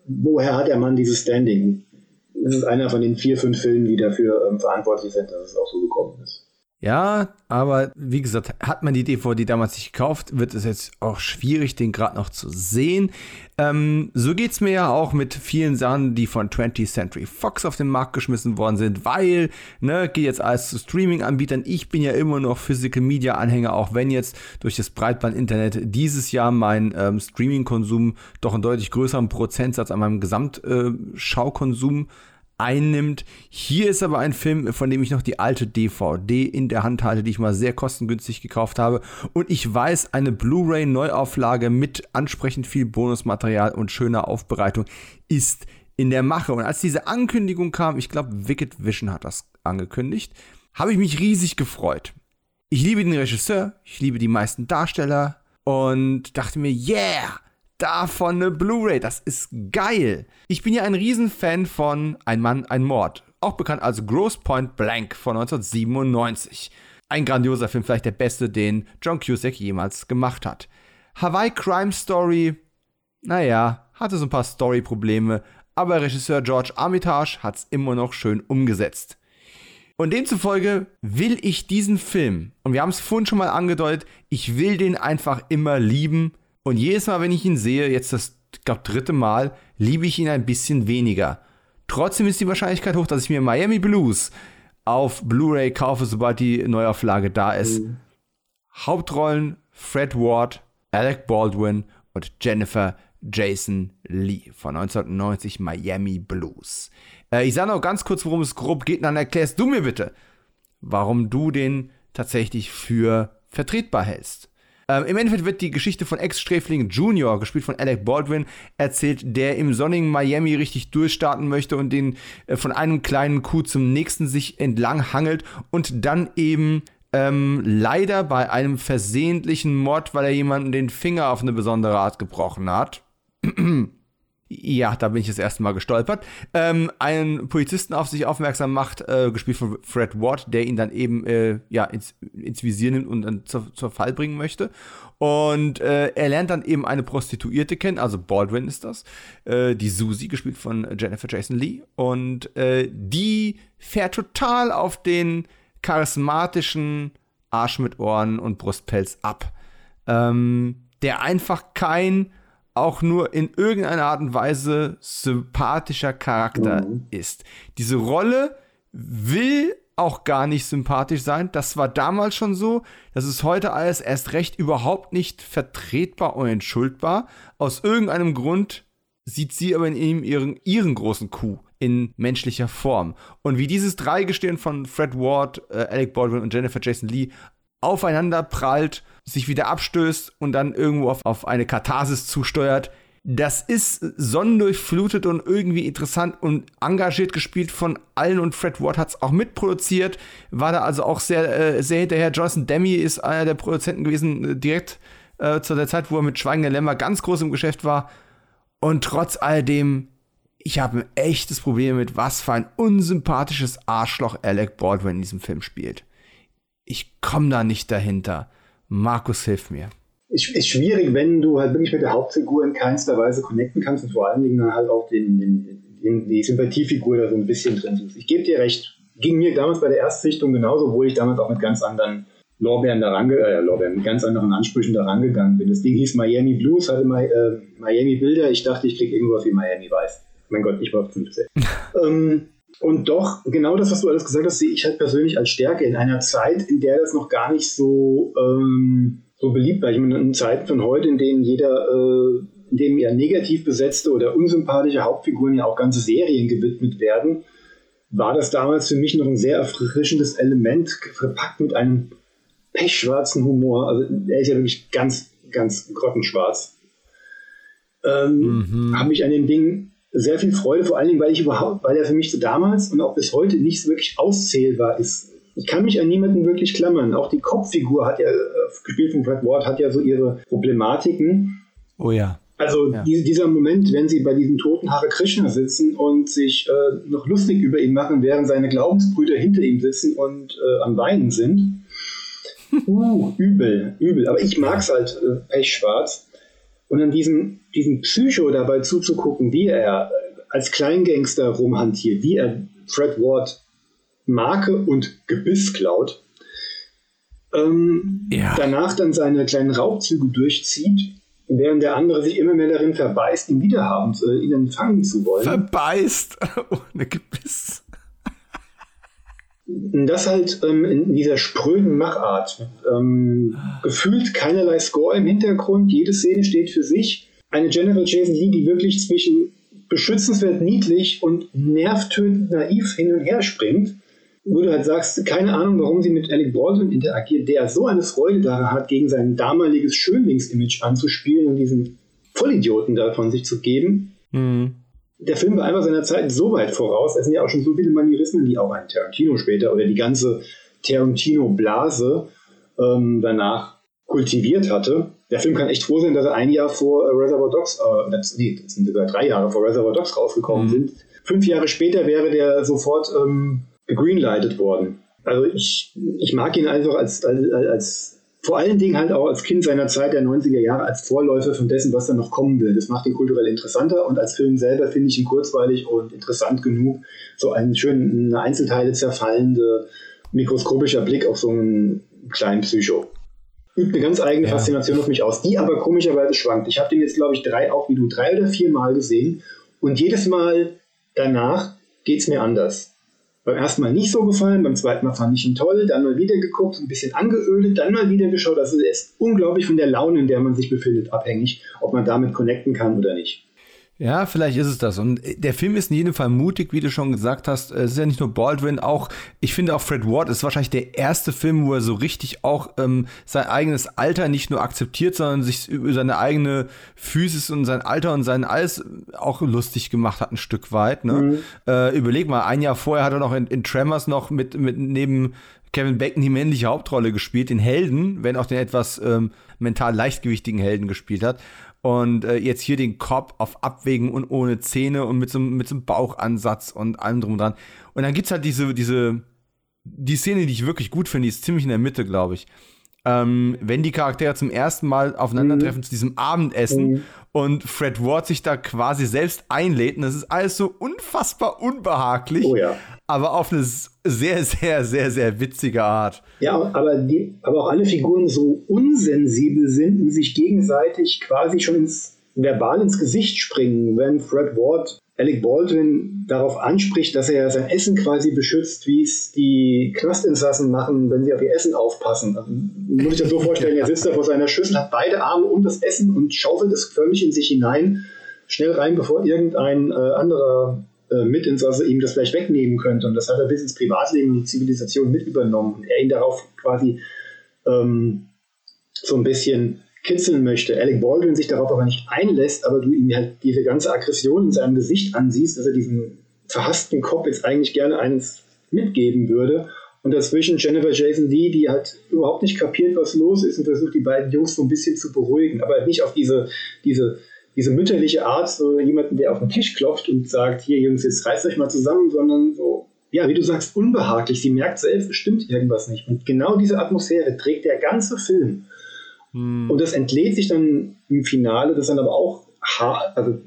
woher hat der Mann dieses Standing? Das ist einer von den vier, fünf Filmen, die dafür ähm, verantwortlich sind, dass es auch so gekommen ist. Ja, aber wie gesagt, hat man die DVD damals nicht gekauft, wird es jetzt auch schwierig, den gerade noch zu sehen. Ähm, so geht es mir ja auch mit vielen Sachen, die von 20th Century Fox auf den Markt geschmissen worden sind, weil, ne, geht jetzt alles zu Streaming-Anbietern. Ich bin ja immer noch Physical Media-Anhänger, auch wenn jetzt durch das Breitband-Internet dieses Jahr mein ähm, Streaming-Konsum doch einen deutlich größeren Prozentsatz an meinem Gesamtschaukonsum äh, einnimmt. Hier ist aber ein Film, von dem ich noch die alte DVD in der Hand halte, die ich mal sehr kostengünstig gekauft habe. Und ich weiß, eine Blu-ray-Neuauflage mit ansprechend viel Bonusmaterial und schöner Aufbereitung ist in der Mache. Und als diese Ankündigung kam, ich glaube, Wicked Vision hat das angekündigt, habe ich mich riesig gefreut. Ich liebe den Regisseur, ich liebe die meisten Darsteller und dachte mir, yeah! Davon eine Blu-ray. Das ist geil. Ich bin ja ein Riesenfan von Ein Mann, ein Mord. Auch bekannt als Gross Point Blank von 1997. Ein grandioser Film, vielleicht der beste, den John Cusack jemals gemacht hat. Hawaii Crime Story, naja, hatte so ein paar Story-Probleme, aber Regisseur George Armitage hat es immer noch schön umgesetzt. Und demzufolge will ich diesen Film, und wir haben es vorhin schon mal angedeutet, ich will den einfach immer lieben und jedes Mal, wenn ich ihn sehe, jetzt das, glaube dritte Mal, liebe ich ihn ein bisschen weniger. Trotzdem ist die Wahrscheinlichkeit hoch, dass ich mir Miami Blues auf Blu-ray kaufe, sobald die Neuauflage da ist. Mhm. Hauptrollen Fred Ward, Alec Baldwin und Jennifer Jason Lee von 1990 Miami Blues. Äh, ich sage noch ganz kurz, worum es grob geht, und dann erklärst du mir bitte, warum du den tatsächlich für vertretbar hältst. Ähm, Im Endeffekt wird die Geschichte von Ex-Sträfling Junior, gespielt von Alec Baldwin, erzählt, der im sonnigen Miami richtig durchstarten möchte und den äh, von einem kleinen Coup zum nächsten sich entlang hangelt und dann eben ähm, leider bei einem versehentlichen Mord, weil er jemanden den Finger auf eine besondere Art gebrochen hat. ja, da bin ich das erste Mal gestolpert, ähm, einen Polizisten auf sich aufmerksam macht, äh, gespielt von Fred Ward, der ihn dann eben äh, ja, ins, ins, Visier nimmt und dann zur, zur Fall bringen möchte. Und äh, er lernt dann eben eine Prostituierte kennen, also Baldwin ist das, äh, die Susie, gespielt von Jennifer Jason Lee. Und äh, die fährt total auf den charismatischen Arsch mit Ohren und Brustpelz ab. Ähm, der einfach kein auch nur in irgendeiner Art und Weise sympathischer Charakter mhm. ist. Diese Rolle will auch gar nicht sympathisch sein. Das war damals schon so. Das ist heute alles erst recht überhaupt nicht vertretbar und entschuldbar. Aus irgendeinem Grund sieht sie aber in ihm ihren, ihren großen Coup in menschlicher Form. Und wie dieses Dreigestirn von Fred Ward, äh, Alec Baldwin und Jennifer Jason Lee aufeinander prallt, sich wieder abstößt und dann irgendwo auf, auf eine Katharsis zusteuert. Das ist sonnendurchflutet und irgendwie interessant und engagiert gespielt von allen und Fred Ward hat es auch mitproduziert, war da also auch sehr, äh, sehr hinterher. Jonathan Demi ist einer der Produzenten gewesen, äh, direkt äh, zu der Zeit, wo er mit Schweigender Lämmer ganz groß im Geschäft war. Und trotz alledem, ich habe ein echtes Problem mit, was für ein unsympathisches Arschloch Alec Baldwin in diesem Film spielt. Ich komme da nicht dahinter. Markus, hilf mir. ist, ist schwierig, wenn du halt wirklich mit der Hauptfigur in keinster Weise connecten kannst und vor allen Dingen dann halt auch den, den, den die Sympathiefigur da so ein bisschen drin suchst. Ich gebe dir recht, ging mir damals bei der Erstsichtung genauso, obwohl ich damals auch mit ganz anderen Lorbeeren da range, äh, Lorbeeren, mit ganz anderen Ansprüchen da rangegangen bin. Das Ding hieß Miami Blues, hatte My, äh, Miami Bilder. Ich dachte, ich kriege irgendwas wie Miami Weiß. Mein Gott, ich war 15. ähm, und doch, genau das, was du alles gesagt hast, sehe ich halt persönlich als Stärke in einer Zeit, in der das noch gar nicht so, ähm, so beliebt war. Ich meine, in Zeiten von heute, in denen jeder, äh, in denen ja negativ besetzte oder unsympathische Hauptfiguren ja auch ganze Serien gewidmet werden, war das damals für mich noch ein sehr erfrischendes Element, verpackt mit einem pechschwarzen Humor. Also er ist ja wirklich ganz, ganz grottenschwarz. Ähm, mhm. Habe mich an dem Ding sehr viel Freude, vor allen Dingen, weil ich überhaupt, weil er für mich so damals und auch bis heute nicht so wirklich auszählbar ist. Ich kann mich an niemanden wirklich klammern. Auch die Kopffigur hat ja, äh, gespielt von Fred Ward, hat ja so ihre Problematiken. Oh ja. Also ja. die, dieser Moment, wenn sie bei diesem toten Hare Krishna sitzen und sich äh, noch lustig über ihn machen, während seine Glaubensbrüder hinter ihm sitzen und äh, am Weinen sind. Uh, übel, übel. Aber ich mag es halt äh, pechschwarz. Und dann diesem, diesem Psycho dabei zuzugucken, wie er als Kleingangster rumhantiert, wie er Fred Ward Marke und Gebiss klaut, ähm, ja. danach dann seine kleinen Raubzüge durchzieht, während der andere sich immer mehr darin verbeißt, ihn wiederhaben, äh, ihn empfangen zu wollen. Verbeißt ohne Gebiss das halt ähm, in dieser spröden Machart. Ähm, gefühlt keinerlei Score im Hintergrund, jede Szene steht für sich. Eine General Jason Lee, die wirklich zwischen beschützenswert niedlich und nervtötend naiv hin und her springt, wo du halt sagst, keine Ahnung, warum sie mit Alec Baldwin interagiert, der so eine Freude daran hat, gegen sein damaliges Schönlingsimage anzuspielen und diesen Vollidioten davon sich zu geben. Mhm der Film war einfach seiner Zeit so weit voraus. Es sind ja auch schon so viele Manierismen, die auch ein Tarantino später oder die ganze Tarantino-Blase ähm, danach kultiviert hatte. Der Film kann echt froh sein, dass er ein Jahr vor äh, Reservoir Dogs, äh, das, nee, das sind sogar drei Jahre vor Reservoir Dogs rausgekommen mhm. sind. Fünf Jahre später wäre der sofort ähm, gegreenlightet worden. Also ich, ich mag ihn einfach als, als, als vor allen Dingen halt auch als Kind seiner Zeit der 90er Jahre als Vorläufer von dessen, was da noch kommen will. Das macht ihn kulturell interessanter und als Film selber finde ich ihn kurzweilig und interessant genug. So einen schönen Einzelteile zerfallende, mikroskopischer Blick auf so einen kleinen Psycho. Übt eine ganz eigene ja. Faszination auf mich aus, die aber komischerweise schwankt. Ich habe den jetzt, glaube ich, drei, auch wie du, drei oder vier Mal gesehen und jedes Mal danach geht es mir anders beim ersten Mal nicht so gefallen, beim zweiten Mal fand ich ihn toll, dann mal wieder geguckt, ein bisschen angeödet, dann mal wieder geschaut. Also er ist unglaublich von der Laune, in der man sich befindet, abhängig, ob man damit connecten kann oder nicht. Ja, vielleicht ist es das. Und äh, der Film ist in jedem Fall mutig, wie du schon gesagt hast. Es ist ja nicht nur Baldwin, auch, ich finde auch Fred Ward ist wahrscheinlich der erste Film, wo er so richtig auch ähm, sein eigenes Alter nicht nur akzeptiert, sondern sich über seine eigene Physis und sein Alter und sein alles auch lustig gemacht hat, ein Stück weit. Ne? Mhm. Äh, überleg mal, ein Jahr vorher hat er noch in, in Tremors noch mit, mit neben Kevin Bacon die männliche Hauptrolle gespielt, den Helden, wenn auch den etwas ähm, mental leichtgewichtigen Helden gespielt hat. Und äh, jetzt hier den Kopf auf Abwägen und ohne Zähne und mit so, mit so einem Bauchansatz und allem drum und dran. Und dann gibt's halt diese, diese, die Szene, die ich wirklich gut finde, die ist ziemlich in der Mitte, glaube ich. Ähm, wenn die Charaktere zum ersten Mal aufeinandertreffen mhm. zu diesem Abendessen mhm. und Fred Ward sich da quasi selbst einlädt. Und das ist alles so unfassbar unbehaglich. Oh ja aber auf eine sehr, sehr, sehr, sehr witzige Art. Ja, aber, die, aber auch alle Figuren so unsensibel sind und sich gegenseitig quasi schon ins, verbal ins Gesicht springen, wenn Fred Ward Alec Baldwin darauf anspricht, dass er sein Essen quasi beschützt, wie es die Knastinsassen machen, wenn sie auf ihr Essen aufpassen. Also, muss ich das so vorstellen, er sitzt da vor seiner Schüssel, hat beide Arme um das Essen und schaufelt es förmlich in sich hinein, schnell rein, bevor irgendein äh, anderer äh, Mitinsasse ihm das vielleicht wegnehmen könnte. Und das hat er bis ins Privatleben und die Zivilisation mit übernommen. Und er ihn darauf quasi ähm, so ein bisschen kitzeln möchte. Alec Baldwin sich darauf aber nicht einlässt, aber du ihm halt diese ganze Aggression in seinem Gesicht ansiehst, dass er diesem verhassten Kopf jetzt eigentlich gerne eins mitgeben würde. Und dazwischen Jennifer Jason Lee, die halt überhaupt nicht kapiert, was los ist und versucht, die beiden Jungs so ein bisschen zu beruhigen, aber nicht auf diese, diese diese mütterliche Art, so jemanden, der auf den Tisch klopft und sagt, hier Jungs, jetzt reißt euch mal zusammen, sondern so, ja, wie du sagst, unbehaglich. Sie merkt selbst, es stimmt irgendwas nicht. Und genau diese Atmosphäre trägt der ganze Film. Hm. Und das entlädt sich dann im Finale, das dann aber auch hart, also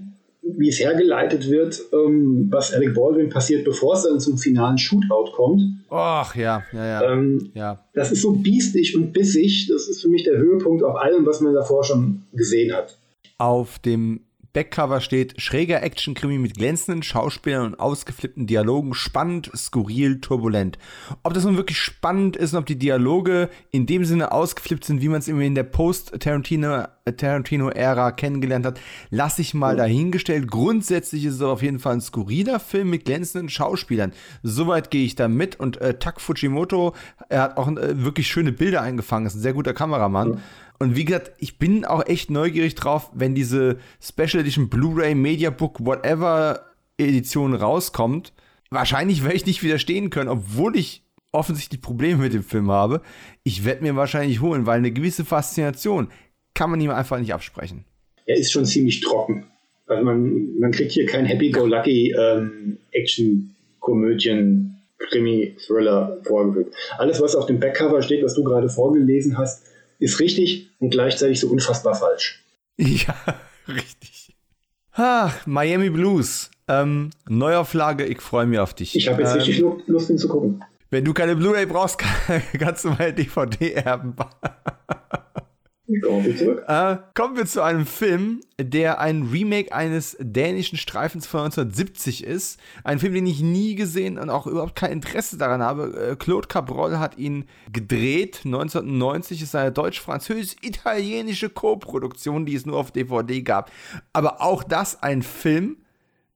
wie es hergeleitet wird, ähm, was Eric Baldwin passiert, bevor es dann zum finalen Shootout kommt. Ach ja, ja, ja. Ähm, ja. Das ist so biestig und bissig. Das ist für mich der Höhepunkt auf allem, was man davor schon gesehen hat. Auf dem Backcover steht schräger Action-Krimi mit glänzenden Schauspielern und ausgeflippten Dialogen, spannend, skurril, turbulent. Ob das nun wirklich spannend ist und ob die Dialoge in dem Sinne ausgeflippt sind, wie man es irgendwie in der Post-Tarantino Tarantino-Ära kennengelernt hat, lasse ich mal dahingestellt. Grundsätzlich ist es auf jeden Fall ein skurriler Film mit glänzenden Schauspielern. Soweit gehe ich da mit. Und äh, Tak Fujimoto, er hat auch äh, wirklich schöne Bilder eingefangen, ist ein sehr guter Kameramann. Mhm. Und wie gesagt, ich bin auch echt neugierig drauf, wenn diese Special Edition Blu-ray, Mediabook, whatever Edition rauskommt. Wahrscheinlich werde ich nicht widerstehen können, obwohl ich offensichtlich Probleme mit dem Film habe. Ich werde mir wahrscheinlich holen, weil eine gewisse Faszination kann man ihm einfach nicht absprechen. Er ist schon ziemlich trocken. Also man, man kriegt hier kein Happy-Go-Lucky ähm, Action-Komödien, Krimi, Thriller vorgeführt. Alles, was auf dem Backcover steht, was du gerade vorgelesen hast, ist richtig und gleichzeitig so unfassbar falsch. Ja, richtig. Ach, Miami Blues. Ähm, Neuauflage, ich freue mich auf dich. Ich habe jetzt ähm, richtig Lust, ihn zu gucken. Wenn du keine Blu-ray brauchst, kannst du meine DVD erben. Äh, kommen wir zu einem Film, der ein Remake eines dänischen Streifens von 1970 ist. Ein Film, den ich nie gesehen und auch überhaupt kein Interesse daran habe. Äh, Claude Cabrol hat ihn gedreht. 1990 ist eine deutsch-französisch-italienische Co-Produktion, die es nur auf DVD gab. Aber auch das ein Film,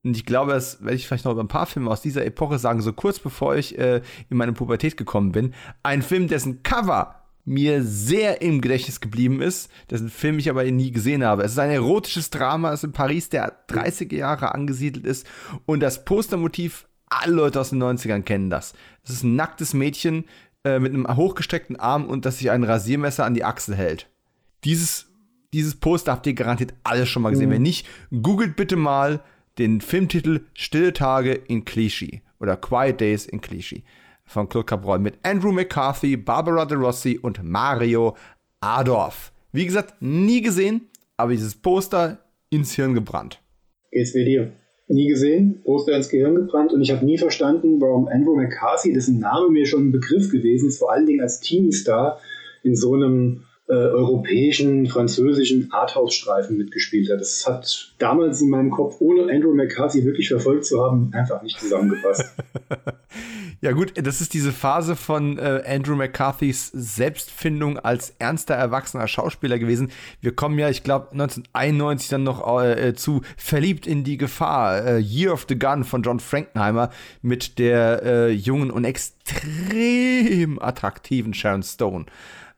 und ich glaube, das werde ich vielleicht noch über ein paar Filme aus dieser Epoche sagen, so kurz bevor ich äh, in meine Pubertät gekommen bin. Ein Film, dessen Cover mir sehr im Gedächtnis geblieben ist, dessen Film ich aber nie gesehen habe. Es ist ein erotisches Drama, das in Paris der 30er Jahre angesiedelt ist und das Postermotiv, alle Leute aus den 90ern kennen das. Es ist ein nacktes Mädchen äh, mit einem hochgestreckten Arm und das sich ein Rasiermesser an die Achsel hält. Dieses, dieses Poster habt ihr garantiert alles schon mal gesehen. Mhm. Wenn nicht, googelt bitte mal den Filmtitel Stille Tage in Clichy oder Quiet Days in Clichy von Claude Cabrol mit Andrew McCarthy, Barbara De Rossi und Mario Adorf. Wie gesagt, nie gesehen, aber dieses Poster ins Hirn gebrannt. Geht's wie dir? Nie gesehen, Poster ins Gehirn gebrannt und ich habe nie verstanden, warum Andrew McCarthy, dessen Name mir schon ein Begriff gewesen ist, vor allen Dingen als Teenstar in so einem äh, europäischen, französischen Arthouse-Streifen mitgespielt hat. Das hat damals in meinem Kopf, ohne Andrew McCarthy wirklich verfolgt zu haben, einfach nicht zusammengepasst. ja gut, das ist diese Phase von äh, Andrew McCarthys Selbstfindung als ernster, erwachsener Schauspieler gewesen. Wir kommen ja, ich glaube, 1991 dann noch äh, zu Verliebt in die Gefahr, äh, Year of the Gun von John Frankenheimer mit der äh, jungen und extrem attraktiven Sharon Stone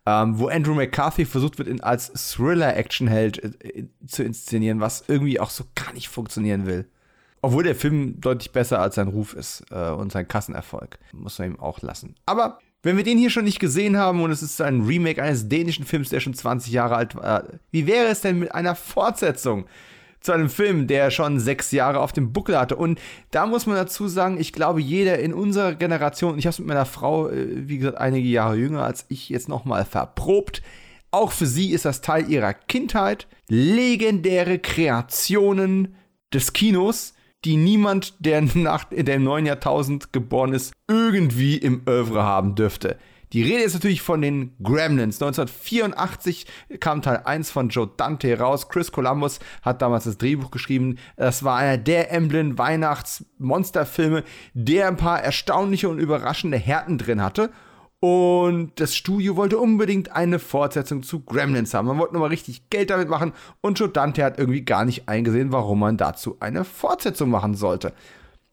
ähm, wo Andrew McCarthy versucht wird, ihn als Thriller-Action-Held äh, zu inszenieren, was irgendwie auch so gar nicht funktionieren will. Obwohl der Film deutlich besser als sein Ruf ist äh, und sein Kassenerfolg. Muss man ihm auch lassen. Aber wenn wir den hier schon nicht gesehen haben und es ist ein Remake eines dänischen Films, der schon 20 Jahre alt war, wie wäre es denn mit einer Fortsetzung? zu einem Film, der schon sechs Jahre auf dem Buckel hatte. Und da muss man dazu sagen, ich glaube, jeder in unserer Generation, ich habe es mit meiner Frau, äh, wie gesagt, einige Jahre jünger als ich, jetzt nochmal verprobt. Auch für sie ist das Teil ihrer Kindheit. Legendäre Kreationen des Kinos, die niemand, der nach dem neuen Jahrtausend geboren ist, irgendwie im Övre haben dürfte. Die Rede ist natürlich von den Gremlins. 1984 kam Teil 1 von Joe Dante raus. Chris Columbus hat damals das Drehbuch geschrieben. Das war einer der Emblem Weihnachts-Monsterfilme, der ein paar erstaunliche und überraschende Härten drin hatte. Und das Studio wollte unbedingt eine Fortsetzung zu Gremlins haben. Man wollte nochmal richtig Geld damit machen und Joe Dante hat irgendwie gar nicht eingesehen, warum man dazu eine Fortsetzung machen sollte.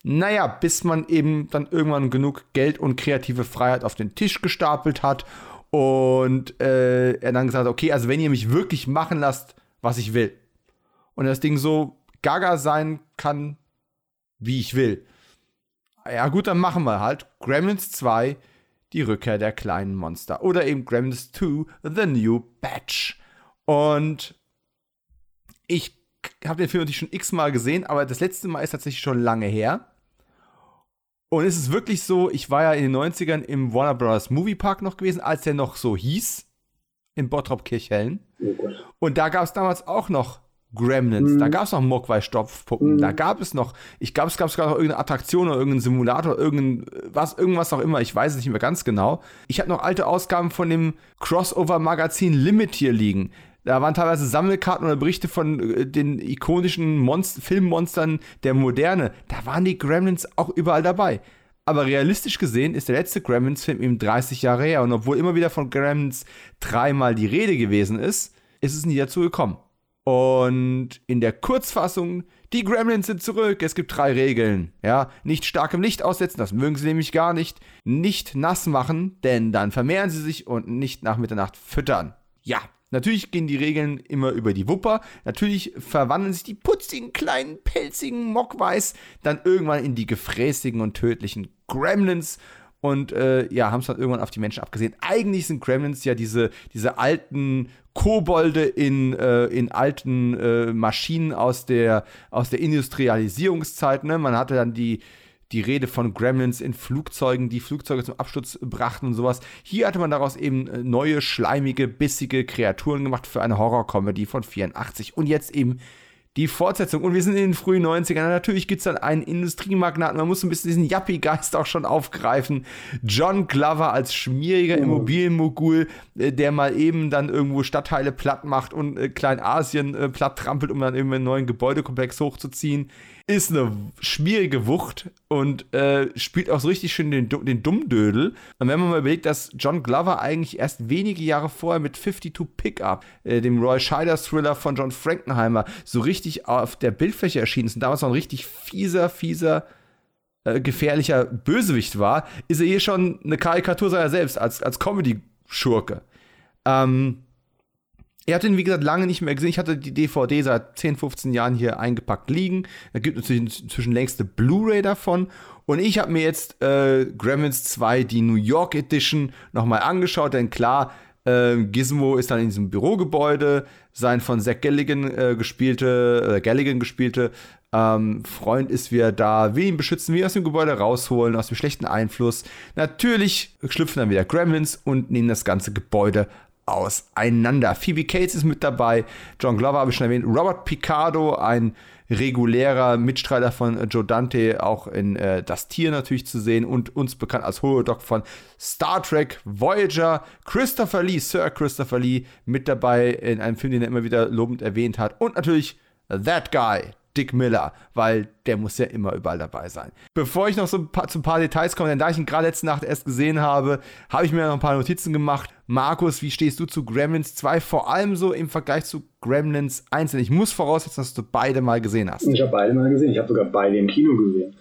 Naja, bis man eben dann irgendwann genug Geld und kreative Freiheit auf den Tisch gestapelt hat und äh, er dann gesagt hat, okay, also wenn ihr mich wirklich machen lasst, was ich will und das Ding so gaga sein kann, wie ich will. Ja gut, dann machen wir halt Gremlins 2, die Rückkehr der kleinen Monster oder eben Gremlins 2, The New Batch. Und ich habe den Film natürlich schon x-mal gesehen, aber das letzte Mal ist tatsächlich schon lange her. Und es ist wirklich so, ich war ja in den 90ern im Warner Bros. Movie Park noch gewesen, als der noch so hieß. in Bottrop-Kirchhellen. Oh und da gab es damals auch noch Gremlins, mhm. da gab es noch Mogwai-Stopfpuppen, mhm. da gab es noch, ich glaube, es gab sogar noch irgendeine Attraktion oder irgendeinen Simulator, irgendein, was, irgendwas auch immer, ich weiß es nicht mehr ganz genau. Ich habe noch alte Ausgaben von dem Crossover-Magazin Limit hier liegen. Da waren teilweise Sammelkarten oder Berichte von äh, den ikonischen Monst Filmmonstern der Moderne. Da waren die Gremlins auch überall dabei. Aber realistisch gesehen ist der letzte Gremlins-Film eben 30 Jahre her. Und obwohl immer wieder von Gremlins dreimal die Rede gewesen ist, ist es nie dazu gekommen. Und in der Kurzfassung, die Gremlins sind zurück. Es gibt drei Regeln. Ja, nicht starkem Licht aussetzen, das mögen sie nämlich gar nicht. Nicht nass machen, denn dann vermehren sie sich und nicht nach Mitternacht füttern. Ja, Natürlich gehen die Regeln immer über die Wupper. Natürlich verwandeln sich die putzigen, kleinen, pelzigen Mockweiß dann irgendwann in die gefräßigen und tödlichen Gremlins. Und äh, ja, haben es dann irgendwann auf die Menschen abgesehen. Eigentlich sind Gremlins ja diese, diese alten Kobolde in, äh, in alten äh, Maschinen aus der, aus der Industrialisierungszeit. Ne? Man hatte dann die, die Rede von Gremlins in Flugzeugen, die Flugzeuge zum Absturz brachten und sowas. Hier hatte man daraus eben äh, neue, schleimige, bissige Kreaturen gemacht für eine Horror-Comedy von 84. Und jetzt eben die Fortsetzung. Und wir sind in den frühen 90ern. Natürlich gibt es dann einen Industriemagnaten. Man muss ein bisschen diesen Yuppie-Geist auch schon aufgreifen. John Glover als schmieriger oh. Immobilienmogul, äh, der mal eben dann irgendwo Stadtteile platt macht und äh, Kleinasien äh, platt trampelt, um dann eben einen neuen Gebäudekomplex hochzuziehen ist eine schwierige Wucht und äh, spielt auch so richtig schön den, den Dummdödel. Und wenn man mal überlegt, dass John Glover eigentlich erst wenige Jahre vorher mit 52 Pickup, äh, dem Roy Scheider Thriller von John Frankenheimer, so richtig auf der Bildfläche erschienen ist und damals noch ein richtig fieser, fieser, äh, gefährlicher Bösewicht war, ist er hier schon eine Karikatur seiner selbst als, als Comedy-Schurke. Ähm, Ihr habt ihn, wie gesagt, lange nicht mehr gesehen. Ich hatte die DVD seit 10, 15 Jahren hier eingepackt liegen. Da gibt es inzwischen längste Blu-ray davon. Und ich habe mir jetzt äh, Gremlins 2, die New York Edition, nochmal angeschaut. Denn klar, äh, Gizmo ist dann in diesem Bürogebäude. Sein von Zach Galligan äh, gespielte, äh, Galligan gespielte ähm, Freund ist wieder da, will ihn beschützen, will ihn aus dem Gebäude rausholen, aus dem schlechten Einfluss. Natürlich schlüpfen dann wieder Gremlins und nehmen das ganze Gebäude auseinander. Phoebe Cates ist mit dabei, John Glover habe ich schon erwähnt, Robert Picardo, ein regulärer Mitstreiter von Joe Dante, auch in äh, Das Tier natürlich zu sehen und uns bekannt als Holodoc von Star Trek Voyager. Christopher Lee, Sir Christopher Lee, mit dabei in einem Film, den er immer wieder lobend erwähnt hat. Und natürlich That Guy, Dick Miller, weil der muss ja immer überall dabei sein. Bevor ich noch so ein paar, zu ein paar Details komme, denn da ich ihn gerade letzte Nacht erst gesehen habe, habe ich mir noch ein paar Notizen gemacht. Markus, wie stehst du zu Gremlins 2? Vor allem so im Vergleich zu Gremlins 1. Ich muss voraussetzen, dass du beide mal gesehen hast. Ich habe beide mal gesehen. Ich habe sogar beide im Kino gesehen.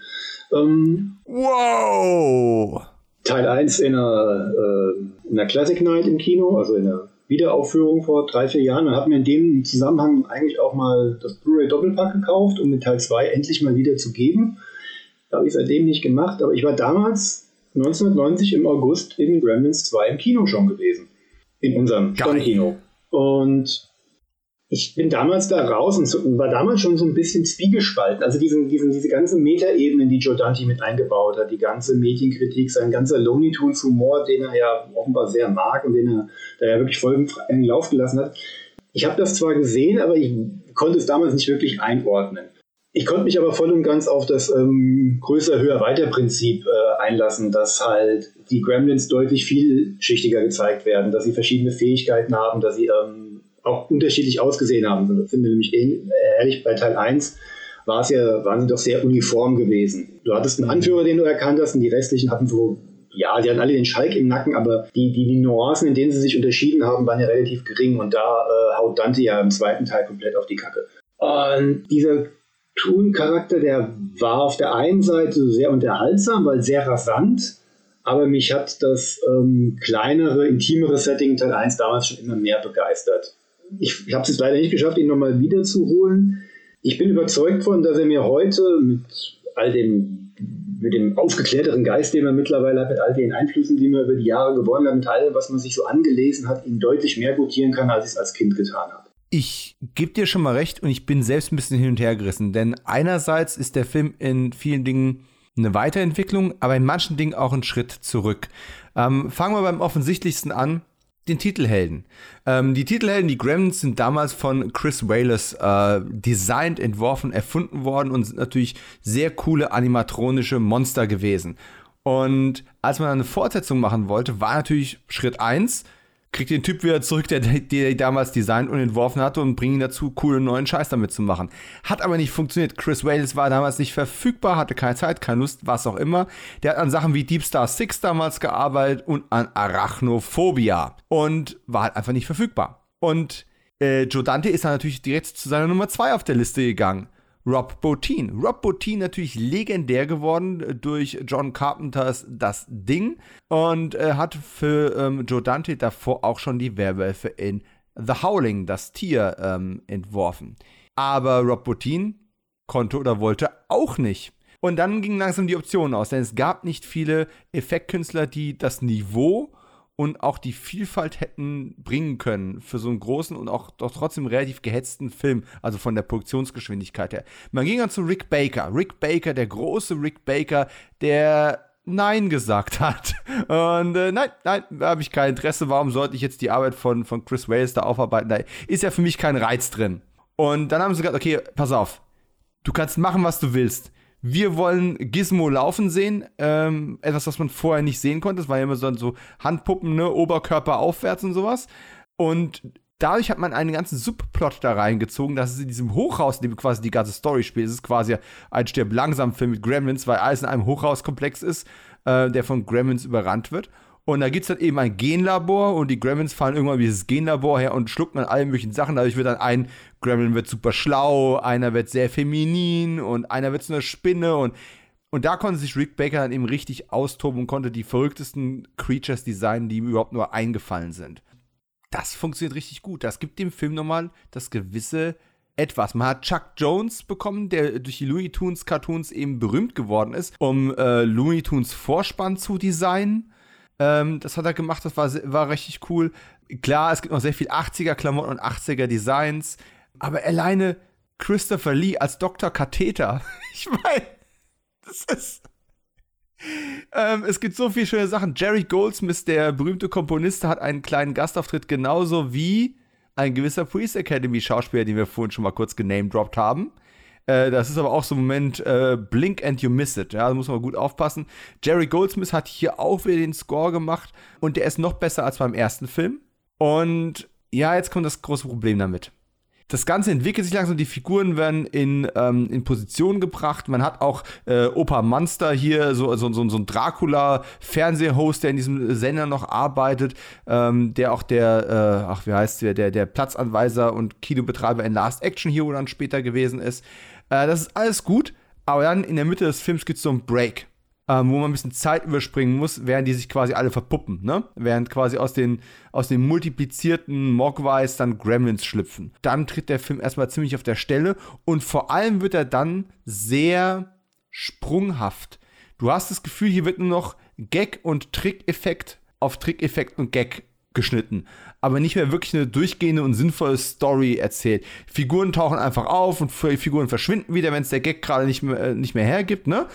Ähm, wow! Teil 1 in einer, äh, in einer Classic Night im Kino, also in einer Wiederaufführung vor drei, vier Jahren und habe mir in dem Zusammenhang eigentlich auch mal das Blu-ray Doppelpack gekauft, um mit Teil 2 endlich mal wieder zu geben. Habe ich seitdem nicht gemacht, aber ich war damals 1990 im August in Gremlins 2 im Kino schon gewesen. In unserem Stammkino. Und ich bin damals da raus und war damals schon so ein bisschen zwiegespalten. Also diesen, diesen, diese ganze Metaebene, die Joe Dante mit eingebaut hat, die ganze Medienkritik, sein ganzer Looney Tunes Humor, den er ja offenbar sehr mag und den er da ja wirklich voll im Lauf gelassen hat. Ich habe das zwar gesehen, aber ich konnte es damals nicht wirklich einordnen. Ich konnte mich aber voll und ganz auf das ähm, größer, höher, weiter Prinzip äh, einlassen, dass halt die Gremlins deutlich vielschichtiger gezeigt werden, dass sie verschiedene Fähigkeiten haben, dass sie ähm, auch unterschiedlich ausgesehen haben. Das sind wir nämlich ehrlich, bei Teil 1 war es ja, waren sie doch sehr uniform gewesen. Du hattest einen Anführer, den du erkannt hast, und die restlichen hatten so, ja, die hatten alle den Schalk im Nacken, aber die, die, die Nuancen, in denen sie sich unterschieden haben, waren ja relativ gering und da äh, haut Dante ja im zweiten Teil komplett auf die Kacke. Und dieser Toon-Charakter, der war auf der einen Seite sehr unterhaltsam, weil sehr rasant, aber mich hat das ähm, kleinere, intimere Setting Teil 1 damals schon immer mehr begeistert ich, ich habe es jetzt leider nicht geschafft, ihn nochmal wiederzuholen. Ich bin überzeugt von, dass er mir heute mit all dem, mit dem aufgeklärteren Geist, den er mittlerweile hat, mit all den Einflüssen, die man über die Jahre gewonnen hat, mit allem, was man sich so angelesen hat, ihn deutlich mehr gutieren kann, als ich es als Kind getan habe. Ich gebe dir schon mal recht und ich bin selbst ein bisschen hin und her gerissen, denn einerseits ist der Film in vielen Dingen eine Weiterentwicklung, aber in manchen Dingen auch ein Schritt zurück. Ähm, fangen wir beim offensichtlichsten an den Titelhelden. Ähm, die Titelhelden, die Gremlins, sind damals von Chris Wallace äh, designt, entworfen, erfunden worden und sind natürlich sehr coole animatronische Monster gewesen. Und als man eine Fortsetzung machen wollte, war natürlich Schritt 1, kriegt den Typ wieder zurück, der, der damals designt und entworfen hatte und bringt ihn dazu, coolen neuen Scheiß damit zu machen. Hat aber nicht funktioniert. Chris Wales war damals nicht verfügbar, hatte keine Zeit, keine Lust, was auch immer. Der hat an Sachen wie Deep Star 6 damals gearbeitet und an Arachnophobia und war halt einfach nicht verfügbar. Und äh, Joe Dante ist dann natürlich direkt zu seiner Nummer 2 auf der Liste gegangen. Rob Bottin. Rob Bottin natürlich legendär geworden äh, durch John Carpenters Das Ding und äh, hat für ähm, Joe Dante davor auch schon die Werwölfe in The Howling, das Tier, ähm, entworfen. Aber Rob Bottin konnte oder wollte auch nicht. Und dann gingen langsam die Optionen aus, denn es gab nicht viele Effektkünstler, die das Niveau und auch die Vielfalt hätten bringen können für so einen großen und auch doch trotzdem relativ gehetzten Film, also von der Produktionsgeschwindigkeit her. Man ging dann zu Rick Baker. Rick Baker, der große Rick Baker, der Nein gesagt hat. Und äh, nein, nein, da habe ich kein Interesse. Warum sollte ich jetzt die Arbeit von, von Chris Wales da aufarbeiten? Da ist ja für mich kein Reiz drin. Und dann haben sie gesagt, okay, pass auf. Du kannst machen, was du willst wir wollen Gizmo laufen sehen. Ähm, etwas, was man vorher nicht sehen konnte. Das war ja immer so, so Handpuppen, ne? Oberkörper aufwärts und sowas. Und dadurch hat man einen ganzen Subplot da reingezogen, dass es in diesem Hochhaus, in dem quasi die ganze Story spielt, es ist quasi ein Stirb langsam Film mit Gremlins, weil alles in einem Hochhauskomplex ist, äh, der von Gremlins überrannt wird. Und da gibt es dann eben ein Genlabor und die Gremlins fallen irgendwann dieses Genlabor her und schlucken dann alle möglichen Sachen. Dadurch wird dann ein Gremlin wird super schlau, einer wird sehr feminin und einer wird zu einer Spinne und und da konnte sich Rick Baker dann eben richtig austoben und konnte die verrücktesten Creatures designen, die ihm überhaupt nur eingefallen sind. Das funktioniert richtig gut. Das gibt dem Film nochmal das gewisse etwas. Man hat Chuck Jones bekommen, der durch die Looney Tunes Cartoons eben berühmt geworden ist, um äh, Looney Tunes Vorspann zu designen. Ähm, das hat er gemacht, das war, war richtig cool. Klar, es gibt noch sehr viel 80er-Klamotten und 80er-Designs, aber alleine Christopher Lee als Dr. Katheter, ich meine, das ist. Ähm, es gibt so viele schöne Sachen. Jerry Goldsmith, der berühmte Komponist, hat einen kleinen Gastauftritt, genauso wie ein gewisser Police Academy Schauspieler, den wir vorhin schon mal kurz genamedroppt haben. Äh, das ist aber auch so ein Moment, äh, blink and you miss it. Ja, da muss man gut aufpassen. Jerry Goldsmith hat hier auch wieder den Score gemacht und der ist noch besser als beim ersten Film. Und ja, jetzt kommt das große Problem damit. Das Ganze entwickelt sich langsam, die Figuren werden in, ähm, in Position gebracht. Man hat auch äh, Opa Monster hier, so, so, so, so ein Dracula-Fernsehhost, der in diesem Sender noch arbeitet, ähm, der auch der, äh, ach, wie heißt der, der, der Platzanweiser und Kinobetreiber in Last Action Hero dann später gewesen ist. Äh, das ist alles gut, aber dann in der Mitte des Films gibt es so einen Break. Ähm, wo man ein bisschen Zeit überspringen muss, während die sich quasi alle verpuppen, ne? Während quasi aus den, aus den multiplizierten Mogwais dann Gremlins schlüpfen. Dann tritt der Film erstmal ziemlich auf der Stelle und vor allem wird er dann sehr sprunghaft. Du hast das Gefühl, hier wird nur noch Gag und Trick-Effekt auf Trick-Effekt und Gag geschnitten, aber nicht mehr wirklich eine durchgehende und sinnvolle Story erzählt. Figuren tauchen einfach auf und Figuren verschwinden wieder, wenn es der Gag gerade nicht mehr, äh, nicht mehr hergibt, ne?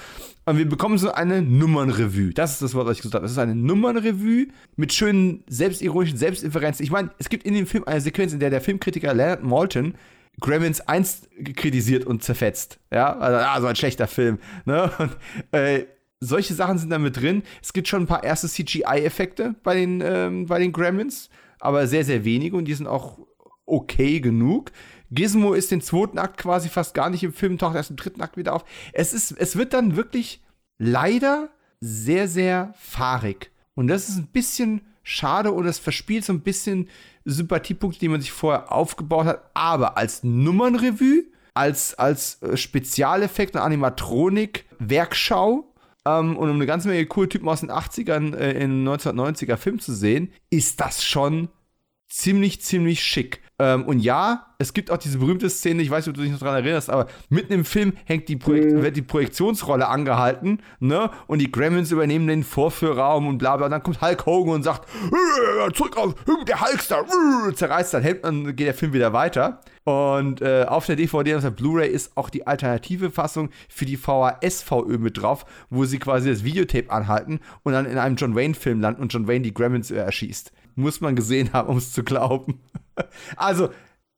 Und wir bekommen so eine Nummernrevue. Das ist das Wort, was ich gesagt habe. Das ist eine Nummernrevue mit schönen selbstironischen Selbstinferenzen. Ich meine, es gibt in dem Film eine Sequenz, in der der Filmkritiker Leonard Malton Gremlins 1 kritisiert und zerfetzt. Ja, also, ah, so ein schlechter Film. Ne? Und, äh, solche Sachen sind da mit drin. Es gibt schon ein paar erste CGI-Effekte bei, den, ähm, bei den Gremlins, aber sehr, sehr wenige und die sind auch okay genug. Gizmo ist den zweiten Akt quasi fast gar nicht im Film, taucht erst im dritten Akt wieder auf. Es, ist, es wird dann wirklich leider sehr, sehr fahrig. Und das ist ein bisschen schade und es verspielt so ein bisschen Sympathiepunkte, die man sich vorher aufgebaut hat. Aber als Nummernrevue, als, als äh, Spezialeffekt und Animatronik, Werkschau, ähm, und um eine ganze Menge coole Typen aus den 80ern äh, in 1990er Film zu sehen, ist das schon ziemlich, ziemlich schick. Ähm, und ja, es gibt auch diese berühmte Szene, ich weiß nicht, ob du dich noch daran erinnerst, aber mitten im Film hängt die Projekt mhm. wird die Projektionsrolle angehalten, ne? Und die Gremlins übernehmen den Vorführraum und bla bla. Und dann kommt Hulk Hogan und sagt, äh, zurück auf, der Hulkster, äh, zerreißt dann, hält, dann geht der Film wieder weiter. Und äh, auf der DVD, auf der Blu-ray ist auch die alternative Fassung für die VHS-VÖ mit drauf, wo sie quasi das Videotape anhalten und dann in einem John Wayne-Film landen und John Wayne die Gremlins äh, erschießt. Muss man gesehen haben, um es zu glauben. Also,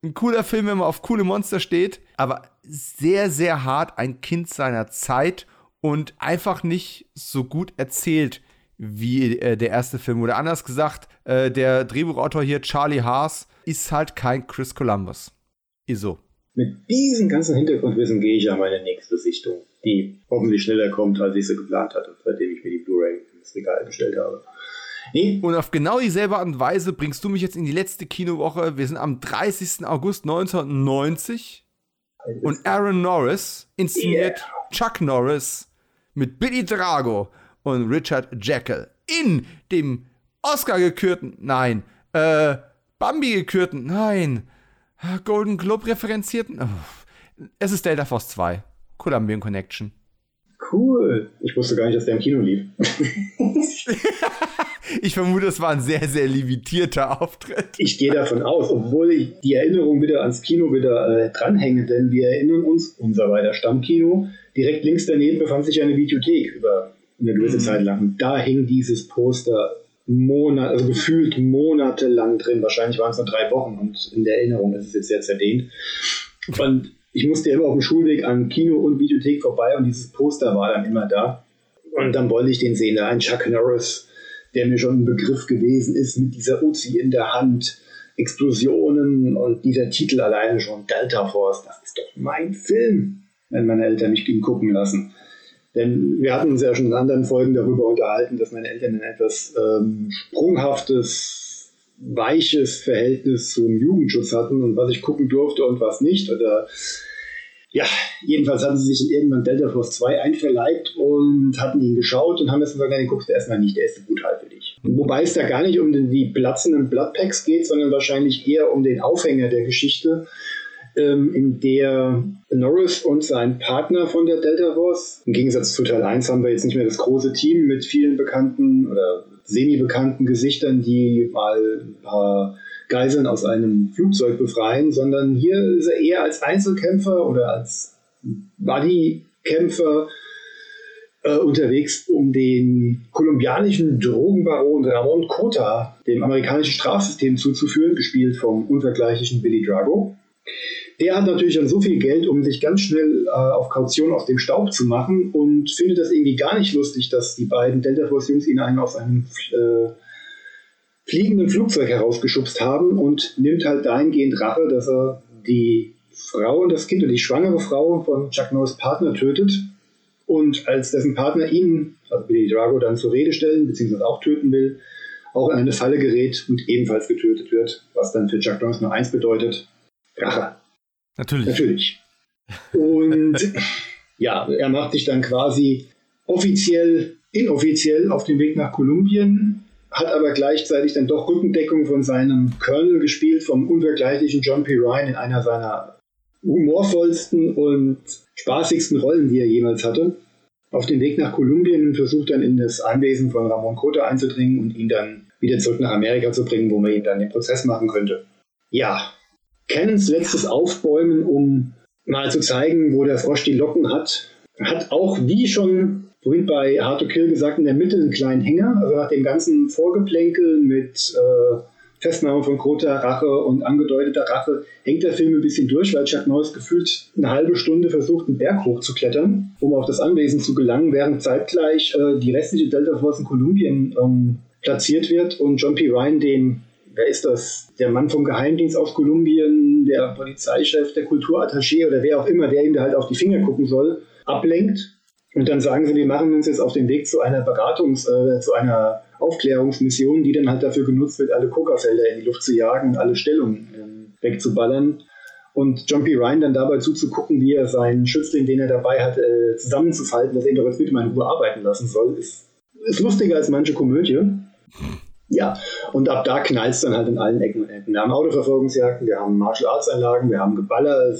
ein cooler Film, wenn man auf coole Monster steht, aber sehr, sehr hart ein Kind seiner Zeit und einfach nicht so gut erzählt wie äh, der erste Film. Oder anders gesagt, äh, der Drehbuchautor hier, Charlie Haas, ist halt kein Chris Columbus. Ist so. Mit diesem ganzen Hintergrundwissen gehe ich an meine nächste Sichtung, die hoffentlich schneller kommt, als ich sie geplant hatte, seitdem ich mir die Blu-ray ins Regal gestellt habe. Nee. Und auf genau dieselbe Art und Weise bringst du mich jetzt in die letzte Kinowoche. Wir sind am 30. August 1990 und Aaron Norris inszeniert yeah. Chuck Norris mit Billy Drago und Richard Jekyll in dem Oscar gekürten, nein, äh, Bambi gekürten, nein, Golden Globe referenzierten. Oh. Es ist Delta Force 2. Columbian Connection. Cool. Ich wusste gar nicht, dass der im Kino lief. ich vermute, es war ein sehr, sehr limitierter Auftritt. Ich gehe davon aus, obwohl ich die Erinnerung wieder ans Kino wieder äh, dranhänge, denn wir erinnern uns, unser weiter Stammkino, direkt links daneben befand sich eine Videothek über eine gewisse mhm. Zeit lang. Da hing dieses Poster Monat, also gefühlt monatelang drin. Wahrscheinlich waren es nur drei Wochen und in der Erinnerung ist es jetzt sehr zerdehnt. Und ich musste immer auf dem Schulweg an Kino und Videothek vorbei und dieses Poster war dann immer da. Und dann wollte ich den sehen, da ein Chuck Norris, der mir schon ein Begriff gewesen ist, mit dieser Uzi in der Hand, Explosionen und dieser Titel alleine schon, Delta Force, das ist doch mein Film, wenn meine Eltern mich ihn gucken lassen. Denn wir hatten uns ja schon in anderen Folgen darüber unterhalten, dass meine Eltern ein etwas ähm, sprunghaftes, weiches Verhältnis zum Jugendschutz hatten und was ich gucken durfte und was nicht. Oder ja, jedenfalls hatten sie sich in irgendwann Delta Force 2 einverleibt und hatten ihn geschaut und haben jetzt gesagt, den guckst du erstmal nicht, der ist brutal für dich. Wobei es da gar nicht um die platzenden Bloodpacks geht, sondern wahrscheinlich eher um den Aufhänger der Geschichte ähm, in der Norris und sein Partner von der Delta Force, im Gegensatz zu Teil 1 haben wir jetzt nicht mehr das große Team mit vielen bekannten oder semi-bekannten Gesichtern, die mal ein paar Geiseln aus einem Flugzeug befreien, sondern hier ist er eher als Einzelkämpfer oder als Bodykämpfer äh, unterwegs, um den kolumbianischen Drogenbaron Ramon Cota dem amerikanischen Strafsystem zuzuführen, gespielt vom unvergleichlichen Billy Drago. Der hat natürlich dann so viel Geld, um sich ganz schnell äh, auf Kaution aus dem Staub zu machen und findet das irgendwie gar nicht lustig, dass die beiden Delta Force Jungs ihn einen aus einem äh, fliegenden Flugzeug herausgeschubst haben und nimmt halt dahingehend Rache, dass er die Frau und das Kind und die schwangere Frau von Chuck Norris Partner tötet und als dessen Partner ihn, also Billy Drago, dann zur Rede stellen bzw. auch töten will, auch in eine Falle gerät und ebenfalls getötet wird, was dann für Chuck Norris nur eins bedeutet, Rache. Natürlich. Natürlich. Und ja, er macht sich dann quasi offiziell, inoffiziell auf den Weg nach Kolumbien, hat aber gleichzeitig dann doch Rückendeckung von seinem Colonel gespielt, vom unvergleichlichen John P. Ryan in einer seiner humorvollsten und spaßigsten Rollen, die er jemals hatte. Auf den Weg nach Kolumbien und versucht dann in das Anwesen von Ramon Cota einzudringen und ihn dann wieder zurück nach Amerika zu bringen, wo man ihn dann den Prozess machen könnte. Ja, Cannons letztes Aufbäumen, um mal zu zeigen, wo der Frosch die Locken hat, hat auch, wie schon vorhin bei Hard to Kill gesagt, in der Mitte einen kleinen Hänger. Also nach dem ganzen Vorgeplänkel mit äh, Festnahme von Kota, Rache und angedeuteter Rache hängt der Film ein bisschen durch, weil Chuck Norris gefühlt eine halbe Stunde versucht, einen Berg hochzuklettern, um auf das Anwesen zu gelangen, während zeitgleich äh, die restliche Delta Force in Kolumbien ähm, platziert wird und John P. Ryan den wer ist das? Der Mann vom Geheimdienst aus Kolumbien, der Polizeichef, der Kulturattaché oder wer auch immer, der ihm da halt auf die Finger gucken soll, ablenkt. Und dann sagen sie, wir machen uns jetzt auf den Weg zu einer Beratungs-, äh, zu einer Aufklärungsmission, die dann halt dafür genutzt wird, alle Coca-Felder in die Luft zu jagen und alle Stellungen äh, wegzuballern. Und John P. Ryan dann dabei zuzugucken, wie er seinen Schützling, den er dabei hat, äh, zusammenzufalten, dass er ihn doch jetzt mit in Ruhe arbeiten lassen soll, ist, ist lustiger als manche Komödie. Ja, und ab da knallt es dann halt in allen Ecken und Enden. Wir haben Autoverfolgungsjagden, wir haben Martial Arts Einlagen, wir haben Geballer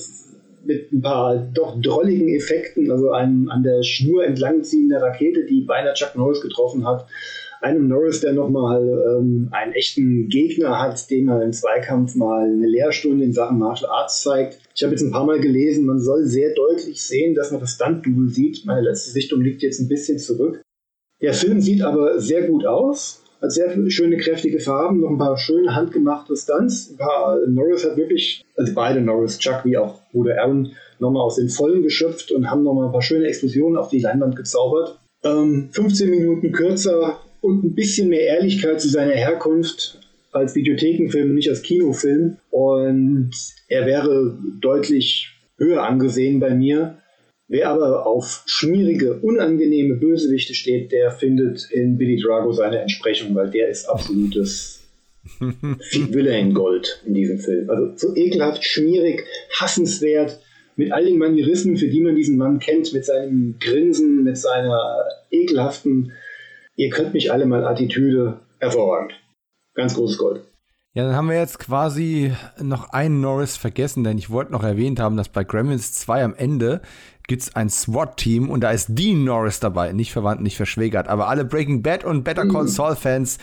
mit ein paar doch drolligen Effekten, also einem an der Schnur entlangziehende Rakete, die beinahe Chuck Norris getroffen hat. Einem Norris, der nochmal ähm, einen echten Gegner hat, dem er im Zweikampf mal eine Lehrstunde in Sachen Martial Arts zeigt. Ich habe jetzt ein paar Mal gelesen, man soll sehr deutlich sehen, dass man das Stunt-Double sieht. Meine letzte Sichtung liegt jetzt ein bisschen zurück. Der Film sieht aber sehr gut aus hat sehr schöne, kräftige Farben, noch ein paar schöne handgemachte Stunts. Ein paar, Norris hat wirklich, also beide Norris, Chuck wie auch Bruder Aaron, nochmal aus den Vollen geschöpft und haben nochmal ein paar schöne Explosionen auf die Leinwand gezaubert. Ähm, 15 Minuten kürzer und ein bisschen mehr Ehrlichkeit zu seiner Herkunft als Videothekenfilm und nicht als Kinofilm. Und er wäre deutlich höher angesehen bei mir. Wer aber auf schmierige, unangenehme Bösewichte steht, der findet in Billy Drago seine Entsprechung, weil der ist absolutes Villain-Gold in diesem Film. Also so ekelhaft, schmierig, hassenswert, mit all den Manierismen, für die man diesen Mann kennt, mit seinem Grinsen, mit seiner ekelhaften, ihr könnt mich alle mal Attitüde, hervorragend. Ganz großes Gold. Ja, dann haben wir jetzt quasi noch einen Norris vergessen, denn ich wollte noch erwähnt haben, dass bei Gremlins 2 am Ende gibt es ein SWAT-Team und da ist Dean Norris dabei, nicht verwandt, nicht verschwägert, aber alle Breaking Bad und Better Call mhm. Saul-Fans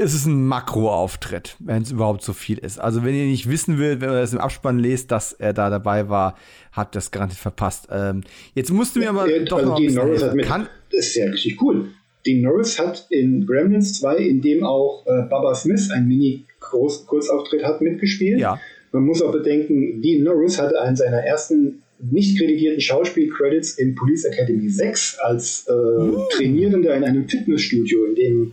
es ist ein Makro-Auftritt, wenn es überhaupt so viel ist. Also wenn ihr nicht wissen wollt, wenn ihr das im Abspann lest, dass er da dabei war, habt das garantiert verpasst. Ähm, jetzt musst du mir aber ja, doch also noch Dean Norris hat mit, kann, Das ist ja richtig cool. Dean Norris hat in Gremlins 2, in dem auch äh, Baba Smith ein Mini-Kurzauftritt hat, mitgespielt. Ja. Man muss auch bedenken, Dean Norris hatte einen seiner ersten nicht kreditierten Schauspiel-Credits in Police Academy 6 als äh, uh. Trainierender in einem Fitnessstudio, in dem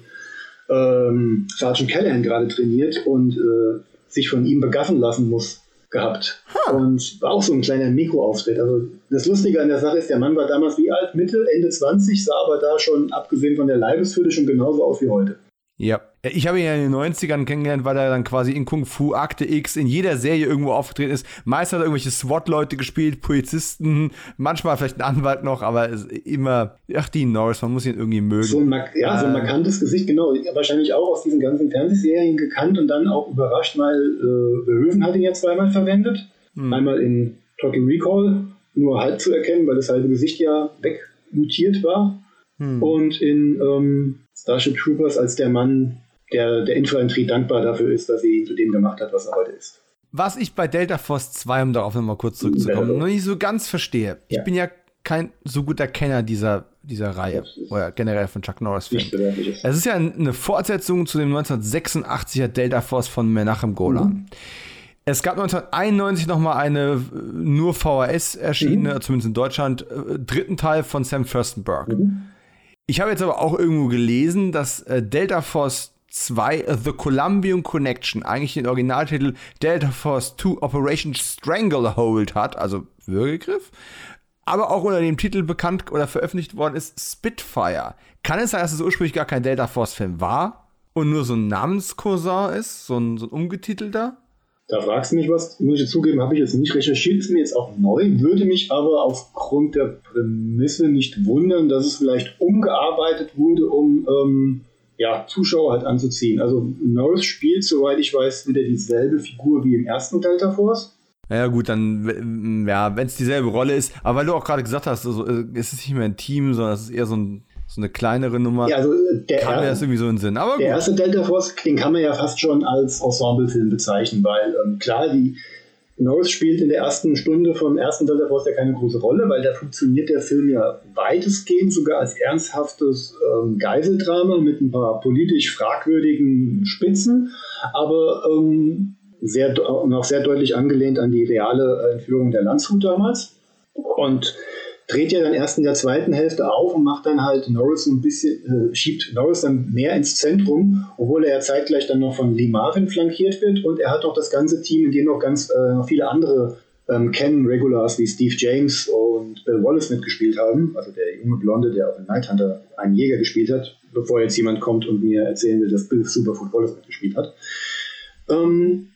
ähm, Sergeant Callahan gerade trainiert und äh, sich von ihm begaffen lassen muss, gehabt. Huh. Und war auch so ein kleiner Mikroauftritt. Also das Lustige an der Sache ist, der Mann war damals wie alt? Mitte, Ende 20, sah aber da schon, abgesehen von der Leibesfülle, schon genauso aus wie heute. Ja, ich habe ihn ja in den 90ern kennengelernt, weil er dann quasi in Kung Fu Akte X in jeder Serie irgendwo aufgetreten ist. Meist hat er irgendwelche SWAT-Leute gespielt, Polizisten, manchmal vielleicht ein Anwalt noch, aber immer, ach, Dean Norris, man muss ihn irgendwie mögen. So ein, ja, so ein äh. markantes Gesicht, genau. Wahrscheinlich auch aus diesen ganzen Fernsehserien gekannt und dann auch überrascht, weil äh, hat ihn ja zweimal verwendet. Hm. Einmal in Total Recall, nur halb zu erkennen, weil das halbe Gesicht ja wegmutiert war. Hm. Und in ähm, Starship Troopers als der Mann, der der Infanterie dankbar dafür ist, dass sie ihn zu dem gemacht hat, was er heute ist. Was ich bei Delta Force 2, um darauf nochmal kurz zurückzukommen, ja. noch nicht so ganz verstehe. Ja. Ich bin ja kein so guter Kenner dieser, dieser Reihe oder generell von Chuck Norris Filmen. Es ist ja eine Fortsetzung zu dem 1986er Delta Force von Menachem Golan. Mhm. Es gab 1991 nochmal eine nur VHS erschienene, mhm. zumindest in Deutschland, äh, dritten Teil von Sam Furstenberg. Mhm. Ich habe jetzt aber auch irgendwo gelesen, dass äh, Delta Force 2 äh, The Columbian Connection eigentlich den Originaltitel Delta Force 2 Operation Stranglehold hat, also Würgegriff, aber auch unter dem Titel bekannt oder veröffentlicht worden ist Spitfire. Kann es sein, dass es ursprünglich gar kein Delta Force Film war und nur so ein Namenscousin ist, so ein, so ein umgetitelter? Da fragst du mich was, muss ich zugeben, habe ich jetzt nicht recherchiert, ist mir jetzt auch neu, würde mich aber aufgrund der Prämisse nicht wundern, dass es vielleicht umgearbeitet wurde, um ähm, ja, Zuschauer halt anzuziehen. Also Norris spielt, soweit ich weiß, wieder dieselbe Figur wie im ersten Delta Force. Ja gut, dann, ja, wenn es dieselbe Rolle ist, aber weil du auch gerade gesagt hast, also, äh, es ist nicht mehr ein Team, sondern es ist eher so ein so eine kleinere Nummer. Ja, also der kam mir das irgendwie so in den Sinn. Aber der gut. erste Delta Force, den kann man ja fast schon als Ensemblefilm bezeichnen, weil ähm, klar, die Norris spielt in der ersten Stunde vom ersten Delta Force ja keine große Rolle, weil da funktioniert der Film ja weitestgehend sogar als ernsthaftes ähm, Geiseldrama mit ein paar politisch fragwürdigen Spitzen, aber ähm, sehr, noch sehr deutlich angelehnt an die reale Entführung der Landshut damals. Und dreht ja dann erst in der zweiten Hälfte auf und macht dann halt Norris ein bisschen, äh, schiebt Norris dann mehr ins Zentrum, obwohl er ja zeitgleich dann noch von Lee Marvin flankiert wird und er hat auch das ganze Team, in dem noch ganz äh, viele andere ähm, Canon-Regulars wie Steve James und Bill Wallace mitgespielt haben, also der junge Blonde, der auch in Night Hunter einen Jäger gespielt hat, bevor jetzt jemand kommt und mir erzählen will, dass Bill Superfoot Wallace mitgespielt hat. Ähm,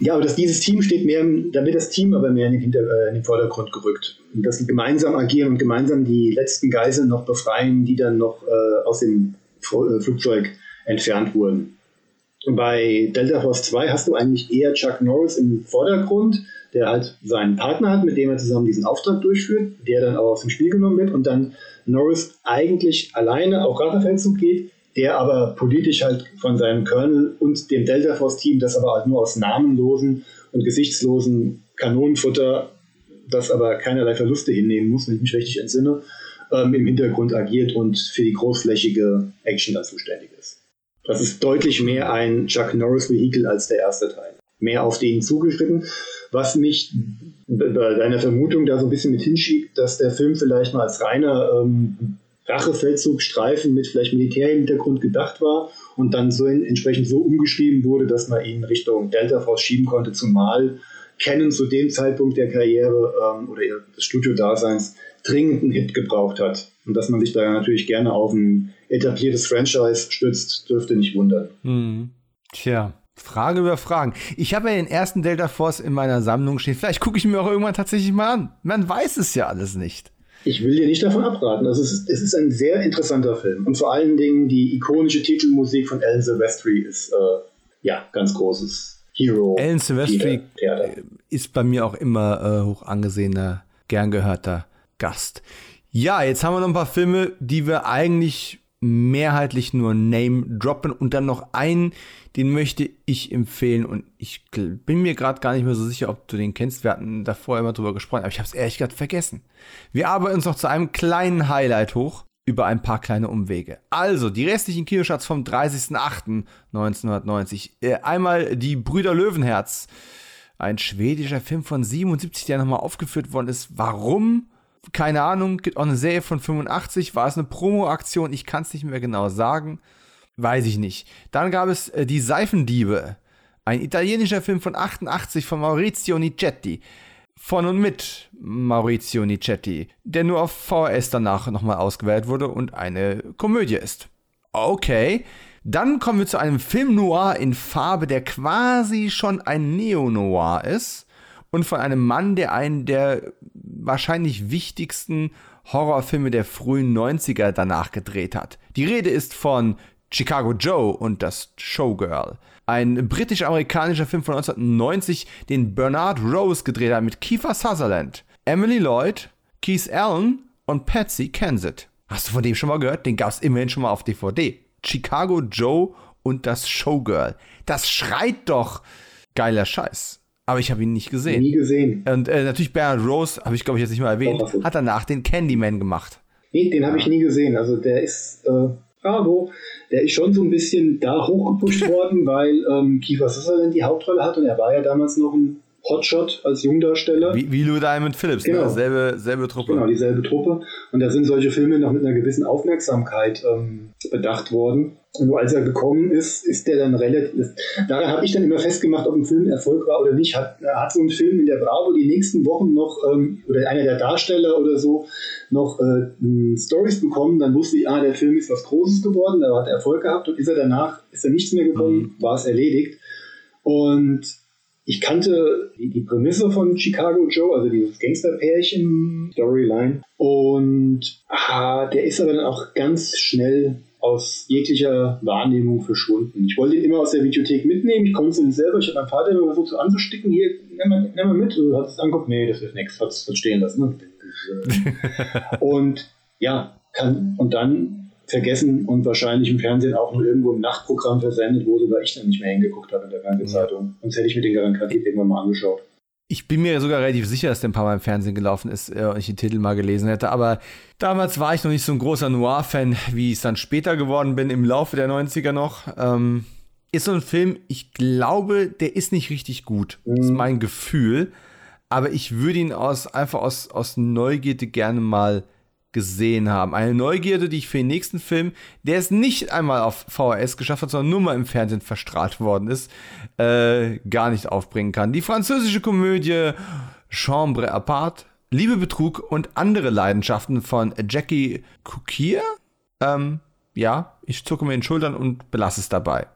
ja, aber dass dieses Team steht mehr, da wird das Team aber mehr in den, Hinter-, äh, in den Vordergrund gerückt. Und dass sie gemeinsam agieren und gemeinsam die letzten Geiseln noch befreien, die dann noch äh, aus dem äh, Flugzeug entfernt wurden. Und bei Delta Force 2 hast du eigentlich eher Chuck Norris im Vordergrund, der halt seinen Partner hat, mit dem er zusammen diesen Auftrag durchführt, der dann auch aus dem Spiel genommen wird und dann Norris eigentlich alleine auf Rachefeldzug geht, der aber politisch halt von seinem Colonel und dem Delta Force Team, das aber halt nur aus namenlosen und gesichtslosen Kanonenfutter, das aber keinerlei Verluste hinnehmen muss, wenn ich mich richtig entsinne, ähm, im Hintergrund agiert und für die großflächige Action dann zuständig ist. Das ist deutlich mehr ein Chuck Norris-Vehikel als der erste Teil. Mehr auf den zugeschritten. Was mich bei deiner Vermutung da so ein bisschen mit hinschiebt, dass der Film vielleicht mal als reiner ähm, Rachefeldzugstreifen mit vielleicht Militärhintergrund gedacht war und dann so entsprechend so umgeschrieben wurde, dass man ihn Richtung Delta Force schieben konnte, zumal Canon zu dem Zeitpunkt der Karriere ähm, oder des Studiodaseins dringend einen Hit gebraucht hat. Und dass man sich da natürlich gerne auf ein etabliertes Franchise stützt, dürfte nicht wundern. Hm. Tja, Frage über Fragen. Ich habe ja den ersten Delta Force in meiner Sammlung stehen. Vielleicht gucke ich mir auch irgendwann tatsächlich mal an. Man weiß es ja alles nicht. Ich will dir nicht davon abraten. Also es ist, es ist ein sehr interessanter Film. Und vor allen Dingen die ikonische Titelmusik von Alan Silvestri ist äh, ja ganz großes Hero. Alan Silvestri ist bei mir auch immer äh, hoch angesehener, gern gehörter Gast. Ja, jetzt haben wir noch ein paar Filme, die wir eigentlich mehrheitlich nur Name droppen und dann noch einen, den möchte ich empfehlen und ich bin mir gerade gar nicht mehr so sicher, ob du den kennst. Wir hatten davor immer drüber gesprochen, aber ich habe es ehrlich gesagt vergessen. Wir arbeiten uns noch zu einem kleinen Highlight hoch über ein paar kleine Umwege. Also, die restlichen Kinostarts vom 30.08.1990. Äh, einmal die Brüder Löwenherz. Ein schwedischer Film von 77, der nochmal aufgeführt worden ist. Warum? Keine Ahnung, gibt auch eine Serie von 85, war es eine Promo-Aktion, ich kann es nicht mehr genau sagen, weiß ich nicht. Dann gab es äh, Die Seifendiebe, ein italienischer Film von 88 von Maurizio Nicetti. Von und mit Maurizio Nicetti, der nur auf VHS danach nochmal ausgewählt wurde und eine Komödie ist. Okay, dann kommen wir zu einem Film noir in Farbe, der quasi schon ein Neo-Noir ist und von einem Mann, der einen der wahrscheinlich wichtigsten Horrorfilme der frühen 90er danach gedreht hat. Die Rede ist von Chicago Joe und das Showgirl. Ein britisch-amerikanischer Film von 1990, den Bernard Rose gedreht hat mit Kiefer Sutherland, Emily Lloyd, Keith Allen und Patsy Kensit. Hast du von dem schon mal gehört? Den gab es immerhin schon mal auf DVD. Chicago Joe und das Showgirl. Das schreit doch geiler Scheiß aber ich habe ihn nicht gesehen. Nie gesehen. Und äh, natürlich Bernard Rose, habe ich glaube ich jetzt nicht mal erwähnt, Doch, hat danach den Candyman gemacht. Nee, den habe ich nie gesehen. Also der ist, äh, bravo, der ist schon so ein bisschen da hochgepusht worden, weil ähm, Kiefer Sutherland die Hauptrolle hat und er war ja damals noch ein Hotshot als Jungdarsteller. Wie, wie Lou Diamond Phillips, ne? genau. ne? selbe, selbe Truppe. Genau, dieselbe Truppe. Und da sind solche Filme noch mit einer gewissen Aufmerksamkeit ähm, bedacht worden. Nur als er gekommen ist, ist der dann relativ. Daran habe ich dann immer festgemacht, ob ein Film Erfolg war oder nicht. Hat, hat so ein Film in der Bravo die nächsten Wochen noch, ähm, oder einer der Darsteller oder so, noch äh, Stories bekommen, dann wusste ich, ah, der Film ist was Großes geworden, da hat er Erfolg gehabt und ist er danach, ist er nichts mehr gekommen, mhm. war es erledigt. Und ich kannte die, Prämisse von Chicago Joe, also dieses Gangsterpärchen Storyline. Und ah, der ist aber dann auch ganz schnell aus jeglicher Wahrnehmung verschwunden. Ich wollte ihn immer aus der Videothek mitnehmen, ich konnte es nicht selber. Ich habe meinen Vater immer versucht so anzusticken, hier, nimm mal, nimm mal mit. Du hast es angeguckt, nee, das ist nichts, hat es stehen lassen. Ne? und ja, kann, und dann vergessen und wahrscheinlich im Fernsehen auch nur irgendwo im Nachtprogramm versendet, wo sogar ich dann nicht mehr hingeguckt habe in der Fernsehzeitung. Sonst hätte ich mir den garantiert irgendwann mal angeschaut. Ich bin mir sogar relativ sicher, dass der ein paar Mal im Fernsehen gelaufen ist äh, und ich den Titel mal gelesen hätte. Aber damals war ich noch nicht so ein großer Noir-Fan, wie ich es dann später geworden bin, im Laufe der 90er noch. Ähm, ist so ein Film, ich glaube, der ist nicht richtig gut. Mhm. Das ist mein Gefühl. Aber ich würde ihn aus, einfach aus, aus Neugierde gerne mal gesehen haben. Eine Neugierde, die ich für den nächsten Film, der es nicht einmal auf VHS geschafft hat, sondern nur mal im Fernsehen verstrahlt worden ist, äh, gar nicht aufbringen kann. Die französische Komödie Chambre à part, Liebe, Betrug und andere Leidenschaften von Jackie Cookier. Ähm, ja, ich zucke mir den Schultern und belasse es dabei.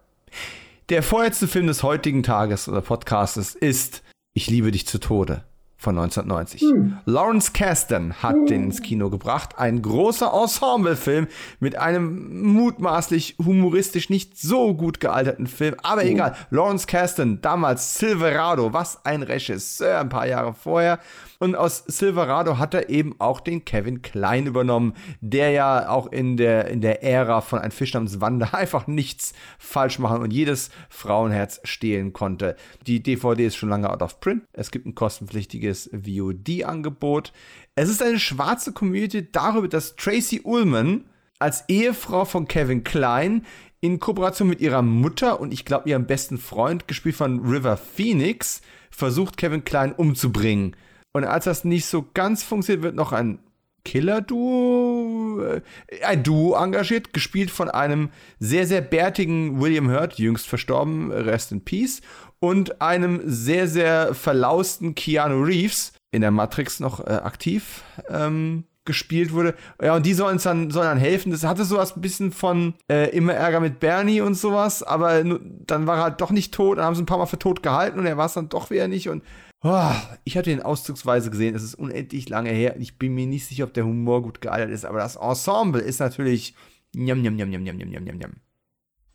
Der vorletzte Film des heutigen Tages oder Podcastes ist Ich liebe dich zu Tode von 1990. Hm. Lawrence Kasdan hat hm. den ins Kino gebracht. Ein großer Ensemblefilm mit einem mutmaßlich humoristisch nicht so gut gealterten Film. Aber hm. egal. Lawrence Kasdan, damals Silverado, was ein Regisseur ein paar Jahre vorher. Und aus Silverado hat er eben auch den Kevin Klein übernommen, der ja auch in der, in der Ära von Ein Fisch namens Wanda einfach nichts falsch machen und jedes Frauenherz stehlen konnte. Die DVD ist schon lange out of print. Es gibt ein kostenpflichtiges VOD-Angebot. Es ist eine schwarze Komödie darüber, dass Tracy Ullman als Ehefrau von Kevin Klein in Kooperation mit ihrer Mutter und ich glaube ihrem besten Freund, gespielt von River Phoenix, versucht Kevin Klein umzubringen. Und als das nicht so ganz funktioniert, wird noch ein Killer-Duo, äh, ein Duo engagiert, gespielt von einem sehr, sehr bärtigen William Hurt, jüngst verstorben, Rest in Peace, und einem sehr, sehr verlausten Keanu Reeves, in der Matrix noch äh, aktiv ähm, gespielt wurde. Ja, und die sollen dann, sollen dann helfen. Das hatte sowas ein bisschen von äh, immer Ärger mit Bernie und sowas, aber dann war er halt doch nicht tot, dann haben sie ein paar Mal für tot gehalten und er war es dann doch wieder nicht und Oh, ich hatte den auszugsweise gesehen, es ist unendlich lange her. Ich bin mir nicht sicher, ob der Humor gut gealtert ist, aber das Ensemble ist natürlich. Njam, njam, njam, njam, njam, njam, njam, njam.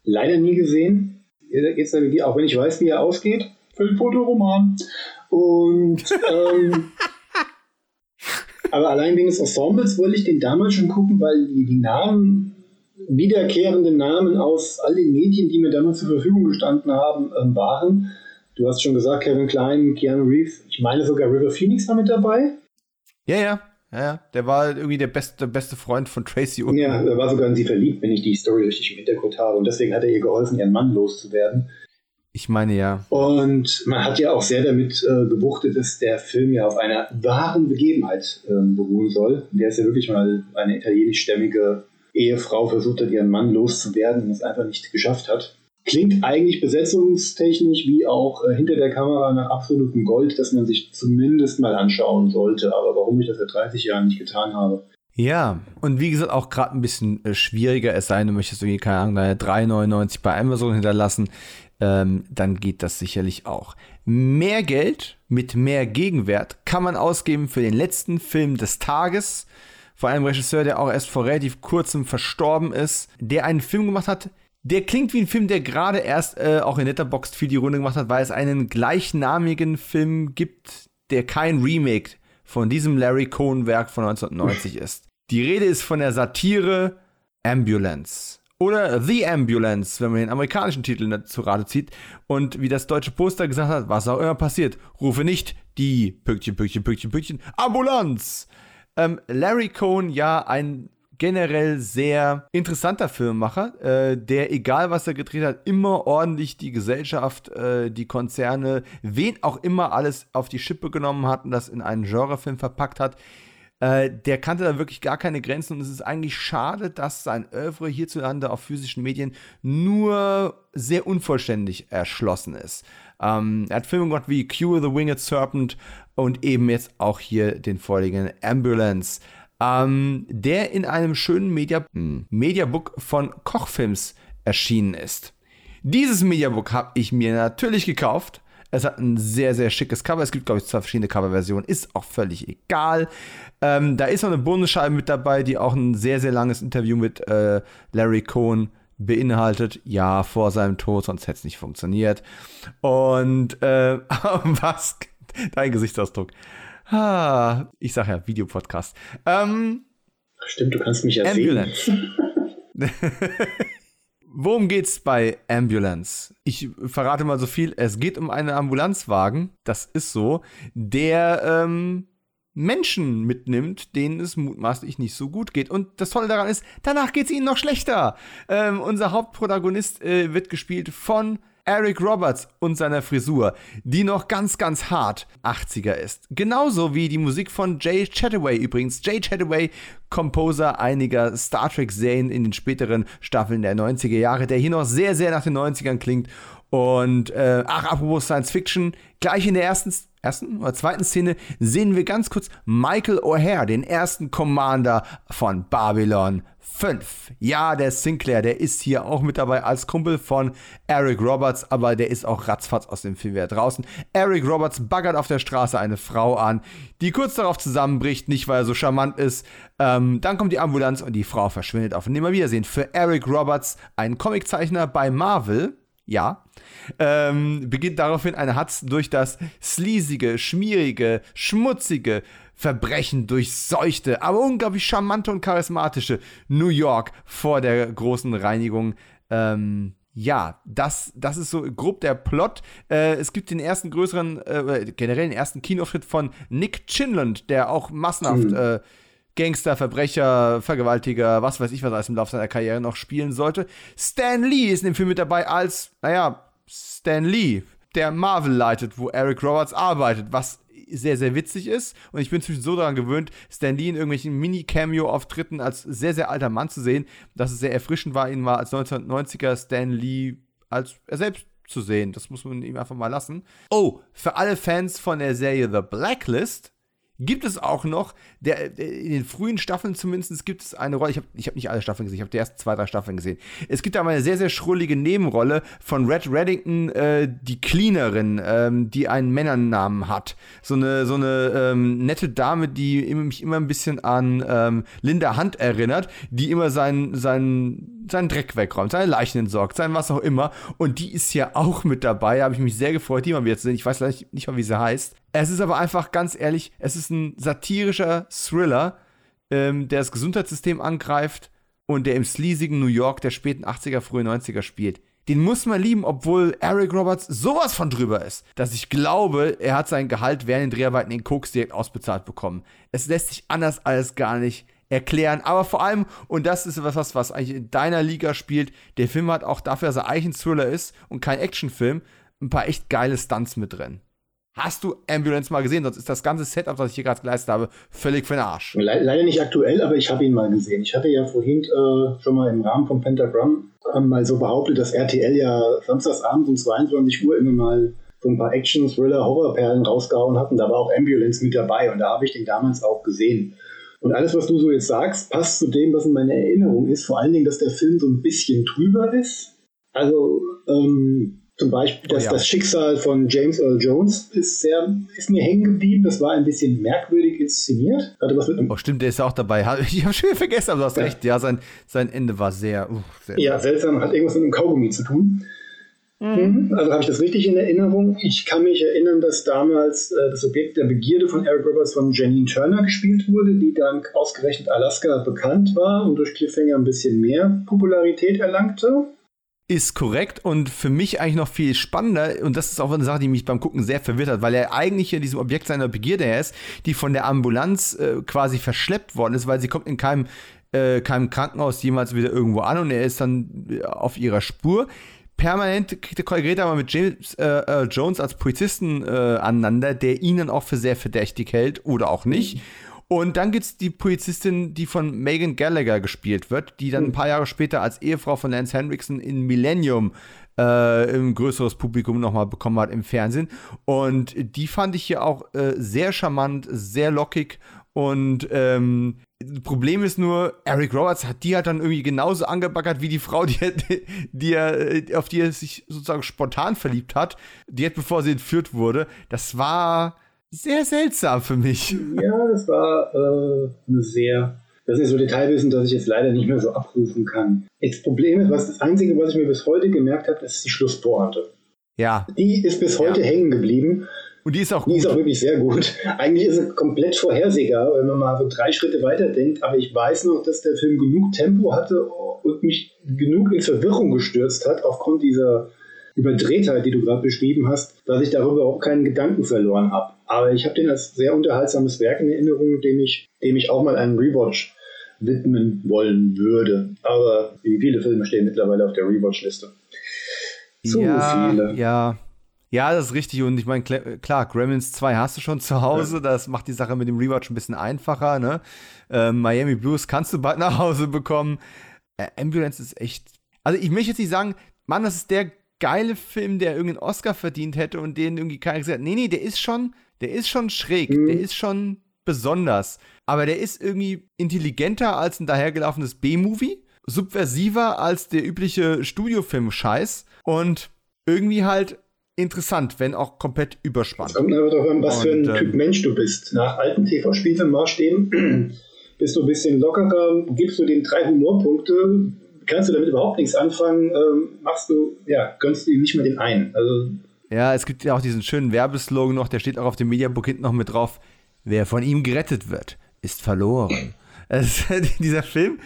Leider nie gesehen. Jetzt, auch wenn ich weiß, wie er ausgeht. Fotoroman. Und. Ähm, aber allein wegen des Ensembles wollte ich den damals schon gucken, weil die, die Namen, wiederkehrende Namen aus all den Medien, die mir damals zur Verfügung gestanden haben, ähm, waren. Du hast schon gesagt, Kevin Klein, Keanu Reeves. Ich meine sogar River Phoenix war mit dabei. Ja, ja. Ja, der war irgendwie der beste, beste Freund von Tracy Ullman. Ja, er war sogar in sie verliebt, wenn ich die Story richtig im Hintergrund habe. Und deswegen hat er ihr geholfen, ihren Mann loszuwerden. Ich meine ja. Und man hat ja auch sehr damit äh, gebuchtet, dass der Film ja auf einer wahren Begebenheit äh, beruhen soll. Der ist ja wirklich mal eine italienischstämmige Ehefrau versucht hat, ihren Mann loszuwerden und es einfach nicht geschafft hat. Klingt eigentlich besetzungstechnisch wie auch äh, hinter der Kamera nach absolutem Gold, dass man sich zumindest mal anschauen sollte. Aber warum ich das seit 30 Jahren nicht getan habe. Ja, und wie gesagt, auch gerade ein bisschen äh, schwieriger, es sei denn, du möchtest irgendwie, keine Ahnung, 3,99 bei Amazon hinterlassen, ähm, dann geht das sicherlich auch. Mehr Geld mit mehr Gegenwert kann man ausgeben für den letzten Film des Tages, vor einem Regisseur, der auch erst vor relativ kurzem verstorben ist, der einen Film gemacht hat, der klingt wie ein Film, der gerade erst äh, auch in Letterboxd viel die Runde gemacht hat, weil es einen gleichnamigen Film gibt, der kein Remake von diesem Larry Cohen-Werk von 1990 ist. Die Rede ist von der Satire Ambulance. Oder The Ambulance, wenn man den amerikanischen Titel zu Rate zieht. Und wie das deutsche Poster gesagt hat, was auch immer passiert, rufe nicht die Pünktchen, Pünktchen, Pünktchen, Pünktchen, Ambulanz! Ähm, Larry Cohen, ja, ein generell sehr interessanter Filmemacher, äh, der, egal was er gedreht hat, immer ordentlich die Gesellschaft, äh, die Konzerne, wen auch immer alles auf die Schippe genommen hat und das in einen Genrefilm verpackt hat. Äh, der kannte da wirklich gar keine Grenzen und es ist eigentlich schade, dass sein Oeuvre hierzulande auf physischen Medien nur sehr unvollständig erschlossen ist. Ähm, er hat Filme gemacht wie Cure the Winged Serpent und eben jetzt auch hier den vorliegenden Ambulance ähm, der in einem schönen Media hm, Mediabook von Kochfilms erschienen ist. Dieses Mediabook habe ich mir natürlich gekauft. Es hat ein sehr, sehr schickes Cover. Es gibt, glaube ich, zwei verschiedene Coverversionen. Ist auch völlig egal. Ähm, da ist noch eine Bonusscheibe mit dabei, die auch ein sehr, sehr langes Interview mit äh, Larry Cohn beinhaltet. Ja, vor seinem Tod, sonst hätte es nicht funktioniert. Und äh, was? Dein Gesichtsausdruck. Ah, ich sag ja, Videopodcast. Ähm, Stimmt, du kannst mich ja Ambulance. sehen. Worum geht's bei Ambulance? Ich verrate mal so viel. Es geht um einen Ambulanzwagen, das ist so, der ähm, Menschen mitnimmt, denen es mutmaßlich nicht so gut geht. Und das Tolle daran ist, danach geht es ihnen noch schlechter. Ähm, unser Hauptprotagonist äh, wird gespielt von Eric Roberts und seiner Frisur, die noch ganz, ganz hart 80er ist. Genauso wie die Musik von Jay Chataway übrigens. Jay Chataway, Composer einiger Star Trek-Serien in den späteren Staffeln der 90er Jahre, der hier noch sehr, sehr nach den 90ern klingt. Und, äh, ach, apropos Science Fiction, gleich in der ersten ersten oder zweiten Szene sehen wir ganz kurz Michael O'Hare, den ersten Commander von Babylon 5. Ja, der Sinclair, der ist hier auch mit dabei als Kumpel von Eric Roberts, aber der ist auch ratzfatz aus dem Film wieder draußen. Eric Roberts baggert auf der Straße eine Frau an, die kurz darauf zusammenbricht, nicht weil er so charmant ist. Ähm, dann kommt die Ambulanz und die Frau verschwindet auf Nimmerwiedersehen. Für Eric Roberts, ein Comiczeichner bei Marvel, ja, ähm, beginnt daraufhin eine Hatz durch das sleasige, schmierige, schmutzige, Verbrechen durchseuchte, aber unglaublich charmante und charismatische New York vor der großen Reinigung. Ähm, ja, das, das ist so grob der Plot. Äh, es gibt den ersten größeren, äh, generell den ersten Kinoauftritt von Nick Chinland, der auch massenhaft mhm. äh, Gangster, Verbrecher, Vergewaltiger, was weiß ich, was alles im Laufe seiner Karriere noch spielen sollte. Stan Lee ist in dem Film mit dabei als, naja, Stan Lee, der Marvel leitet, wo Eric Roberts arbeitet, was sehr, sehr witzig ist. Und ich bin zwischen so daran gewöhnt, Stan Lee in irgendwelchen Mini-Cameo-Auftritten als sehr, sehr alter Mann zu sehen, dass es sehr erfrischend war, ihn mal als 1990er Stan Lee als er selbst zu sehen. Das muss man ihm einfach mal lassen. Oh, für alle Fans von der Serie The Blacklist gibt es auch noch, der, in den frühen Staffeln zumindest gibt es eine Rolle, ich habe ich hab nicht alle Staffeln gesehen, ich habe die ersten zwei, drei Staffeln gesehen. Es gibt aber eine sehr, sehr schrullige Nebenrolle von Red Reddington, äh, die Cleanerin, ähm, die einen Männernamen hat. So eine, so eine ähm, nette Dame, die mich immer ein bisschen an ähm, Linda Hunt erinnert, die immer seinen, seinen, seinen Dreck wegräumt, seine Leichen entsorgt, sein was auch immer. Und die ist ja auch mit dabei, habe ich mich sehr gefreut, die mal wieder zu sehen. Ich weiß leider nicht, nicht mal, wie sie heißt. Es ist aber einfach ganz ehrlich, es ist ein satirischer Thriller, ähm, der das Gesundheitssystem angreift und der im sleasigen New York der späten 80er, frühen 90er spielt. Den muss man lieben, obwohl Eric Roberts sowas von drüber ist, dass ich glaube, er hat sein Gehalt während den Dreharbeiten in Koks direkt ausbezahlt bekommen. Es lässt sich anders alles gar nicht erklären. Aber vor allem, und das ist was, was eigentlich in deiner Liga spielt, der Film hat auch dafür, dass er eigentlich ein Thriller ist und kein Actionfilm, ein paar echt geile Stunts mit drin. Hast du Ambulance mal gesehen? Sonst ist das ganze Setup, was ich hier gerade geleistet habe, völlig für den Arsch. Le leider nicht aktuell, aber ich habe ihn mal gesehen. Ich hatte ja vorhin äh, schon mal im Rahmen von Pentagram äh, mal so behauptet, dass RTL ja samstagsabends um 22 Uhr immer mal so ein paar Action, Thriller, Horrorperlen rausgehauen hat. Und da war auch Ambulance mit dabei. Und da habe ich den damals auch gesehen. Und alles, was du so jetzt sagst, passt zu dem, was in meiner Erinnerung ist. Vor allen Dingen, dass der Film so ein bisschen trüber ist. Also, ähm, zum Beispiel das, oh ja. das Schicksal von James Earl Jones ist, sehr, ist mir hängen geblieben. Das war ein bisschen merkwürdig inszeniert. Hatte was mit oh, stimmt, der ist ja auch dabei. Ich habe schon vergessen, aber du hast ja. recht. Ja, sein, sein Ende war sehr, uh, sehr. Ja, seltsam. Hat irgendwas mit einem Kaugummi zu tun. Mhm. Also habe ich das richtig in Erinnerung. Ich kann mich erinnern, dass damals äh, das Objekt der Begierde von Eric Roberts von Janine Turner gespielt wurde, die dann ausgerechnet Alaska bekannt war und durch Cliffhanger ein bisschen mehr Popularität erlangte ist korrekt und für mich eigentlich noch viel spannender, und das ist auch eine Sache, die mich beim Gucken sehr verwirrt hat, weil er eigentlich in diesem Objekt seiner Begierde ist, die von der Ambulanz äh, quasi verschleppt worden ist, weil sie kommt in keinem, äh, keinem Krankenhaus jemals wieder irgendwo an und er ist dann äh, auf ihrer Spur. Permanent kriegt der aber mit James äh, äh, Jones als Polizisten äh, aneinander, der ihn dann auch für sehr verdächtig hält oder auch nicht. Und dann gibt's die Polizistin, die von Megan Gallagher gespielt wird, die dann ein paar Jahre später als Ehefrau von Lance Henriksen in Millennium äh, ein größeres Publikum nochmal bekommen hat im Fernsehen. Und die fand ich hier auch äh, sehr charmant, sehr lockig und ähm, Problem ist nur, Eric Roberts hat die halt dann irgendwie genauso angebaggert wie die Frau, die, die er, auf die er sich sozusagen spontan verliebt hat, die hat, bevor sie entführt wurde. Das war sehr seltsam für mich. Ja, das war äh, eine sehr. Das ist so Detailwissen, das ich jetzt leider nicht mehr so abrufen kann. Das Problem ist, was das Einzige, was ich mir bis heute gemerkt habe, ist die Schlusspointe. Ja. Die ist bis heute ja. hängen geblieben. Und die ist auch gut. Die ist auch wirklich sehr gut. Eigentlich ist sie komplett vorhersehbar, wenn man mal so drei Schritte weiter denkt. Aber ich weiß noch, dass der Film genug Tempo hatte und mich genug in Verwirrung gestürzt hat aufgrund dieser Überdrehtheit, die du gerade beschrieben hast, dass ich darüber auch keinen Gedanken verloren habe. Aber ich habe den als sehr unterhaltsames Werk in Erinnerung, dem ich, dem ich auch mal einen Rewatch widmen wollen würde. Aber wie viele Filme stehen mittlerweile auf der Rewatch-Liste? Zu ja, viele. Ja. Ja, das ist richtig. Und ich meine, klar, Gremlins 2 hast du schon zu Hause. Das macht die Sache mit dem Rewatch ein bisschen einfacher. Ne? Äh, Miami Blues kannst du bald nach Hause bekommen. Äh, Ambulance ist echt. Also, ich möchte jetzt nicht sagen, Mann, das ist der geile Film, der irgendeinen Oscar verdient hätte und den irgendwie keiner gesagt hat. Nee, nee, der ist schon, der ist schon schräg, mhm. der ist schon besonders. Aber der ist irgendwie intelligenter als ein dahergelaufenes B-Movie, subversiver als der übliche Studiofilm-Scheiß und irgendwie halt interessant, wenn auch komplett überspannt. kommt aber doch an, was und, für ein Typ ähm, Mensch du bist. Nach alten TV-Spielfilm-Maßstäben bist du ein bisschen lockerer, gibst du den drei Humorpunkte, kannst du damit überhaupt nichts anfangen, ähm, machst du, ja, gönnst du ihm nicht mehr den einen. Also, ja, es gibt ja auch diesen schönen Werbeslogan noch, der steht auch auf dem Mediabook hinten noch mit drauf. Wer von ihm gerettet wird, ist verloren. also, dieser Film,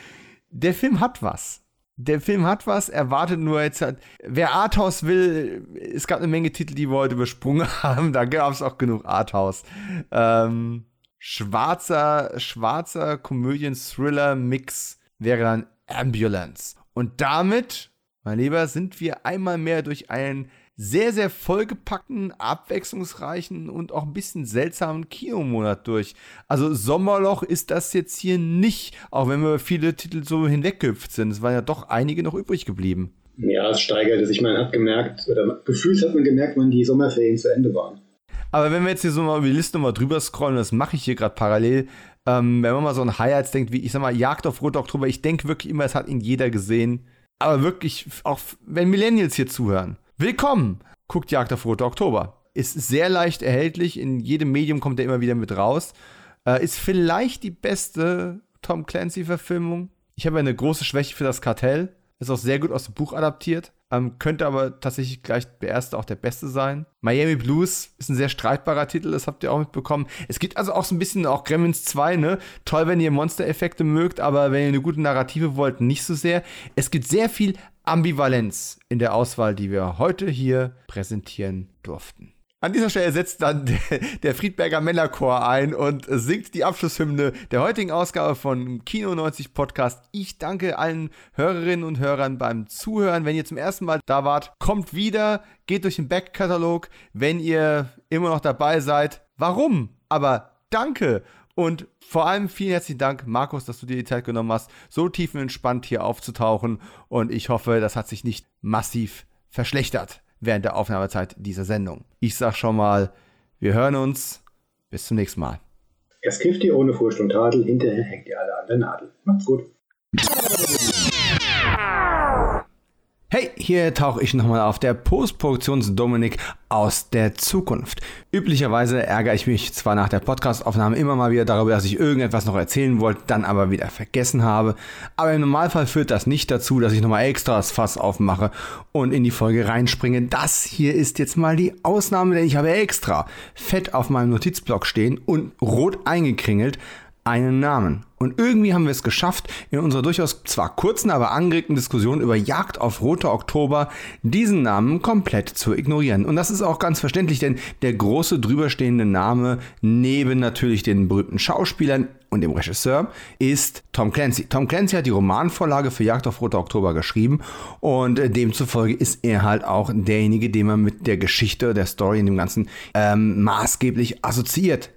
der Film hat was. Der Film hat was, er wartet nur jetzt. Hat, wer Arthouse will, es gab eine Menge Titel, die wir heute übersprungen haben. Da gab es auch genug Arthouse. Ähm, schwarzer, schwarzer Komödien-Thriller-Mix wäre dann Ambulance. Und damit, mein Lieber, sind wir einmal mehr durch einen sehr, sehr vollgepackten, abwechslungsreichen und auch ein bisschen seltsamen Kinomonat durch. Also Sommerloch ist das jetzt hier nicht, auch wenn wir viele Titel so hinweggehüpft sind. Es waren ja doch einige noch übrig geblieben. Ja, es steigerte sich. Man hat gemerkt, oder gefühlt hat man gemerkt, wann die Sommerferien zu Ende waren. Aber wenn wir jetzt hier so mal über die Liste mal drüber scrollen, das mache ich hier gerade parallel, ähm, wenn man mal so an Highlights denkt, wie ich sag mal, Jagd auf Rote Oktober, ich denke wirklich immer, es hat ihn jeder gesehen. Aber wirklich, auch wenn Millennials hier zuhören, willkommen! Guckt Jagd auf Rote Oktober. Ist sehr leicht erhältlich, in jedem Medium kommt er immer wieder mit raus. Äh, ist vielleicht die beste Tom Clancy-Verfilmung. Ich habe eine große Schwäche für das Kartell. Ist auch sehr gut aus dem Buch adaptiert. Ähm, könnte aber tatsächlich gleich der erste auch der beste sein. Miami Blues ist ein sehr streitbarer Titel, das habt ihr auch mitbekommen. Es gibt also auch so ein bisschen auch Gremlins 2, ne? Toll, wenn ihr Monster-Effekte mögt, aber wenn ihr eine gute Narrative wollt, nicht so sehr. Es gibt sehr viel Ambivalenz in der Auswahl, die wir heute hier präsentieren durften. An dieser Stelle setzt dann der Friedberger Männerchor ein und singt die Abschlusshymne der heutigen Ausgabe von Kino 90 Podcast. Ich danke allen Hörerinnen und Hörern beim Zuhören. Wenn ihr zum ersten Mal da wart, kommt wieder, geht durch den Backkatalog. Wenn ihr immer noch dabei seid, warum? Aber danke. Und vor allem vielen herzlichen Dank, Markus, dass du dir die Zeit genommen hast, so tiefenentspannt hier aufzutauchen. Und ich hoffe, das hat sich nicht massiv verschlechtert während der Aufnahmezeit dieser Sendung. Ich sag schon mal, wir hören uns. Bis zum nächsten Mal. Es kifft ihr ohne Furcht und Tadel, hinterher hängt ihr alle an der Nadel. Macht's gut. Hey, hier tauche ich nochmal auf der Postproduktions-Dominik aus der Zukunft. Üblicherweise ärgere ich mich zwar nach der Podcastaufnahme immer mal wieder darüber, dass ich irgendetwas noch erzählen wollte, dann aber wieder vergessen habe. Aber im Normalfall führt das nicht dazu, dass ich nochmal extra das Fass aufmache und in die Folge reinspringe. Das hier ist jetzt mal die Ausnahme, denn ich habe extra fett auf meinem Notizblock stehen und rot eingekringelt einen Namen. Und irgendwie haben wir es geschafft, in unserer durchaus zwar kurzen, aber angeregten Diskussion über Jagd auf Rote Oktober diesen Namen komplett zu ignorieren. Und das ist auch ganz verständlich, denn der große drüberstehende Name neben natürlich den berühmten Schauspielern und dem Regisseur ist Tom Clancy. Tom Clancy hat die Romanvorlage für Jagd auf Rote Oktober geschrieben und demzufolge ist er halt auch derjenige, den man mit der Geschichte, der Story in dem Ganzen ähm, maßgeblich assoziiert.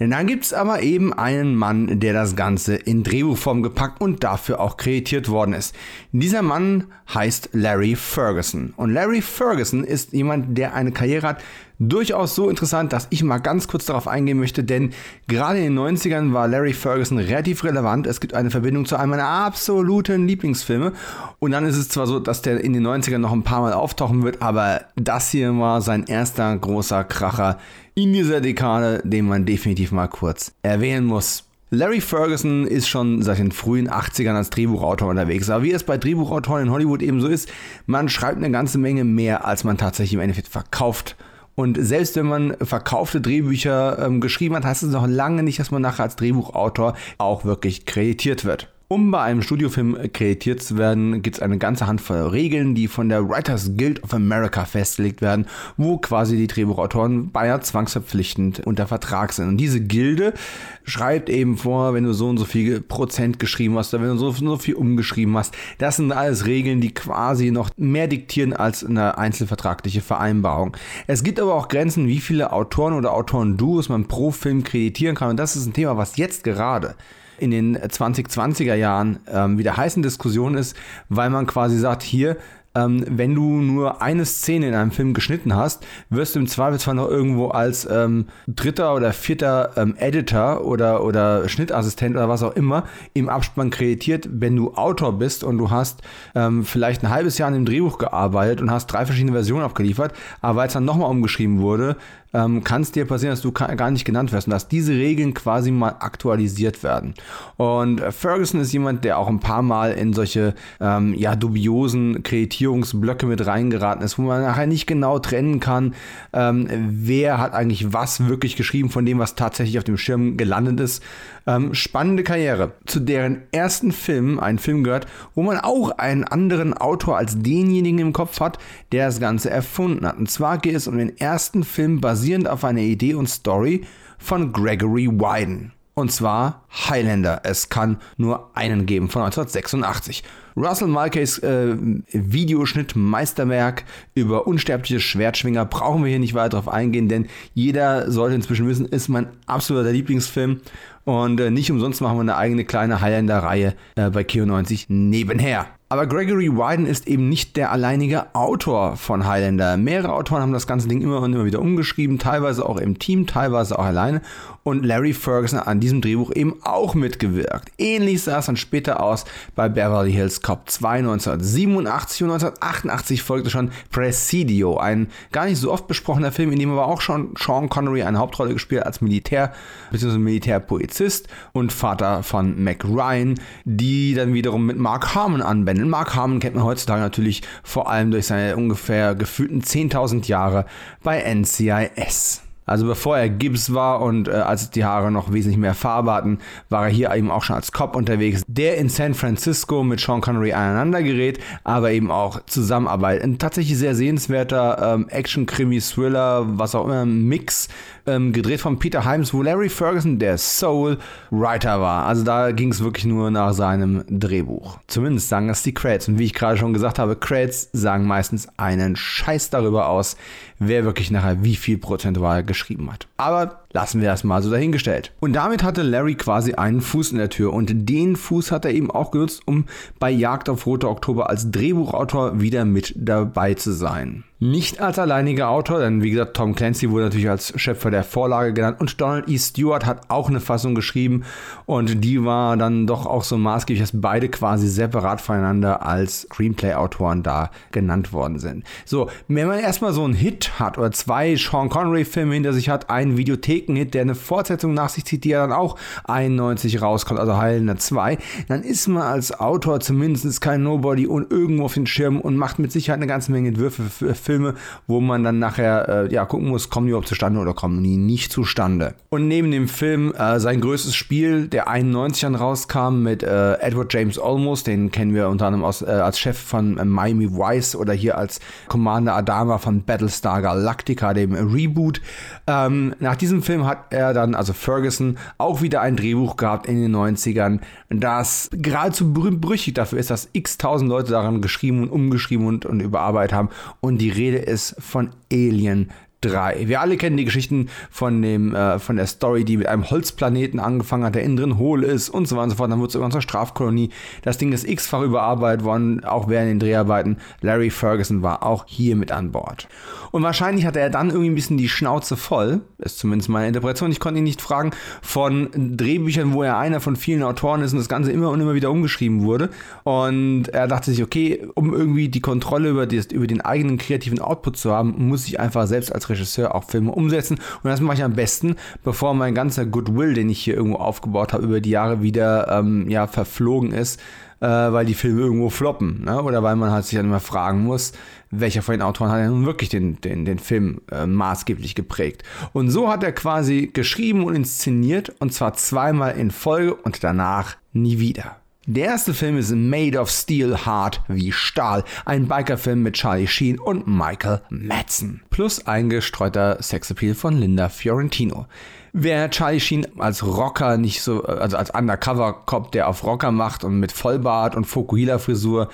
Denn dann gibt es aber eben einen Mann, der das Ganze in Drehbuchform gepackt und dafür auch kreditiert worden ist. Dieser Mann heißt Larry Ferguson. Und Larry Ferguson ist jemand, der eine Karriere hat, durchaus so interessant, dass ich mal ganz kurz darauf eingehen möchte, denn gerade in den 90ern war Larry Ferguson relativ relevant. Es gibt eine Verbindung zu einem meiner absoluten Lieblingsfilme. Und dann ist es zwar so, dass der in den 90ern noch ein paar Mal auftauchen wird, aber das hier war sein erster großer Kracher in dieser Dekade, den man definitiv mal kurz erwähnen muss. Larry Ferguson ist schon seit den frühen 80ern als Drehbuchautor unterwegs. Aber wie es bei Drehbuchautoren in Hollywood eben so ist, man schreibt eine ganze Menge mehr, als man tatsächlich im Endeffekt verkauft. Und selbst wenn man verkaufte Drehbücher ähm, geschrieben hat, heißt es noch lange nicht, dass man nachher als Drehbuchautor auch wirklich kreditiert wird. Um bei einem Studiofilm kreditiert zu werden, gibt es eine ganze Handvoll Regeln, die von der Writers Guild of America festgelegt werden, wo quasi die Drehbuchautoren beinahe zwangsverpflichtend unter Vertrag sind. Und diese Gilde schreibt eben vor, wenn du so und so viel Prozent geschrieben hast oder wenn du so, so viel umgeschrieben hast. Das sind alles Regeln, die quasi noch mehr diktieren als eine einzelvertragliche Vereinbarung. Es gibt aber auch Grenzen, wie viele Autoren oder Autoren-Duos man pro Film kreditieren kann. Und das ist ein Thema, was jetzt gerade in den 2020er Jahren ähm, wieder heißen Diskussion ist, weil man quasi sagt, hier, ähm, wenn du nur eine Szene in einem Film geschnitten hast, wirst du im Zweifelsfall noch irgendwo als ähm, dritter oder vierter ähm, Editor oder, oder Schnittassistent oder was auch immer im Abspann kreditiert, wenn du Autor bist und du hast ähm, vielleicht ein halbes Jahr an dem Drehbuch gearbeitet und hast drei verschiedene Versionen abgeliefert, aber weil es dann nochmal umgeschrieben wurde, ähm, kann es dir passieren, dass du gar nicht genannt wirst und dass diese Regeln quasi mal aktualisiert werden. Und Ferguson ist jemand, der auch ein paar Mal in solche ähm, ja, dubiosen Kreditierungsblöcke mit reingeraten ist, wo man nachher nicht genau trennen kann, ähm, wer hat eigentlich was wirklich geschrieben von dem, was tatsächlich auf dem Schirm gelandet ist. Ähm, spannende Karriere, zu deren ersten Film, ein Film gehört, wo man auch einen anderen Autor als denjenigen im Kopf hat, der das Ganze erfunden hat. Und zwar geht es um den ersten Film basierend auf einer Idee und Story von Gregory Wyden. Und zwar Highlander. Es kann nur einen geben von 1986. Russell Mulcahy's äh, Videoschnitt Meisterwerk über unsterbliche Schwertschwinger brauchen wir hier nicht weiter drauf eingehen, denn jeder sollte inzwischen wissen, ist mein absoluter Lieblingsfilm. Und äh, nicht umsonst machen wir eine eigene kleine Highlander-Reihe äh, bei Kio 90 nebenher. Aber Gregory Wyden ist eben nicht der alleinige Autor von Highlander. Mehrere Autoren haben das ganze Ding immer und immer wieder umgeschrieben, teilweise auch im Team, teilweise auch alleine. Und Larry Ferguson an diesem Drehbuch eben auch mitgewirkt. Ähnlich sah es dann später aus bei Beverly Hills Cop 2 1987 und 1988 folgte schon Presidio, ein gar nicht so oft besprochener Film, in dem aber auch schon Sean Connery eine Hauptrolle gespielt als Militär bzw. Militärpolizist und Vater von Mac Ryan, die dann wiederum mit Mark Harmon anwenden Mark Harmon kennt man heutzutage natürlich vor allem durch seine ungefähr gefühlten 10.000 Jahre bei NCIS. Also bevor er Gibbs war und äh, als die Haare noch wesentlich mehr Farbe hatten, war er hier eben auch schon als Cop unterwegs, der in San Francisco mit Sean Connery aneinander gerät, aber eben auch zusammenarbeitet. Ein tatsächlich sehr sehenswerter ähm, Action-Krimi-Thriller, was auch immer, Mix, ähm, gedreht von Peter Himes, wo Larry Ferguson der Soul-Writer war. Also da ging es wirklich nur nach seinem Drehbuch. Zumindest sagen das die Crates. Und wie ich gerade schon gesagt habe, Crates sagen meistens einen Scheiß darüber aus, wer wirklich nachher wie viel prozentual geschrieben hat. Aber lassen wir das mal so dahingestellt. Und damit hatte Larry quasi einen Fuß in der Tür und den Fuß hat er eben auch genutzt, um bei Jagd auf Rote Oktober als Drehbuchautor wieder mit dabei zu sein. Nicht als alleiniger Autor, denn wie gesagt, Tom Clancy wurde natürlich als Schöpfer der Vorlage genannt und Donald E. Stewart hat auch eine Fassung geschrieben und die war dann doch auch so maßgeblich, dass beide quasi separat voneinander als Screenplay-Autoren da genannt worden sind. So, wenn man erstmal so einen Hit hat oder zwei Sean Connery-Filme hinter sich hat, einen Videotheken-Hit, der eine Fortsetzung nach sich zieht, die ja dann auch 91 rauskommt, also Heilender 2, dann ist man als Autor zumindest kein Nobody und irgendwo auf den Schirm und macht mit Sicherheit eine ganze Menge Entwürfe für Filme, wo man dann nachher äh, ja gucken muss, kommen die überhaupt zustande oder kommen die nicht zustande. Und neben dem Film äh, sein größtes Spiel, der 91 dann rauskam mit äh, Edward James Olmos, den kennen wir unter anderem aus, äh, als Chef von äh, Miami Vice oder hier als Commander Adama von Battlestar Galactica, dem Reboot. Ähm, nach diesem Film hat er dann, also Ferguson, auch wieder ein Drehbuch gehabt in den 90ern, das geradezu brüchig dafür ist, dass x tausend Leute daran geschrieben und umgeschrieben und, und überarbeitet haben. Und die Rede ist von Alien 3. Wir alle kennen die Geschichten von dem äh, von der Story, die mit einem Holzplaneten angefangen hat, der innen drin hohl ist und so weiter und so fort. Dann wurde es sogar zur Strafkolonie. Das Ding ist x-fach überarbeitet worden, auch während den Dreharbeiten. Larry Ferguson war auch hier mit an Bord. Und wahrscheinlich hatte er dann irgendwie ein bisschen die Schnauze voll, ist zumindest meine Interpretation. Ich konnte ihn nicht fragen von Drehbüchern, wo er einer von vielen Autoren ist und das Ganze immer und immer wieder umgeschrieben wurde. Und er dachte sich, okay, um irgendwie die Kontrolle über, die, über den eigenen kreativen Output zu haben, muss ich einfach selbst als Regisseur auch Filme umsetzen. Und das mache ich am besten, bevor mein ganzer Goodwill, den ich hier irgendwo aufgebaut habe, über die Jahre wieder ähm, ja, verflogen ist, äh, weil die Filme irgendwo floppen. Ne? Oder weil man halt sich dann immer fragen muss, welcher von den Autoren hat nun wirklich den, den, den Film äh, maßgeblich geprägt. Und so hat er quasi geschrieben und inszeniert, und zwar zweimal in Folge und danach nie wieder. Der erste Film ist Made of Steel Hard wie Stahl, ein Bikerfilm mit Charlie Sheen und Michael Madsen, plus eingestreuter Sexappeal von Linda Fiorentino. Wer Charlie Sheen als Rocker nicht so, also als Undercover-Cop, der auf Rocker macht und mit Vollbart und Fokuhila-Frisur,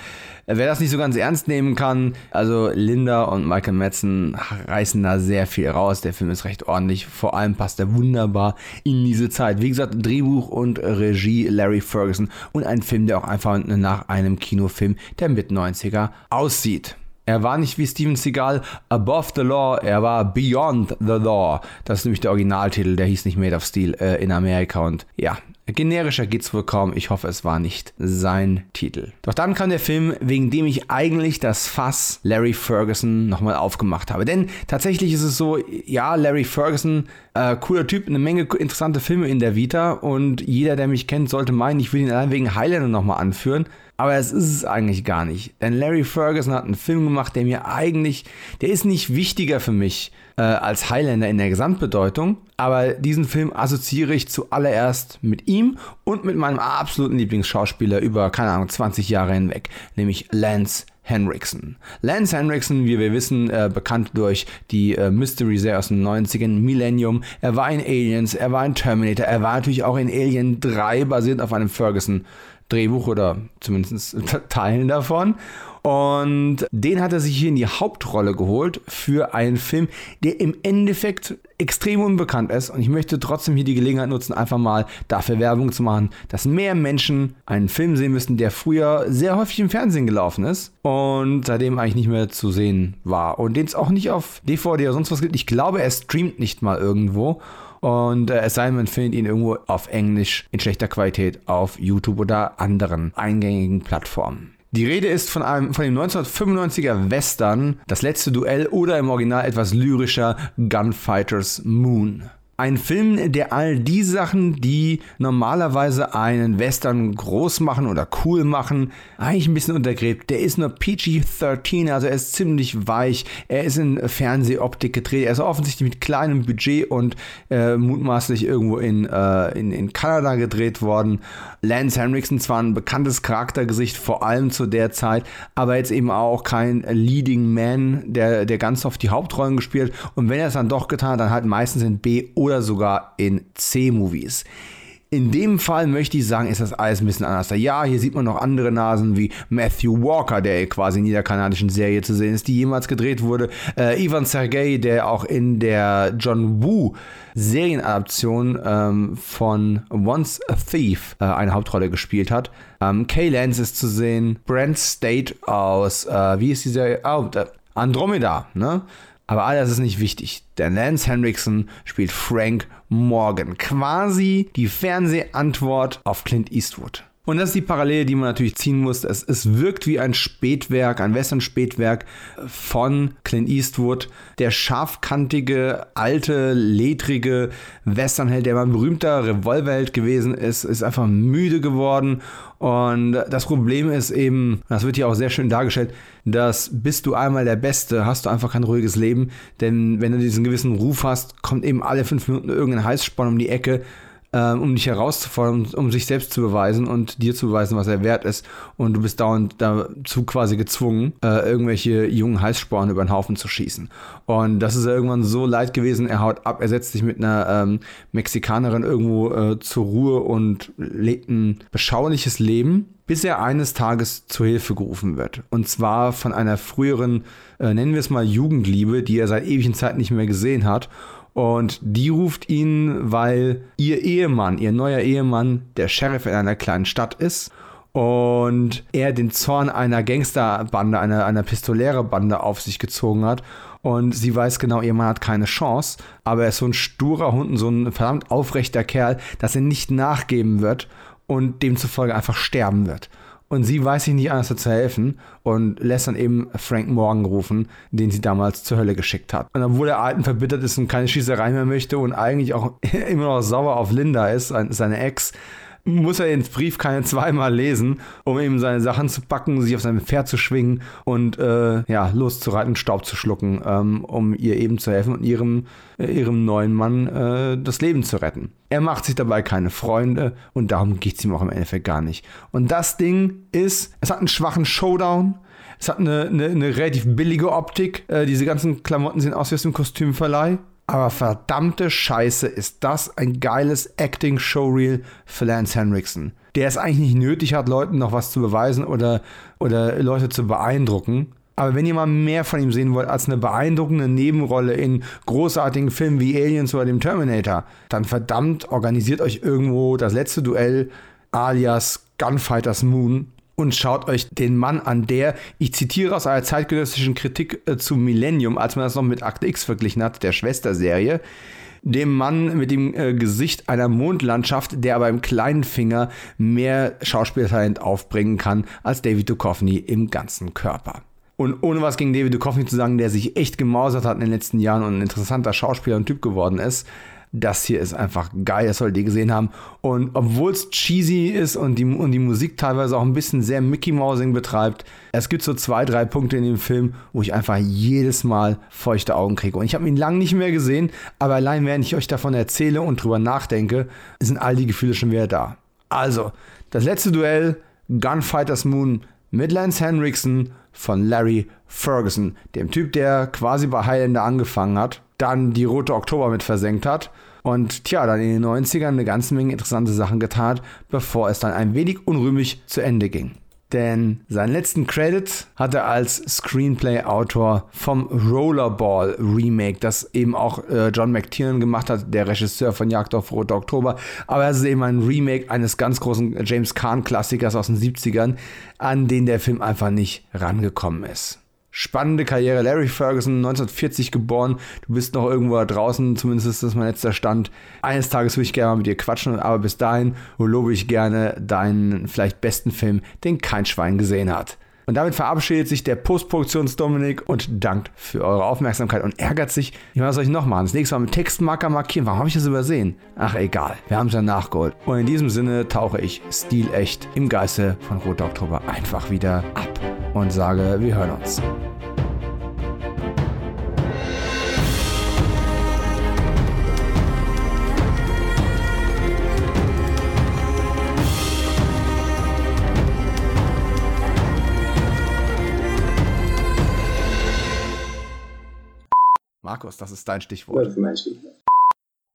wer das nicht so ganz ernst nehmen kann, also Linda und Michael Madsen reißen da sehr viel raus. Der Film ist recht ordentlich. Vor allem passt er wunderbar in diese Zeit. Wie gesagt, Drehbuch und Regie Larry Ferguson und ein Film, der auch einfach nach einem Kinofilm der Mit-90er aussieht. Er war nicht wie Steven Seagal above the law, er war beyond the law. Das ist nämlich der Originaltitel, der hieß nicht Made of Steel äh, in Amerika und ja, Generischer geht's wohl kaum. Ich hoffe, es war nicht sein Titel. Doch dann kam der Film, wegen dem ich eigentlich das Fass Larry Ferguson nochmal aufgemacht habe. Denn tatsächlich ist es so, ja, Larry Ferguson, äh, cooler Typ, eine Menge interessante Filme in der Vita und jeder, der mich kennt, sollte meinen, ich will ihn allein wegen Highlander nochmal anführen. Aber es ist es eigentlich gar nicht. Denn Larry Ferguson hat einen Film gemacht, der mir eigentlich, der ist nicht wichtiger für mich äh, als Highlander in der Gesamtbedeutung. Aber diesen Film assoziiere ich zuallererst mit ihm und mit meinem absoluten Lieblingsschauspieler über, keine Ahnung, 20 Jahre hinweg, nämlich Lance Henriksen. Lance Henriksen, wie wir wissen, äh, bekannt durch die äh, Mystery-Serie aus den 90ern, Millennium. Er war in Aliens, er war in Terminator, er war natürlich auch in Alien 3, basierend auf einem Ferguson-Drehbuch oder zumindest Teilen davon. Und den hat er sich hier in die Hauptrolle geholt für einen Film, der im Endeffekt extrem unbekannt ist. Und ich möchte trotzdem hier die Gelegenheit nutzen, einfach mal dafür Werbung zu machen, dass mehr Menschen einen Film sehen müssen, der früher sehr häufig im Fernsehen gelaufen ist und seitdem eigentlich nicht mehr zu sehen war. Und den es auch nicht auf DVD oder sonst was gibt. Ich glaube, er streamt nicht mal irgendwo. Und äh, es sei denn, man findet ihn irgendwo auf Englisch in schlechter Qualität auf YouTube oder anderen eingängigen Plattformen. Die Rede ist von einem von dem 1995er Western, das letzte Duell oder im Original etwas lyrischer Gunfighters Moon. Ein Film, der all die Sachen, die normalerweise einen Western groß machen oder cool machen, eigentlich ein bisschen untergräbt. Der ist nur PG-13, also er ist ziemlich weich. Er ist in Fernsehoptik gedreht. Er ist offensichtlich mit kleinem Budget und äh, mutmaßlich irgendwo in, äh, in, in Kanada gedreht worden. Lance Henriksen zwar ein bekanntes Charaktergesicht, vor allem zu der Zeit, aber jetzt eben auch kein Leading Man, der, der ganz oft die Hauptrollen gespielt. Und wenn er es dann doch getan hat, dann halt meistens in B- oder oder sogar in C-Movies. In dem Fall möchte ich sagen, ist das alles ein bisschen anders. Ja, hier sieht man noch andere Nasen wie Matthew Walker, der quasi in jeder kanadischen Serie zu sehen ist, die jemals gedreht wurde. Äh, Ivan Sergei, der auch in der John Woo Serienadaption ähm, von Once a Thief äh, eine Hauptrolle gespielt hat. Ähm, Kay Lance ist zu sehen. Brent State aus, äh, wie ist die Serie? Oh, Andromeda, ne? Aber all das ist nicht wichtig. Der Lance Henriksen spielt Frank Morgan. Quasi die Fernsehantwort auf Clint Eastwood. Und das ist die Parallele, die man natürlich ziehen muss. Es, es wirkt wie ein Spätwerk, ein Western-Spätwerk von Clint Eastwood. Der scharfkantige, alte, ledrige Westernheld, der mal ein berühmter Revolverheld gewesen ist, ist einfach müde geworden. Und das Problem ist eben, das wird hier auch sehr schön dargestellt, dass bist du einmal der Beste, hast du einfach kein ruhiges Leben. Denn wenn du diesen gewissen Ruf hast, kommt eben alle fünf Minuten irgendein Heißsporn um die Ecke ähm, um dich herauszufordern, um sich selbst zu beweisen und dir zu beweisen, was er wert ist. Und du bist dauernd dazu quasi gezwungen, äh, irgendwelche jungen Heißsporen über den Haufen zu schießen. Und das ist er irgendwann so leid gewesen, er haut ab, er setzt sich mit einer ähm, Mexikanerin irgendwo äh, zur Ruhe und lebt ein beschauliches Leben bis er eines Tages zur Hilfe gerufen wird. Und zwar von einer früheren, äh, nennen wir es mal Jugendliebe, die er seit ewigen Zeit nicht mehr gesehen hat. Und die ruft ihn, weil ihr Ehemann, ihr neuer Ehemann, der Sheriff in einer kleinen Stadt ist und er den Zorn einer Gangsterbande, einer, einer Pistoläre-Bande auf sich gezogen hat. Und sie weiß genau, ihr Mann hat keine Chance, aber er ist so ein sturer Hund und so ein verdammt aufrechter Kerl, dass er nicht nachgeben wird und demzufolge einfach sterben wird. Und sie weiß sich nicht anders zu helfen und lässt dann eben Frank Morgan rufen, den sie damals zur Hölle geschickt hat. Und obwohl der Alten verbittert ist und keine Schießerei mehr möchte und eigentlich auch immer noch sauer auf Linda ist, seine Ex, muss er den Brief keine zweimal lesen, um eben seine Sachen zu packen, sich auf sein Pferd zu schwingen und äh, ja, loszureiten, Staub zu schlucken, ähm, um ihr eben zu helfen und ihrem, äh, ihrem neuen Mann äh, das Leben zu retten. Er macht sich dabei keine Freunde und darum geht es ihm auch im Endeffekt gar nicht. Und das Ding ist, es hat einen schwachen Showdown. Es hat eine, eine, eine relativ billige Optik. Äh, diese ganzen Klamotten sehen aus wie aus dem Kostümverleih. Aber verdammte Scheiße ist das ein geiles Acting-Showreel für Lance Henriksen. Der es eigentlich nicht nötig hat, Leuten noch was zu beweisen oder, oder Leute zu beeindrucken. Aber wenn ihr mal mehr von ihm sehen wollt als eine beeindruckende Nebenrolle in großartigen Filmen wie Aliens oder dem Terminator, dann verdammt organisiert euch irgendwo das letzte Duell alias Gunfighters Moon und schaut euch den Mann an, der, ich zitiere aus einer zeitgenössischen Kritik äh, zu Millennium, als man das noch mit Akte X verglichen hat, der Schwesterserie, dem Mann mit dem äh, Gesicht einer Mondlandschaft, der aber im kleinen Finger mehr Schauspieltalent aufbringen kann als David Duchovny im ganzen Körper. Und ohne was gegen David Duchovny zu sagen, der sich echt gemausert hat in den letzten Jahren und ein interessanter Schauspieler und Typ geworden ist, das hier ist einfach geil, das solltet ihr gesehen haben. Und obwohl es cheesy ist und die, und die Musik teilweise auch ein bisschen sehr Mickey Mousing betreibt, es gibt so zwei, drei Punkte in dem Film, wo ich einfach jedes Mal feuchte Augen kriege. Und ich habe ihn lange nicht mehr gesehen, aber allein während ich euch davon erzähle und drüber nachdenke, sind all die Gefühle schon wieder da. Also, das letzte Duell, Gunfighters Moon, mit Lance Henriksen von Larry Ferguson, dem Typ, der quasi bei Highlander angefangen hat, dann die Rote Oktober mit versenkt hat und tja, dann in den 90ern eine ganze Menge interessante Sachen getan, bevor es dann ein wenig unrühmlich zu Ende ging. Denn seinen letzten Credit hat er als Screenplay-Autor vom Rollerball Remake, das eben auch äh, John McTiernan gemacht hat, der Regisseur von Jagd auf Rote Oktober. Aber es ist eben ein Remake eines ganz großen James Caan-Klassikers aus den 70ern, an den der Film einfach nicht rangekommen ist spannende Karriere. Larry Ferguson, 1940 geboren. Du bist noch irgendwo da draußen, zumindest ist das mein letzter Stand. Eines Tages würde ich gerne mal mit dir quatschen, aber bis dahin lobe ich gerne deinen vielleicht besten Film, den kein Schwein gesehen hat. Und damit verabschiedet sich der Postproduktions-Dominik und dankt für eure Aufmerksamkeit und ärgert sich. Ich was soll ich noch machen? Das nächste Mal mit Textmarker markieren. Warum habe ich das übersehen? Ach, egal. Wir haben es ja nachgeholt. Und in diesem Sinne tauche ich stilecht im Geiste von Roter Oktober einfach wieder ab und sage, wir hören uns. Markus, das ist dein Stichwort. Das ist mein Stichwort.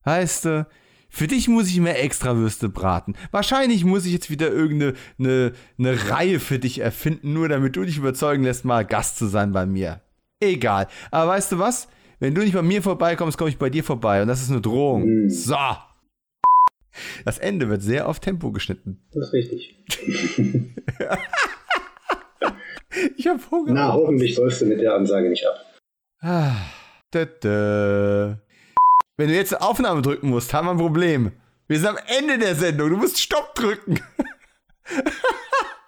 Heißt, äh, für dich muss ich mehr Extrawürste braten. Wahrscheinlich muss ich jetzt wieder irgendeine eine, eine Reihe für dich erfinden, nur damit du dich überzeugen lässt, mal Gast zu sein bei mir. Egal. Aber weißt du was? Wenn du nicht bei mir vorbeikommst, komme ich bei dir vorbei. Und das ist eine Drohung. Mhm. So. Das Ende wird sehr auf Tempo geschnitten. Das ist richtig. ich habe Hunger. Na, hoffentlich sollst du mit der Ansage nicht ab. Ah. Wenn du jetzt Aufnahme drücken musst, haben wir ein Problem. Wir sind am Ende der Sendung. Du musst Stopp drücken.